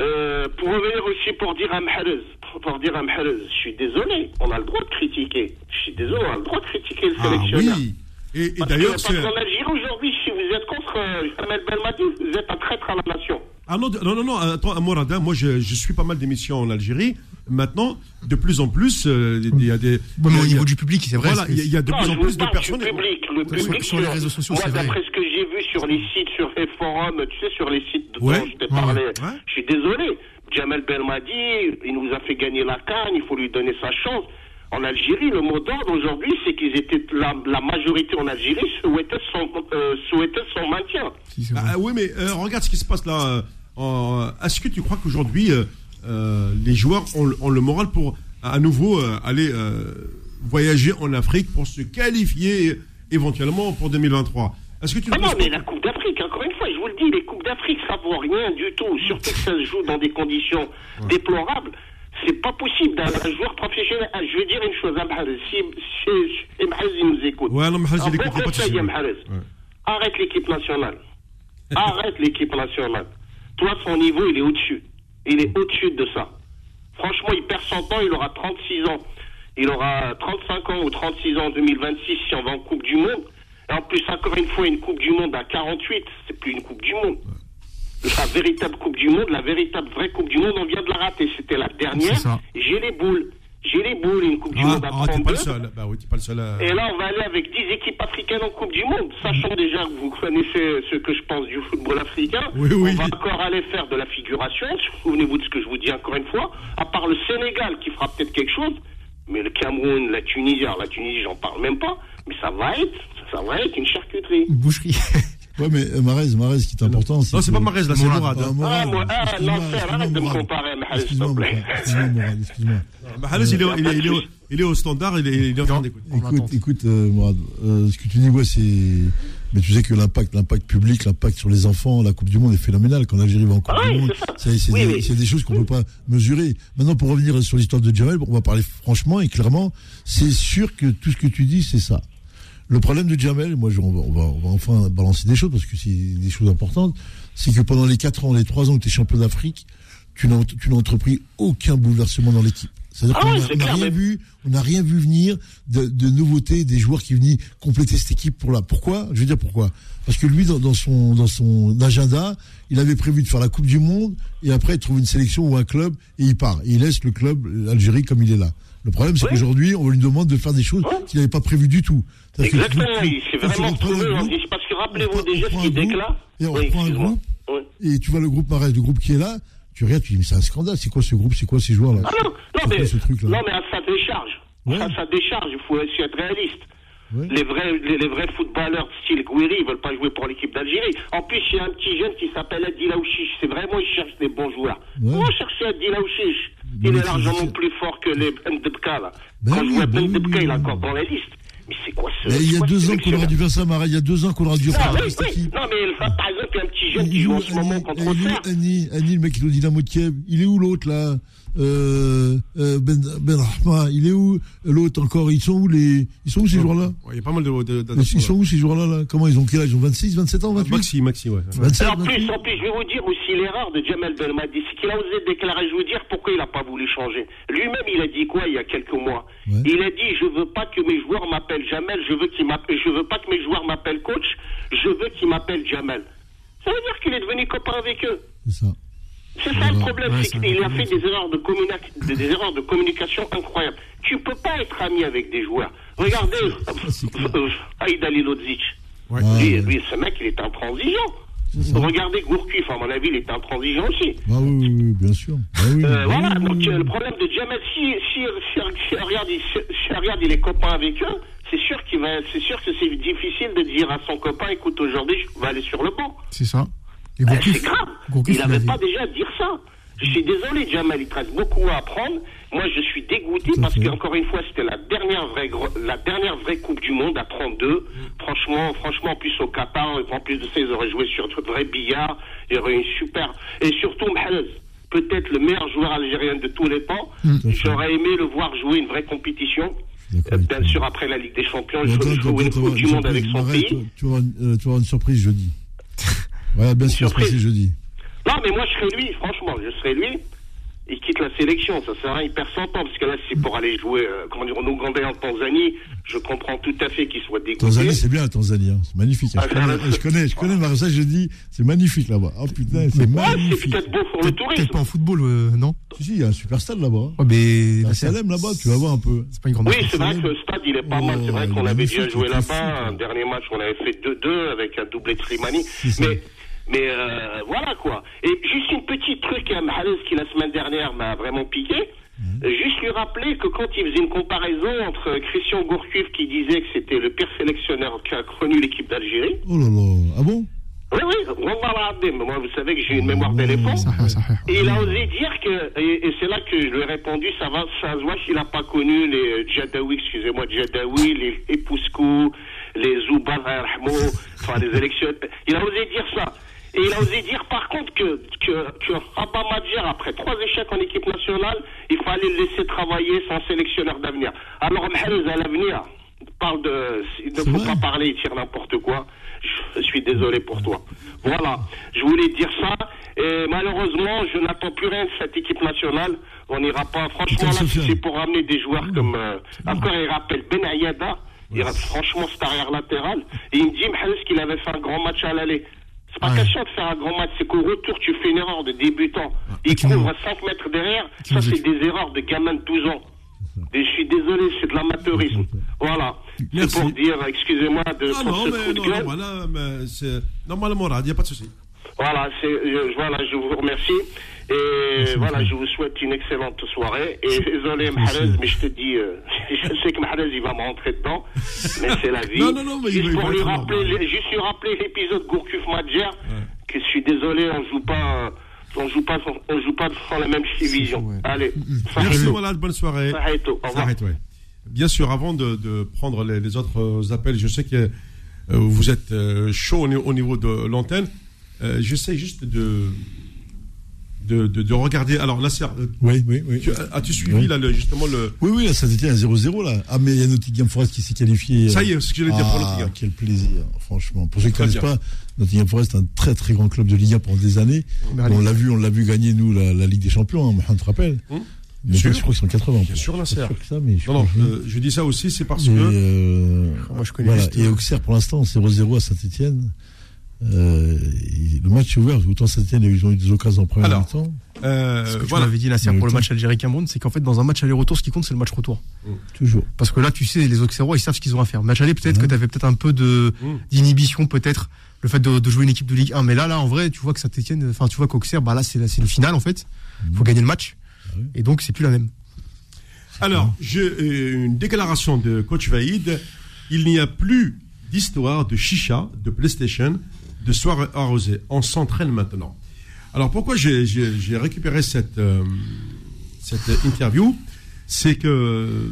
euh, pour revenir aussi pour dire à Mahrez, pour dire à Mahrez, je suis désolé, on a le droit de critiquer. Je suis désolé, on a le droit de critiquer le Ah sélectionneur. oui. Et, Parce d'ailleurs, parce c'est. qu'en Algérie aujourd'hui, si vous êtes contre euh, Jamel Belmadi, vous êtes un traître à la nation. Ah non, non, non, non, attends, Morada, moi je, je suis pas mal d'émissions en Algérie. maintenant, de plus en plus, euh, il y a des. Mais au a- niveau du public, c'est vrai. Voilà, il y a- il y a de Non, plus en plus de personnes. Du public, le Sur- public sur les réseaux sociaux, Moi, c'est vrai. d'après ce que j'ai vu sur les sites, sur les forums, tu sais, sur les sites dont Ouais, je t'ai ouais, parlé, ouais. je suis désolé. Jamel Belmadi, il nous a fait gagner la canne, il faut lui donner sa chance. En Algérie, le mot d'ordre aujourd'hui, c'est qu'ils étaient la, la majorité en Algérie souhaitait son, euh, souhaitait son maintien. Si. Ah, oui, mais euh, regarde ce qui se passe là. euh, en- Est-ce que tu crois qu'aujourd'hui, euh, euh, les joueurs ont, ont le moral pour à nouveau euh, aller euh, voyager en Afrique pour se qualifier éventuellement pour 2023 Est-ce que tu Ah non, mais la Coupe d'Afrique, je vous le dis, les Coupes d'Afrique, ça vaut rien du tout. Surtout que ça se joue dans des conditions déplorables. C'est pas possible d'un un joueur professionnel. Ah, je vais dire une chose à Mahrez. Si, si, nous écoute. Ouais, non, Mahrez, Un il bon écoute pas conseil, tout de suite. Mahrez. Ouais. Arrête l'équipe nationale. *laughs* Arrête l'équipe nationale. Toi, son niveau, il est au-dessus. Il est au-dessus de ça. Franchement, il perd son temps, il aura 36 ans. Il aura 35 ans ou 36 ans en 2026 si on va en Coupe du Monde. En plus, encore une fois, une Coupe du Monde à 48, c'est plus une Coupe du Monde. La véritable Coupe du Monde, la véritable vraie Coupe du Monde, on vient de la rater. C'était la dernière. J'ai les boules. J'ai les boules, une Coupe du Ah, Monde à ah, t'es 32. pas le seul. Bah oui, pas le seul. à- Et là, on va aller avec 10 équipes africaines en Coupe du Monde. Sachant déjà que vous connaissez ce que je pense du football africain, Oui, oui. on va encore aller faire de la figuration. Souvenez-vous de ce que je vous dis encore une fois. À part le Sénégal qui fera peut-être quelque chose, mais le Cameroun, la Tunisie, alors la Tunisie, j'en parle même pas, mais ça va être, ça va être une charcuterie. Une boucherie. *laughs* Ouais, mais euh, Marez, Marez, ce qui est important, Non, c'est pas Marez, là, c'est Mourad. Ah, hein. Mourad, Ah, ah, l'enfer, excuse-moi, arrête de me comparer, Mahrez, s'il te Excuse-moi, plaît. Mourad, excuse-moi, Mourad, excuse-moi. Mahrez, il est, au standard, il est, il est en train d'écouter. Écoute, écoute, euh, Mourad, euh, ce que tu dis, ouais, c'est. Mais tu sais que l'impact, l'impact public, l'impact sur les enfants, la Coupe du Monde est phénoménal. Quand l'Algérie va en Coupe Ah du oui, Monde, c'est c'est c'est Oui, des, oui. c'est des choses qu'on peut pas mesurer. Maintenant, pour revenir sur l'histoire de Jamel, on va parler franchement et clairement. C'est sûr que tout ce que tu dis, c'est ça. Le problème de Jamel, moi, je- on va, on va, on va enfin balancer des choses parce que c'est des choses importantes. C'est que pendant les 4 ans, les 3 ans où tu es champion d'Afrique, tu n'as entrepris aucun bouleversement dans l'équipe. C'est-à-dire Ah qu'on n'a rien mais- vu, on n'a rien vu venir de, de nouveautés, des joueurs qui venaient compléter cette équipe pour là. Pourquoi? Je veux dire pourquoi? Parce que lui, dans, dans son dans son agenda, il avait prévu de faire la Coupe du Monde et après il trouve une sélection ou un club et il part. Et il laisse le club l'Algérie comme il est là. Le problème, c'est Ouais. qu'aujourd'hui, on lui demande de faire des choses Ouais. qu'il n'avait pas prévues du tout. Que Exactement, tu vraiment dit- Parce que rappelez-vous prend- déjà ce prend qu'il déclare. et on Oui, reprend un groupe, Oui. et tu vois le groupe Marès, le groupe qui est là, tu regardes, tu dis, mais c'est un scandale, c'est quoi ce groupe, c'est quoi ces joueurs-là? Ah non, non, C'est mais, quoi ce truc-là? non, mais à sa décharge. Ouais. À sa décharge, il faut aussi être réaliste. Les vrais, les, les vrais footballeurs style Gouiri, ils veulent pas jouer pour l'équipe d'Algérie. En plus, il y a un petit jeune qui s'appelle Adil Aouchiche. C'est vraiment, il cherche des bons joueurs. Ouais. Moi, chercher Adil Aouchiche. Mais Il est largement plus fort que les Ndebka, là. Ben Quand je oui, vois ben oui, il est encore dans la liste. Mais c'est quoi ce Mais il y a deux ans qu'on aurait dû faire ça, Marais. Il y a deux ans qu'on aurait dû faire oui, cette oui. équipe. non, mais il- par exemple, il y a un petit jeune qui joue en ce moment contre. Annie, Annie, le mec qui est au Dynamo de Kiev. Il est où l'autre, là? Euh, euh, Ben, ben Rahma, il est où l'autre encore? Ils sont où les Ils sont où ces joueurs-là? Ouais, Il y a pas mal de. de, de- Ils sont où ces joueurs-là là? Comment ils ont quel âge? Ils ont 26, 27 ans, 28 Maxi, Maxi, ouais. 27, Et en plus, 28 en plus, je vais vous dire aussi l'erreur de Jamel Belmadi, c'est qu'il a osé déclarer, je vais vous dire pourquoi il n'a pas voulu changer. Lui-même, il a dit quoi il y a quelques mois? Ouais. Il a dit, je veux pas que mes joueurs m'appellent Jamel, je veux qu'ils m'appellent, je veux pas que mes joueurs m'appellent coach, je veux qu'ils m'appellent Jamel. Ça veut dire qu'il est devenu copain avec eux. C'est ça. C'est ça le problème, Ouais, c'est qu'il a fait des erreurs de, des, des erreurs de communication incroyables. Tu peux pas être ami avec des joueurs. Regardez, clair. euh, Aïda Lilodzic. Ouais. Lui, ce mec, il est intransigeant. Regardez Gourcuff, à mon avis, il est intransigeant aussi. Ah oui, bien sûr. Ah oui, Euh, oui, voilà, donc euh, le problème de Jamel, si, si, si, si, regarde, il, si, si, regarde, il est copain avec eux, c'est sûr qu'il va, c'est sûr que c'est difficile de dire à son copain, écoute, aujourd'hui, je vais aller sur le banc. C'est ça. Gourcuff, c'est grave. Gourcuff, il n'avait avait- pas déjà à dire ça. Je suis désolé, Jamal, il te reste beaucoup à apprendre. Moi, je suis dégoûté parce qu'encore une fois, c'était la dernière vraie, la dernière vraie Coupe du Monde à 32. Franchement, franchement, en plus au Qatar, en plus de ça, ils auraient joué sur de vrais billards. Il y aurait une super, et surtout Mahrez, peut-être le meilleur joueur algérien de tous les temps. J'aurais aimé le voir jouer une vraie compétition. Euh, bien sûr, après la Ligue des Champions, toi, jouer une Coupe du Monde avec son pays. Tu une- euh, une surprise jeudi. *laughs* Voilà, bien sûr, c'est jeudi. Non, mais moi, je serais lui, franchement, je serais lui. il quitte la sélection. Ça sert à rien, il perd son temps, parce que là, c'est pour aller jouer, euh, comment dire, en Ouganda et en Tanzanie. Je comprends tout à fait qu'il soit dégoûté. Tanzanie, c'est bien la Tanzanie, hein. c'est magnifique. hein. Ah, Je connais, je connais, je connais Marseille, je dis, c'est magnifique là-bas. Oh putain, c'est Ouais, c'est magnifique. peut-être beau pour le tourisme. peut-être pas en football, euh, non? Si, si, il y a un super stade là-bas. hein. Ouais, mais c'est Salem là-bas, tu vas voir un peu. c'est pas une grande Oui, c'est vrai que le stade, il est pas mal. C'est vrai Oh, qu'on avait magnifique, déjà joué là-bas. Un dernier match, on avait fait 2-2 avec un doublé de Slimani. ça. Mais, mais euh, voilà quoi. Et juste une petite truc à Mahrez qui la semaine dernière m'a vraiment piqué. Mhm. Euh, Juste lui rappeler que quand il faisait une comparaison entre Christian Gourcuff qui disait que c'était le pire sélectionneur qu'a connu l'équipe d'Algérie. Oh là là, ah bon? Oui, oui, moi vous savez que j'ai une mémoire d'éléphant. Et il a osé dire que, et, et c'est là que je lui ai répondu, ça va, ça se voit qu'il n'a pas connu les euh, Djadaoui, excusez-moi, Djadaoui, les, les Pouskou, les Zouba, enfin les élections. Il a osé dire ça. Et il a osé dire par contre que, que, que Abba Madjer, après trois échecs en équipe nationale, il fallait le laisser travailler son sélectionneur d'avenir. Alors Mahrez à l'avenir parle de, il ne C'est faut vrai. pas parler, il tire n'importe quoi. Je suis désolé pour toi. Voilà, je voulais dire ça. Et malheureusement, je n'attends plus rien de cette équipe nationale. On n'ira pas. Franchement, là, c'est pour ramener des joueurs comme. euh, encore, il rappelle Ben Ayada. Il franchement cet arrière latéral. Et il me dit, Mahrez, qu'il avait fait un grand match à l'aller. C'est pas Ouais. question de faire un grand match, c'est qu'au retour, tu fais une erreur de débutant. Il couvre à 5 mètres derrière. Ça, c'est des erreurs de gamin de 12 ans. Et je suis désolé, c'est de l'amateurisme. Voilà. C'est pour dire, excusez-moi de Ah prendre non, ce mais coup de non, gueule. non, voilà, mais normalement il n'y a pas de souci. Voilà, je, voilà, je vous remercie. Et voilà, je vous souhaite une excellente soirée. Et désolé, Mahrez, mais je te dis, euh, *laughs* je sais que Mahrez, il va me rentrer dedans. Mais c'est la vie. *laughs* Non, non, non, mais juste il pour lui rappeler, les- juste lui rappeler l'épisode Gourcuff Madjer, que je suis désolé, on joue pas, euh, on joue pas, sans- on joue pas dans la même division. ouais. Allez, Merci, Sahaïto. voilà, bonne soirée. Au revoir. Ouais. Bien sûr, avant de, de prendre les, les autres euh, appels, je sais que euh, vous êtes euh, chaud au niveau de l'antenne. Euh, J'essaie juste de, de, de, de regarder. Alors, là, c'est- euh, Oui, oui, oui. tu- as-tu suivi Oui. là, le- justement le. Oui, oui, là, ça c'était un 0-0 là. Ah, mais il y a Nottingham Forest qui s'est qualifié. Ça y est, ce que j'allais dire pour Ah, Nottingham. Quel plaisir, franchement. Pour ceux qui ne connaissent pas, Nottingham Forest est un très très grand club de Ligue 1 pendant des années. On l'a vu, on l'a vu gagner nous la, la Ligue des Champions. Hein, on te rappelle. Hum. Mais Sûr. je crois qu'ils sont 80. Bien sûr, Nasser. Pas sûr que ça, mais je Non, non, euh, je dis ça aussi, c'est parce Et, que. euh, Moi, je connais voilà. Et euh, Auxerre, pour l'instant, 0-0 à Saint-Etienne. Le match est ouvert. Autant Saint-Etienne, ils ont eu des occasions en première Alors, mi-temps. euh, Ce que tu voilà. m'avais dit, Mais pour le match Algérie-Cameroun, c'est qu'en fait, dans un match aller-retour, ce qui compte, c'est le match retour. Toujours. Parce que là, tu sais, les Auxerrois, ils savent ce qu'ils ont à faire. Match aller, peut-être que tu avais peut-être un peu de Mm. d'inhibition, peut-être, le fait de, de jouer une équipe de Ligue 1. Mais là, là, en vrai, tu vois que Saint-Etienne, enfin, tu vois qu'Auxerre, bah là, c'est la- c'est le final, en fait. faut gagner le match. oui. Et donc, c'est plus la même. Alors, j'ai euh, une déclaration de coach Vaïd. Il n'y a plus d'histoire de chicha, de PlayStation, de soirée arrosée. On s'entraîne maintenant. Alors, pourquoi j'ai- récupéré cette, euh, cette interview? C'est que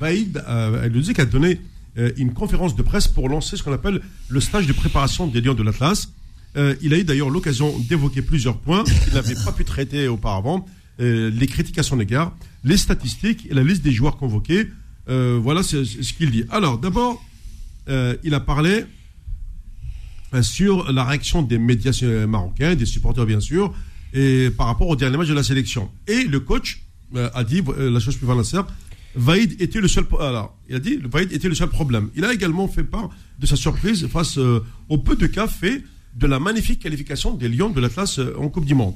Vaïd, euh, dit qu'elle a donné euh, une conférence de presse pour lancer ce qu'on appelle le stage de préparation des Lions de l'Atlas. Euh, il a eu d'ailleurs l'occasion d'évoquer plusieurs points qu'il n'avait pas pu traiter auparavant. Euh, les critiques à son égard, les statistiques et la liste des joueurs convoqués. Euh, voilà ce qu'il dit. Alors, d'abord, euh, il a parlé euh, sur la réaction des médias euh, marocains, des supporters bien sûr, et par rapport au dernier match de la sélection. Et le coach euh, a dit euh, la chose suivante, Nasser, Vaïd était le seul. Alors, il a dit Vaïd était le seul problème. Il a également fait part de sa surprise face euh, au peu de cas fait de la magnifique qualification des Lions de l'Atlas euh, en Coupe du Monde.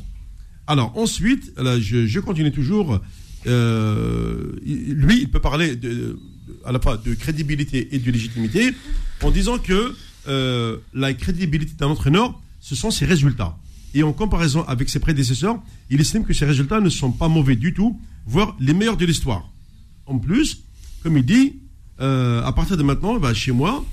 Alors ensuite, là, je, je continue toujours. Euh, lui, il peut parler de, à la fois de crédibilité et de légitimité en disant que euh, la crédibilité d'un entraîneur, ce sont ses résultats. Et en comparaison avec ses prédécesseurs, il estime que ses résultats ne sont pas mauvais du tout, voire les meilleurs de l'histoire. En plus, comme il dit, euh, à partir de maintenant, bah, chez moi,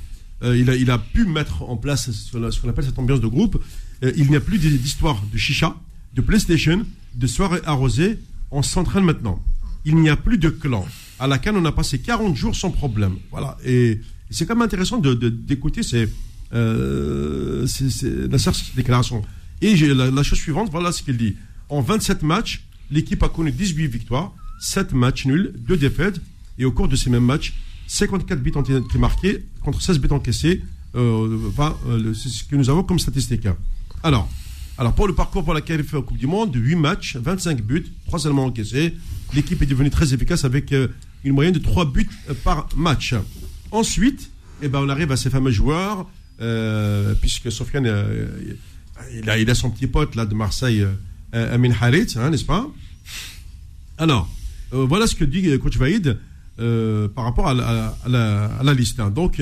euh, il, a, il a pu mettre en place ce qu'on appelle cette ambiance de groupe. Il n'y a plus d'histoire de chicha, de PlayStation, de soirée arrosée. On s'entraîne maintenant. Il n'y a plus de clan. À la canne, on a passé 40 jours sans problème. Voilà. Et c'est quand même intéressant de- de- d'écouter ces, euh, ces, ces- la- cette déclaration. Et la, chose suivante, voilà ce qu'il dit. En 27 matchs, l'équipe a connu 18 victoires, 7 matchs nuls, 2 défaites. Et au cours de ces mêmes matchs, 54 buts ont été marqués contre 16 buts encaissés. Euh, euh, c'est ce que nous avons comme statistique. Alors, Alors, pour le parcours pour la qualif Coupe du Monde, 8 matchs, 25 buts, 3 Allemands encaissés. L'équipe est devenue très efficace avec une moyenne de 3 buts par match. Ensuite, eh ben, on arrive à ces fameux joueurs, euh, puisque Sofiane, euh, il, a, son petit pote là, de Marseille, euh, Amin Harit, hein, n'est-ce pas? Alors, voilà ce que dit coach Vaïd par rapport à la, liste. hein. Donc,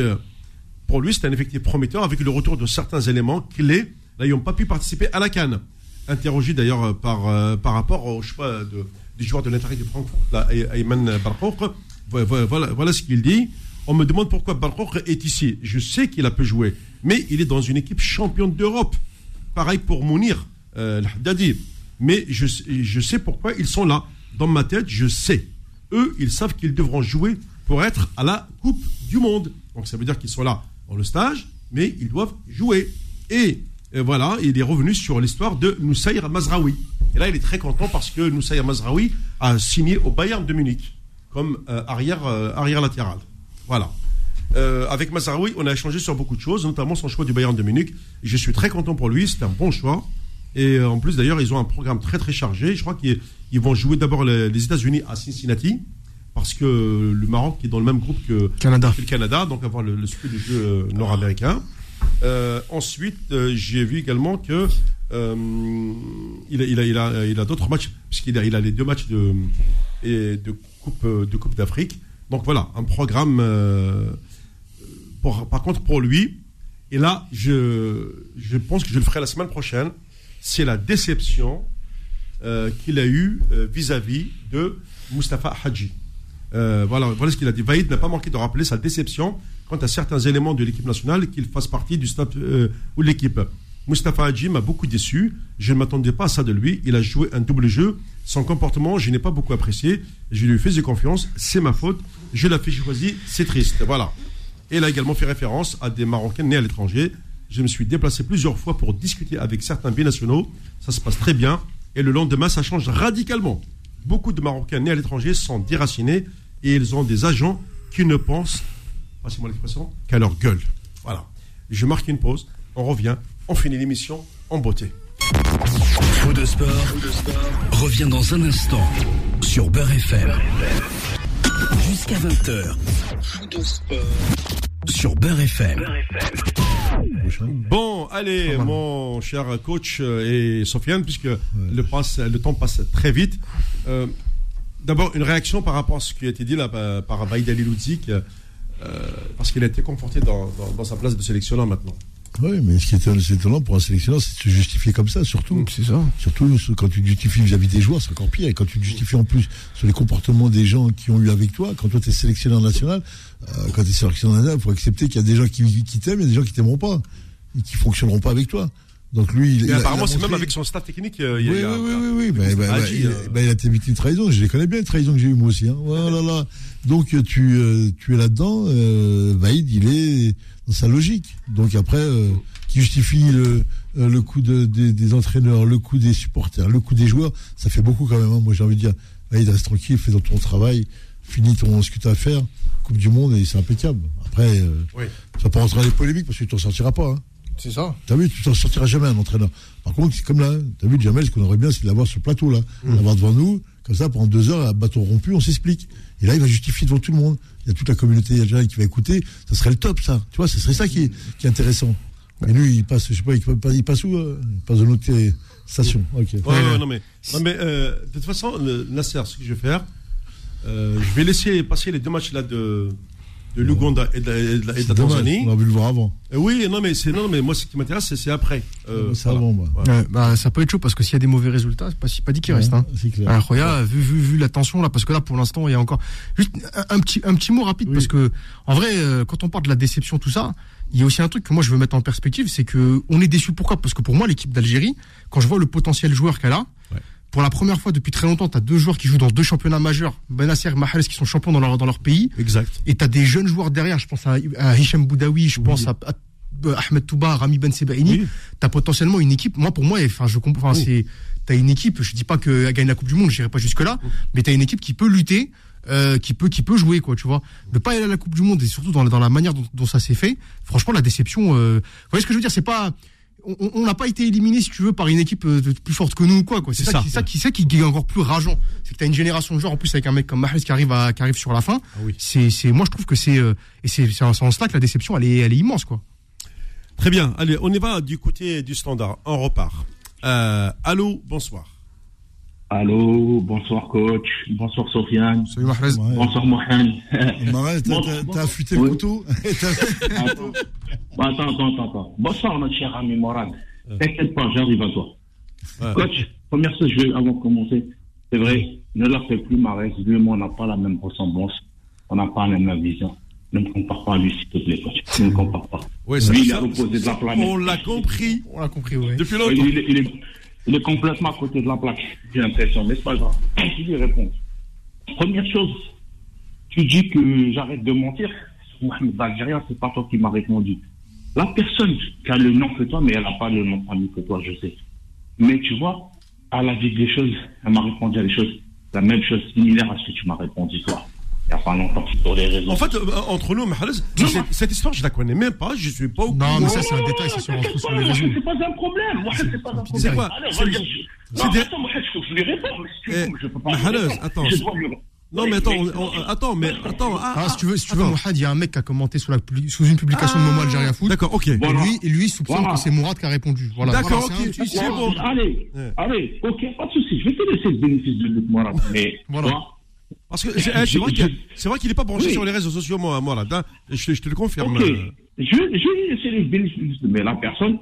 pour lui, c'est un effectif prometteur avec le retour de certains éléments clés n'ayant pas pu participer à la Cannes. Interrogé d'ailleurs par, par rapport au choix du joueur de l'intérieur de Francfort, Ayman voilà, voilà, voilà ce qu'il dit. On me demande pourquoi Barkouk est ici. Je sais qu'il a peu joué, mais il est dans une équipe championne d'Europe. Pareil pour Mounir, euh. Mais je, sais- pourquoi ils sont là. Dans ma tête, je sais. Eux, ils savent qu'ils devront jouer pour être à la Coupe du Monde. Donc ça veut dire qu'ils sont là dans le stage, mais ils doivent jouer. Et euh, voilà, il est revenu sur l'histoire de Noussaïr Mazraoui. Et là, il est très content parce que Noussaïr Mazraoui a signé au Bayern de Munich comme euh, euh, arrière latéral. Voilà. Euh, avec Mazraoui, on a échangé sur beaucoup de choses, notamment son choix du Bayern de Munich. Je suis très content pour lui, c'est un bon choix. Et euh, en plus, d'ailleurs, ils ont un programme très très chargé. Je crois qu'ils ils vont jouer d'abord les, les États-Unis à Cincinnati, parce que le Maroc est dans le même groupe que, Canada. que le Canada, donc avoir le, le du jeu euh, nord-américain. Euh, ensuite, euh, j'ai vu également que euh, il a, il a, il a, il a d'autres matchs, puisqu'il a, il a les deux matchs de, de Coupe, de coupe d'Afrique. Donc voilà, un programme. euh, par contre, pour lui, et là, je, pense que je le ferai la semaine prochaine, c'est la déception euh, qu'il a eue euh, vis-à-vis de Mustapha Hadji. Voilà, voilà ce qu'il a dit. Vaïd n'a pas manqué de rappeler sa déception quant à certains éléments de l'équipe nationale qu'il fasse partie du staff ou de l'équipe. Mustapha Hadji m'a beaucoup déçu. Je ne m'attendais pas à ça de lui. Il a joué un double jeu. Son comportement, je n'ai pas beaucoup apprécié. Je lui faisais confiance. C'est ma faute. Je l'ai fait choisir. C'est triste. Voilà. Et il a également fait référence à des Marocains nés à l'étranger. Je me suis déplacé plusieurs fois pour discuter avec certains binationaux. Ça se passe très bien. Et le lendemain, ça change radicalement. Beaucoup de Marocains nés à l'étranger sont déracinés et ils ont des agents qui ne pensent, passez-moi l'expression, qu'à leur gueule. Voilà. Je marque une pause. On revient. On finit l'émission en beauté. Faux de sport, revient dans un instant sur Beurre FM. Jusqu'à 20h. Sur Beurre FM. Bon, allez, mon cher coach euh, et Sofiane, puisque le, passe, le temps passe très vite. Euh, D'abord, une réaction par rapport à ce qui a été dit là par, par Baïd Ali euh, parce qu'il a été conforté dans, dans- dans sa place de sélectionneur maintenant. Oui, mais ce qui est étonnant pour un sélectionneur, c'est de se justifier comme ça, surtout. C'est ça. Surtout quand tu te justifies vis-à-vis des joueurs, c'est encore pire. Et quand tu te justifies en plus sur les comportements des gens qui ont eu avec toi, quand toi tu es sélectionneur national, euh, quand tu es sélectionneur national, il faut accepter qu'il y a des gens qui, qui t'aiment et des gens qui t'aimeront pas, et qui fonctionneront pas avec toi. Donc lui, il, il a- apparemment, il a c'est même avec son staff technique. euh, il y oui, a- il y a- oui, oui, oui, oui. Il, euh, il a été victime de trahison. Je les connais bien, les trahisons que j'ai eues moi aussi. Hein. Voilà, là. Donc euh, tu, euh, tu es là-dedans. Euh, Vaïd, il est dans sa logique. Donc après, euh, qui justifie le, euh, le coup de, des- des entraîneurs, le coup des supporters, le coup des joueurs, ça fait beaucoup quand même. hein. Moi, j'ai envie de dire, Vaïd, reste tranquille, fais ton travail, finis ton, ce que tu as à faire. Coupe du Monde, et c'est impeccable. Après, euh, Oui. vas pas rentrer dans les polémiques parce que tu t'en sortiras pas. Hein. C'est ça. T'as vu, tu t'en sortiras jamais un entraîneur. Par contre, c'est comme là, t'as vu, Jamel, ce qu'on aurait bien, c'est de l'avoir sur le plateau, là. L'avoir devant nous, comme ça, pendant deux heures, à bâton rompu, on s'explique. Et là, il va justifier devant tout le monde. Il y a toute la communauté algérienne qui va écouter. Ça serait le top, ça. Tu vois, ce serait ça qui est, intéressant. Mais lui, il passe, je sais pas, il passe, où euh Il passe de station. Ok. Ouais, ouais, non, mais, non, mais euh, de toute façon, Nasser, ce que je vais faire, euh, je vais laisser passer les deux matchs là de, de l'Ouganda et de, la- et de la, et de la C'est dommage, Tanzanie. on a vu le voir avant. Euh, oui, non, mais c'est non, mais moi, ce qui m'intéresse, c'est- après. Euh, C'est voilà. avant, moi. Voilà. Ouais, bah, ça peut être chaud parce que s'il y a des mauvais résultats, c'est pas, pas dit qu'il reste. Hein. C'est clair. Alors, regarde, vu, vu, vu la tension là, parce que là, pour l'instant, il y a encore juste un, un petit, un petit mot rapide Oui. parce que, en vrai, euh, quand on parle de la déception, tout ça, il y a aussi un truc que moi je veux mettre en perspective, c'est que on est déçu. Pourquoi? Parce que pour moi, l'équipe d'Algérie, quand je vois le potentiel joueur qu'elle a, Ouais. Pour la première fois depuis très longtemps, tu as deux joueurs qui jouent dans deux championnats majeurs, Benasser et Mahrez, qui sont champions dans leur, dans leur pays, Exact. et tu as des jeunes joueurs derrière. Je pense à, à Hicham Boudaoui, je pense à, à- euh, Ahmed Touba, Rami Ben Sebaini. Oui. T'as potentiellement une équipe. Moi, pour moi, enfin, je comprends. Oui. c'est t'as une équipe. Je dis pas qu'elle gagne la Coupe du Monde. J'irai pas jusque là. Mais t'as une équipe qui peut lutter, euh, qui peut, qui peut jouer, quoi. Tu vois. Ne pas aller à la Coupe du Monde et surtout dans, la- dans la manière dont, dont ça s'est fait. Franchement, la déception. euh, vous voyez ce que je veux dire? C'est pas. On n'a pas été éliminé, si tu veux, par une équipe euh, de- plus forte que nous ou quoi. quoi. C'est ça, ça. qui- ça qui, ça qui est encore plus rageant. C'est que tu as une génération de joueurs, en plus avec un mec comme Mahrez qui arrive, à, qui arrive sur la fin. Ah oui. C'est, moi, je trouve que c'est, euh, et c'est, c'est en ce sens-là que la déception, elle est, elle est immense, quoi. Très bien. Allez, on y va du côté du standard. On repart. Euh, allô, bonsoir. Allô, bonsoir coach, bonsoir Sofiane, Mahrez. Bonsoir Mohamed. Marais, t'as- affûté Oui. le couteau *laughs* T'as- attends, attends, attends. Bonsoir notre cher ami Morad. T'inquiète pas, j'arrive à toi. Ouais. Coach, première chose, je vais, avant de commencer, c'est vrai, ne leur fais plus Marais, lui et moi, on n'a pas la même ressemblance, on n'a pas la même vision. Ne me compare pas à lui, s'il te plaît, coach. Ne me compare pas. Ouais, ça- lui, il à l'opposé de la planète. On l'a compris On l'a compris, ouais. depuis longtemps. il il il est complètement à côté de la plaque, j'ai l'impression, mais c'est pas grave. *clears throat* Je lui réponds. Première chose, tu dis que j'arrête de mentir. Mohamed d'Algérien, c'est pas toi qui m'as répondu. La personne qui a le nom que toi, mais elle n'a pas le nom que toi, je sais. Mais tu vois, elle a dit des choses, elle m'a répondu à des choses, la même chose similaire à ce que tu m'as répondu toi. Il n'y a pas longtemps sur les réseaux. En fait, euh, entre nous, Mahrez, Non, cette, histoire, je la connais même pas. Je suis pas au Non, courant. mais ça, c'est un détail, c'est sur, pas, les moi, réseaux. C'est pas un problème. C'est pas un C'est problème. quoi Allez, C'est- vas-y. c'est Non, des- attends, je je lui réponds, mais si tu Eh, veux, je peux pas. attends, c'est- Non, mais attends, on- attends, mais attends. Ah, Ah, si tu veux, si tu veux. Mourad, il y a un mec qui a commenté sous, la, publi- sous une publication de Momo Algérien Foot. D'accord, ok. Et lui, et lui soupçonne que c'est Mourad qui a répondu. Voilà. D'accord, c'est ok, sais, Bon. Allez, allez, ok, pas de souci. Je vais te laisser le bénéfice de là. Mais, Voilà. Parce que c'est c'est vrai qu'il c'est vrai qu'il est pas branché Oui. sur les réseaux sociaux, moi, moi là. hein. Je, te- je te le confirme. Ok, euh. je, je les bénéfices. Mais la personne,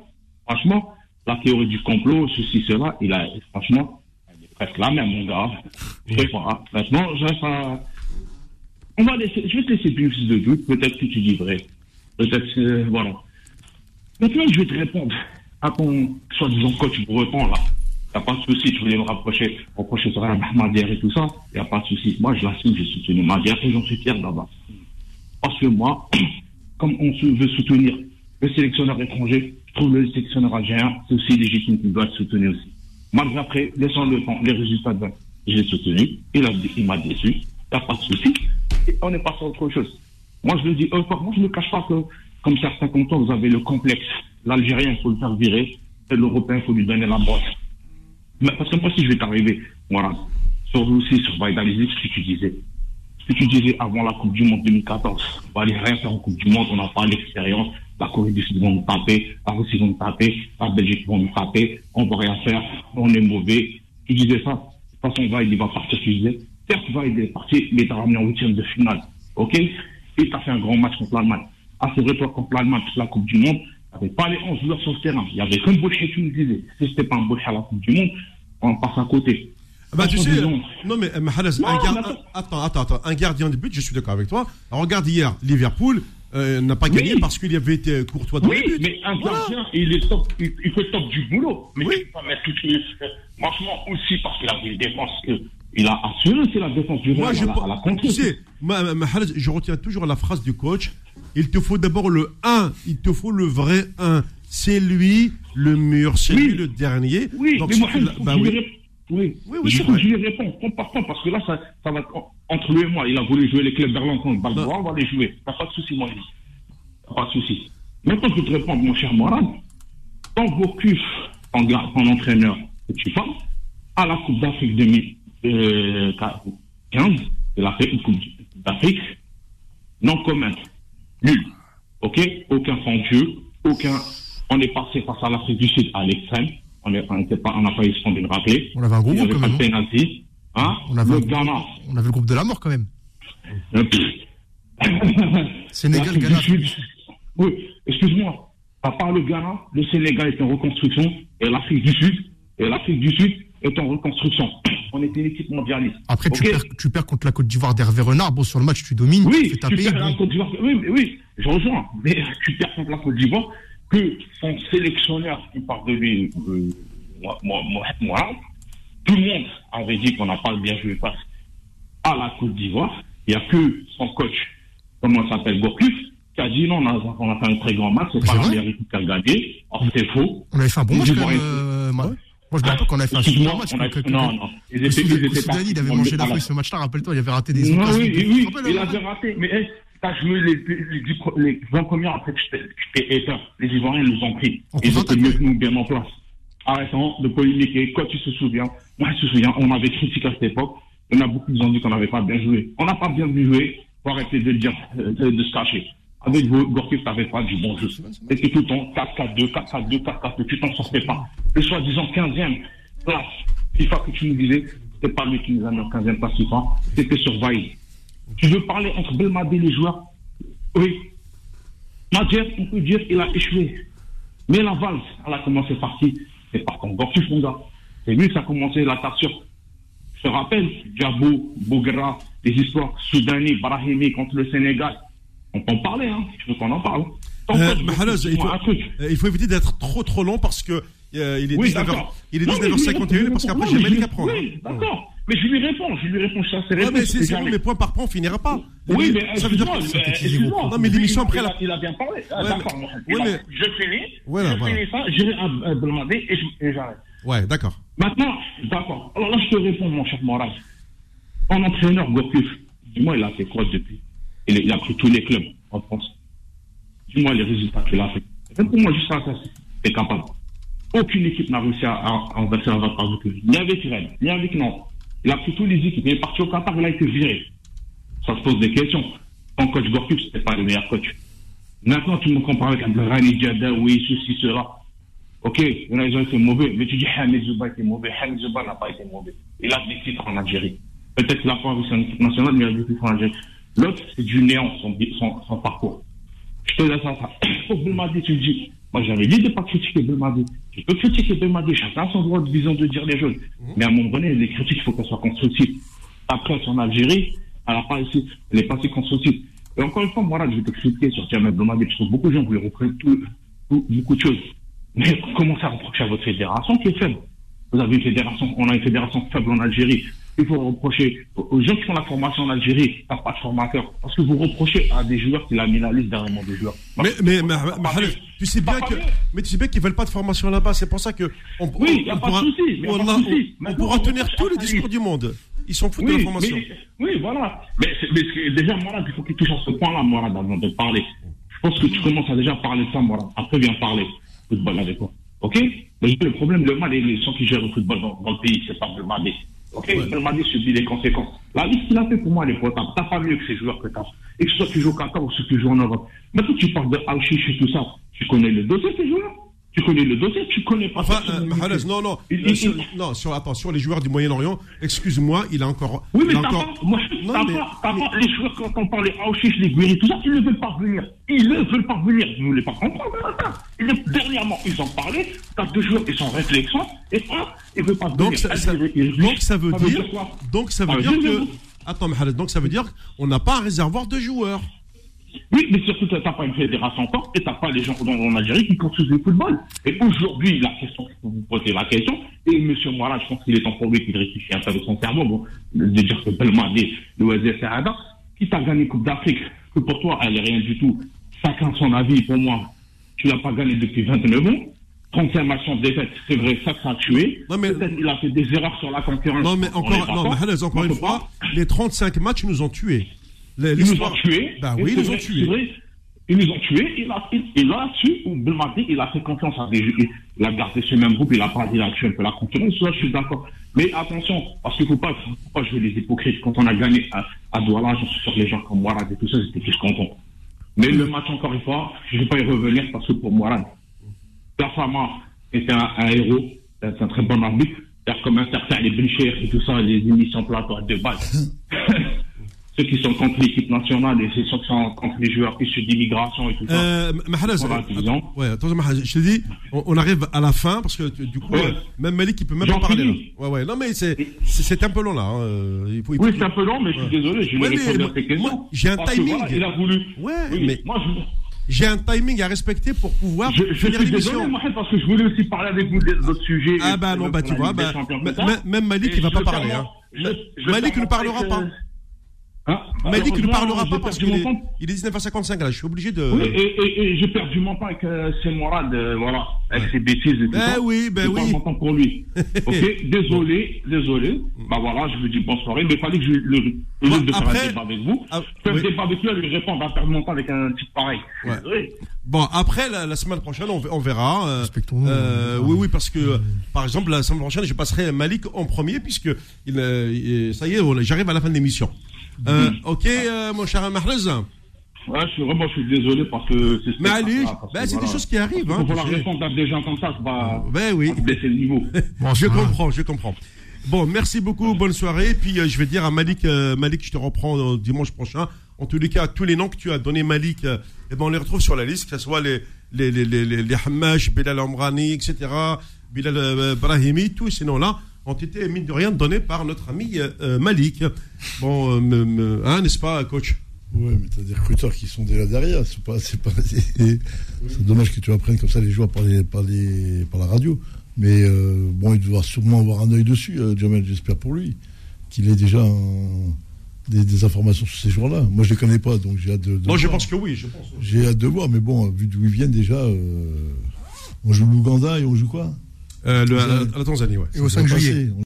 franchement, la théorie du complot, ceci, cela, il a, franchement, elle est presque la même, mon gars. Je sais pas. Maintenant, je reste à- On va laisser, je vais te laisser le bénéfice de doute. Peut-être que tu dis vrai. Peut-être voilà. Maintenant, je vais te répondre à ton soi-disant coach breton, là. Y a pas de souci, tu voulais me rapprocher, reprocher sur la Madière et tout ça. Y a pas de souci. Moi, je l'assume, j'ai soutenu Madière et j'en suis fier d'abord. Parce que moi, *clears throat* comme on veut soutenir le sélectionneur étranger, je trouve le sélectionneur algérien, c'est aussi légitime qu'il doit soutenu aussi. Malgré après, laissant le temps, les résultats de je soutenu, il il m'a déçu, il n'y a pas de souci, on est passé à autre chose. Moi, je le dis, euh, moi, je ne cache pas que, comme certains toi, vous avez le complexe. L'Algérien, il faut le faire virer, et l'Européen, il faut lui donner la brosse. Parce que moi, si je vais t'arriver, voilà, sur aussi sur Vaidalizik, ce que tu disais. Ce que tu disais avant la Coupe du Monde 2014. On va aller rien faire en Coupe du Monde, on n'a pas l'expérience. La Corée du Sud va nous taper, la Russie va nous taper, la Belgique va nous taper, on va rien faire, on est mauvais. Tu disais ça. De toute façon, Vaid, il va partir, tu disais. Certes, il est parti, mais il t'a ramené en huitième de finale. OK? Et t'as fait un grand match contre l'Allemagne. Ah, c'est vrai, toi, contre l'Allemagne, la Coupe du Monde, avait pas les 11 joueurs sur le terrain. Il y avait qu'un Boucher, tu nous disais. Si c'était pas un Boucher à la Coupe du Monde, on passe à côté. Ah Bah, tu sais, non mais euh, Non, un gar- mais un- attends. attends, attends, un gardien de but, je suis d'accord avec toi. Alors, regarde hier, Liverpool euh, n'a pas gagné Oui. parce qu'il y avait été courtois dans Oui, les buts. mais un Voilà. gardien, il est top, il, il fait top du boulot. Mais Oui. tu peux pas mettre toutes les. Franchement, aussi parce qu'il a une défense que. Il a assuré aussi la défense du Moi, Real je à la, à la tu contre. sais, ma- je retiens toujours la phrase du coach. Il te faut d'abord le 1, il te faut le vrai 1. C'est lui le mur, c'est Oui. lui le dernier. Oui, Donc, mais moi, bah je oui. Oui, Oui, oui, vrai. je lui réponds. Parce que là, ça, ça va entre lui et moi. Il a voulu jouer les clubs d'Arlington, le Balboa, on va les jouer. T'as pas de souci, moi, il dit. T'as pas de souci. Maintenant, je vais te répondre, mon cher Morad. Quand Gourcuff, en, gar- en entraîneur, que tu parles, à la Coupe d'Afrique 2015, il a fait une Coupe d'Afrique non commune. Nul. OK? Aucun de jeu, aucun. On est passé face à l'Afrique du Sud à l'extrême. On on n'était pas, on n'a pas eu ce qu'on de rappeler. On avait un groupe avait quand même. de hein? On avait, le Ghana. on avait le groupe de la mort quand même. *laughs* Sénégal, l'Afrique Ghana. Oui, excuse-moi. À part le Ghana, le Sénégal est en reconstruction et l'Afrique du Sud, et l'Afrique du Sud *clears throat* est en reconstruction. On était une équipe mondialiste. Après, tu, perds, tu perds contre la Côte d'Ivoire d'Hervé Renard. Bon, sur le match, tu domines, tu Oui, tu perds la. Côte d'Ivoire. Oui, oui, je rejoins. Mais *laughs* tu perds contre la Côte d'Ivoire que son sélectionneur qui parle de lui, euh, moi, moi, moi, moi, tout le monde avait dit qu'on n'a pas bien joué face à la Côte d'Ivoire. Il n'y a que son coach, comment s'appelle, Gourcuff, qui a dit non, on a, on a fait un très grand match, c'est pas la équipe qui a gagné. Or, c'est faux. On avait fait un bon match Moi, je me rappelle qu'on avait fait un super match. on a- que- non, non. Ils étaient, ils étaient Soudani, il avait mangé on la feuille ce match-là, rappelle-toi, il avait raté des Non, oui, oui, tu il avait raté. Mais T'as joué les, les, les, les 20 premières après je t'ai éteint. Les Ivoiriens nous ont pris. On Ils étaient mieux que nous bien en place. Arrêtons de polémiquer. Quand tu te souviens, moi je me souviens, on avait critiqué à cette époque. En a beaucoup qui ont dit qu'on n'avait pas bien joué. On n'a pas bien joué. Faut arrêter de dire, euh, de se cacher. Avec vos Gorkif, t'avais pas du bon jeu. C'était tout le temps 4-4-2, 4-4-2, 4-4-2. Tu t'en sortais pas. Le soi-disant 15e place FIFA que tu nous disais, c'était pas lui qui nous a mis en 15e place FIFA. C'était sur Vaïd. Tu veux parler entre Belmadi et les joueurs? Oui. Nadjer, on peut dire qu'il a échoué. Mais la valse, elle a commencé par qui C'est par Gorkif, mon gars. C'est lui qui a commencé la tassure. Je te rappelle, Diabo, Bougra, les histoires soudanais, Brahimi contre le Sénégal. On peut en parler, hein. Je veux qu'on en parle. Euh, Mahalaz, tu il faut, euh, il faut éviter d'être trop trop long parce que euh, il est Oui, 19h, d'accord. il est Non, mais je lui 19h51 réponds, parce qu'après j'ai Malik à prendre. Oui, d'accord. Mais je lui réponds, je lui réponds, ça, c'est Ouais, mais c'est bon, mais point par point, on finira pas. Oui, mais ça veut dire. Non, mais l'émission après, il a- Il a bien parlé. Ah, D'accord, je finis. Je finis ça, j'irai à Belmadi et j'arrête. Ouais, d'accord. Maintenant, d'accord. Alors là, je te réponds, mon cher Moraz. En entraîneur, Gourcuff, dis-moi, il a fait quoi depuis? Il, a- a pris tous les clubs en France. Dis-moi les résultats qu'il a fait. Même pour moi, juste ça, c'est capable. Aucune équipe n'a réussi à, à, renverser la vague par. Ni avec Rennes, ni avec Nantes. Il a pris tous les équipes. Il est parti au Qatar, il a été viré. Ça se pose des questions. Ton coach Gourcuff, c'était pas le meilleur coach. Maintenant, tu me compares avec Abdelrani Diada, oui, ceci, cela. Ok, il a, ils ont été mauvais, mais tu dis Hamid Zouba était mauvais. Hamid Zouba n'a pas été mauvais. Il a des titres en Algérie. Peut-être qu'il n'a pas réussi en équipe nationale, mais il a des titres en Algérie. L'autre, c'est du néant, son, son, son parcours. Je te laisse à ça. Pour Belmadi, tu dis, moi j'avais dit de ne pas critiquer Belmadi. Tu peux critiquer Belmadi, chacun a son droit de vision de dire les choses. Mais à un moment donné, les critiques, il faut qu'elles soient constructives. Après, en Algérie, elle n'a pas elle n'est pas si constructive. Et encore une fois, moi, là, je vais te critiquer sur Jamel Belmadi, parce que beaucoup de gens reprennent tout, tout- beaucoup de choses. Mais commencez à reprocher à votre fédération qui est faible? Vous avez une fédération, on a une fédération faible en Algérie. Il faut reprocher aux gens qui font la formation en Algérie, t'as pas de formateur. Parce que vous reprochez à des joueurs qu'il a mis la liste derrière des joueurs. Mais, mais, mais, tu sais bien que, mais tu sais bien qu'ils veulent pas de formation là-bas. C'est pour ça que on, Oui, y a pas de souci, on, de pourra tenir tous les discours du monde. Ils s'en foutent de la formation. Oui, voilà. Mais, déjà, Morad, il faut qu'il touche à ce point-là, Morad, avant de parler. Je pense que tu commences à déjà parler de ça, Morad. Après, viens parler football avec moi. OK? Mais le problème, le mal, les gens qui gèrent le football dans, le pays, c'est pas le Madi. OK Le Madi subit les conséquences. La liste qu'il a fait pour moi, elle est potable. T'as pas mieux que ces joueurs que t'as. Et que ce soit tu joues au Qatar ou ceux qui jouent en Europe. Maintenant, tu parles de Aouchiche et tout ça. Tu connais le dossier, ces joueurs Tu connais le dossier, tu connais pas Enfin, euh, Mahrez, non, non, Il- euh, il- sur, il- non, sur, attends, sur les joueurs du Moyen-Orient, excuse-moi, il a encore, Oui, mais t'as encore, pas, moi, non, t'as mais- pas, les joueurs, quand on parle des Aouchiche, les Guéry, tout ça, ils ne veulent pas revenir. Ils ne veulent pas revenir. Vous ne voulez pas comprendre, ça. Ils- Dernièrement, ils ont parlé, t'as deux joueurs, ils sont en réflexion, et un, ils ne veulent pas revenir. donc ça, donc ça veut dire, quoi donc ça veut dire que, attends, Mahrez, donc ça veut dire qu'on n'a pas un réservoir de joueurs. Oui, mais surtout, tu n'as pas une fédération forte et tu n'as pas les gens dans, en Algérie qui construisent le football. Et aujourd'hui, la question, vous vous posez la question, et M. Moira, je pense qu'il est temps pour lui qu'il réfléchit un peu de son cerveau, bon, de dire que Belmadi, le OSS Saada, qui t'a gagné Coupe d'Afrique, que pour toi, elle est rien du tout. Chacun son avis, pour moi, tu l'as pas gagné depuis 29 ans. 35 matchs sans défaite, c'est vrai, ça, ça a tué. Mais- Peut-être qu'il a fait des erreurs sur la concurrence. Non, mais encore, non. Mahrez, encore une fois, les 35 matchs nous ont tués. Les- Ils nous ont tués. Bah oui, ils nous ont tués. Ils nous ont tués. Il a, il, il a su, ou Belmadi, il a fait confiance à des il, a gardé ce même groupe, il a pas dit là-dessus un peu la concurrence. Là, je suis d'accord. Mais attention, parce qu'il faut pas, faut pas jouer les hypocrites. Quand on a gagné à, à Douala, j'en suis sûr que les gens comme Mourad et tout ça, ils étaient plus contents. Mais le match, encore une fois, je ne vais pas y revenir parce que pour Mourad, Persama était un, un héros, c'est un très bon arbitre. C'est comme un certain les Bencher et tout ça, les émissions plateau de base. *laughs* ceux qui sont contre l'équipe nationale et ceux qui sont contre les joueurs issus d'immigration et tout ça. Euh, Voilà, attends, ouais, attends, je te dis, on, on arrive à la fin parce que du coup, Ouais. euh, même Malik il peut même pas parler. Là. Ouais, ouais, non mais c'est un peu long là. hein, euh, Il faut, il faut Oui, c'est un peu long, mais je suis désolé, je vais Ouais, mais répondre moi- à tes questions. moi, j'ai un timing. voilà, il a voulu. Ouais, Oui, mais- moi, je, J'ai un timing à respecter pour pouvoir je, je finir l'émission. parce que je voulais aussi parler avec vous d'autres sujets. Ah bah non, bah tu vois, bah, même Malik il va pas parler. Hein. Malik ne parlera avec, pas. euh, Hein Malik ne parlera pas parce qu'il est, il est 19h55 là. Je suis obligé de. Oui, et, et, et j'ai perdu mon temps avec euh, Semorad, euh, voilà, avec ses bêtises et tout Ben ça. oui, ben Je oui. parle mon temps pour lui. *laughs* ok, désolé, désolé. Bah voilà, je vous dis bonne soirée, mais il fallait que je le, le, Bon, de faire après- un débat avec vous. Ah, faire oui. un débat avec lui, à lui répondre, à perdre mon temps avec un type pareil. Ouais. Oui. Bon, après la, la semaine prochaine, on, on verra. euh, Respectons-nous. euh, oui, oui, parce que par exemple la semaine prochaine, je passerai Malik en premier puisque il, euh, il- ça y est, j'arrive à la fin de l'émission. Euh, ok, euh, mon cher Mahrez. Ouais, je suis vraiment, je suis désolé parce que c'est Mais allez, ben, c'est voilà. des choses qui arrivent. Hein, Pour la répondre à des gens comme ça, c'est pas, Ben oui. pas baisser le niveau. Bon, *laughs* Je comprends, je comprends. Bon, merci beaucoup, bonne soirée. Puis euh, je vais dire à Malik, euh, Malik, je te reprends euh, dimanche prochain. En tous les cas, tous les noms que tu as donné Malik, euh, eh ben on les retrouve sur la liste, que ce soit les les les les, les, Hammash, Bilal Amrani, etc. Bilal euh, Brahimi, tous ces noms-là ont été mine de rien donnés par notre ami euh, euh, Malik. Bon, euh, hein, n'est-ce pas, coach? Ouais, mais t'as des recruteurs qui sont déjà derrière. C'est pas, c'est pas, dommage que tu apprennes comme ça les joueurs par, les, par, les, par la radio. Mais euh, bon, il doit sûrement avoir un œil dessus, Jamel, j'espère pour lui. Qu'il ait déjà un- des, des informations sur ces joueurs-là. Moi, je les connais pas, donc j'ai hâte de. de Moi, je pense que oui, je pense. J'ai hâte de voir, mais bon, vu d'où ils viennent déjà, on joue l'Ouganda et on joue quoi? Euh, le, à la Tanzanie, ouais. Et au Ça 5 va juillet.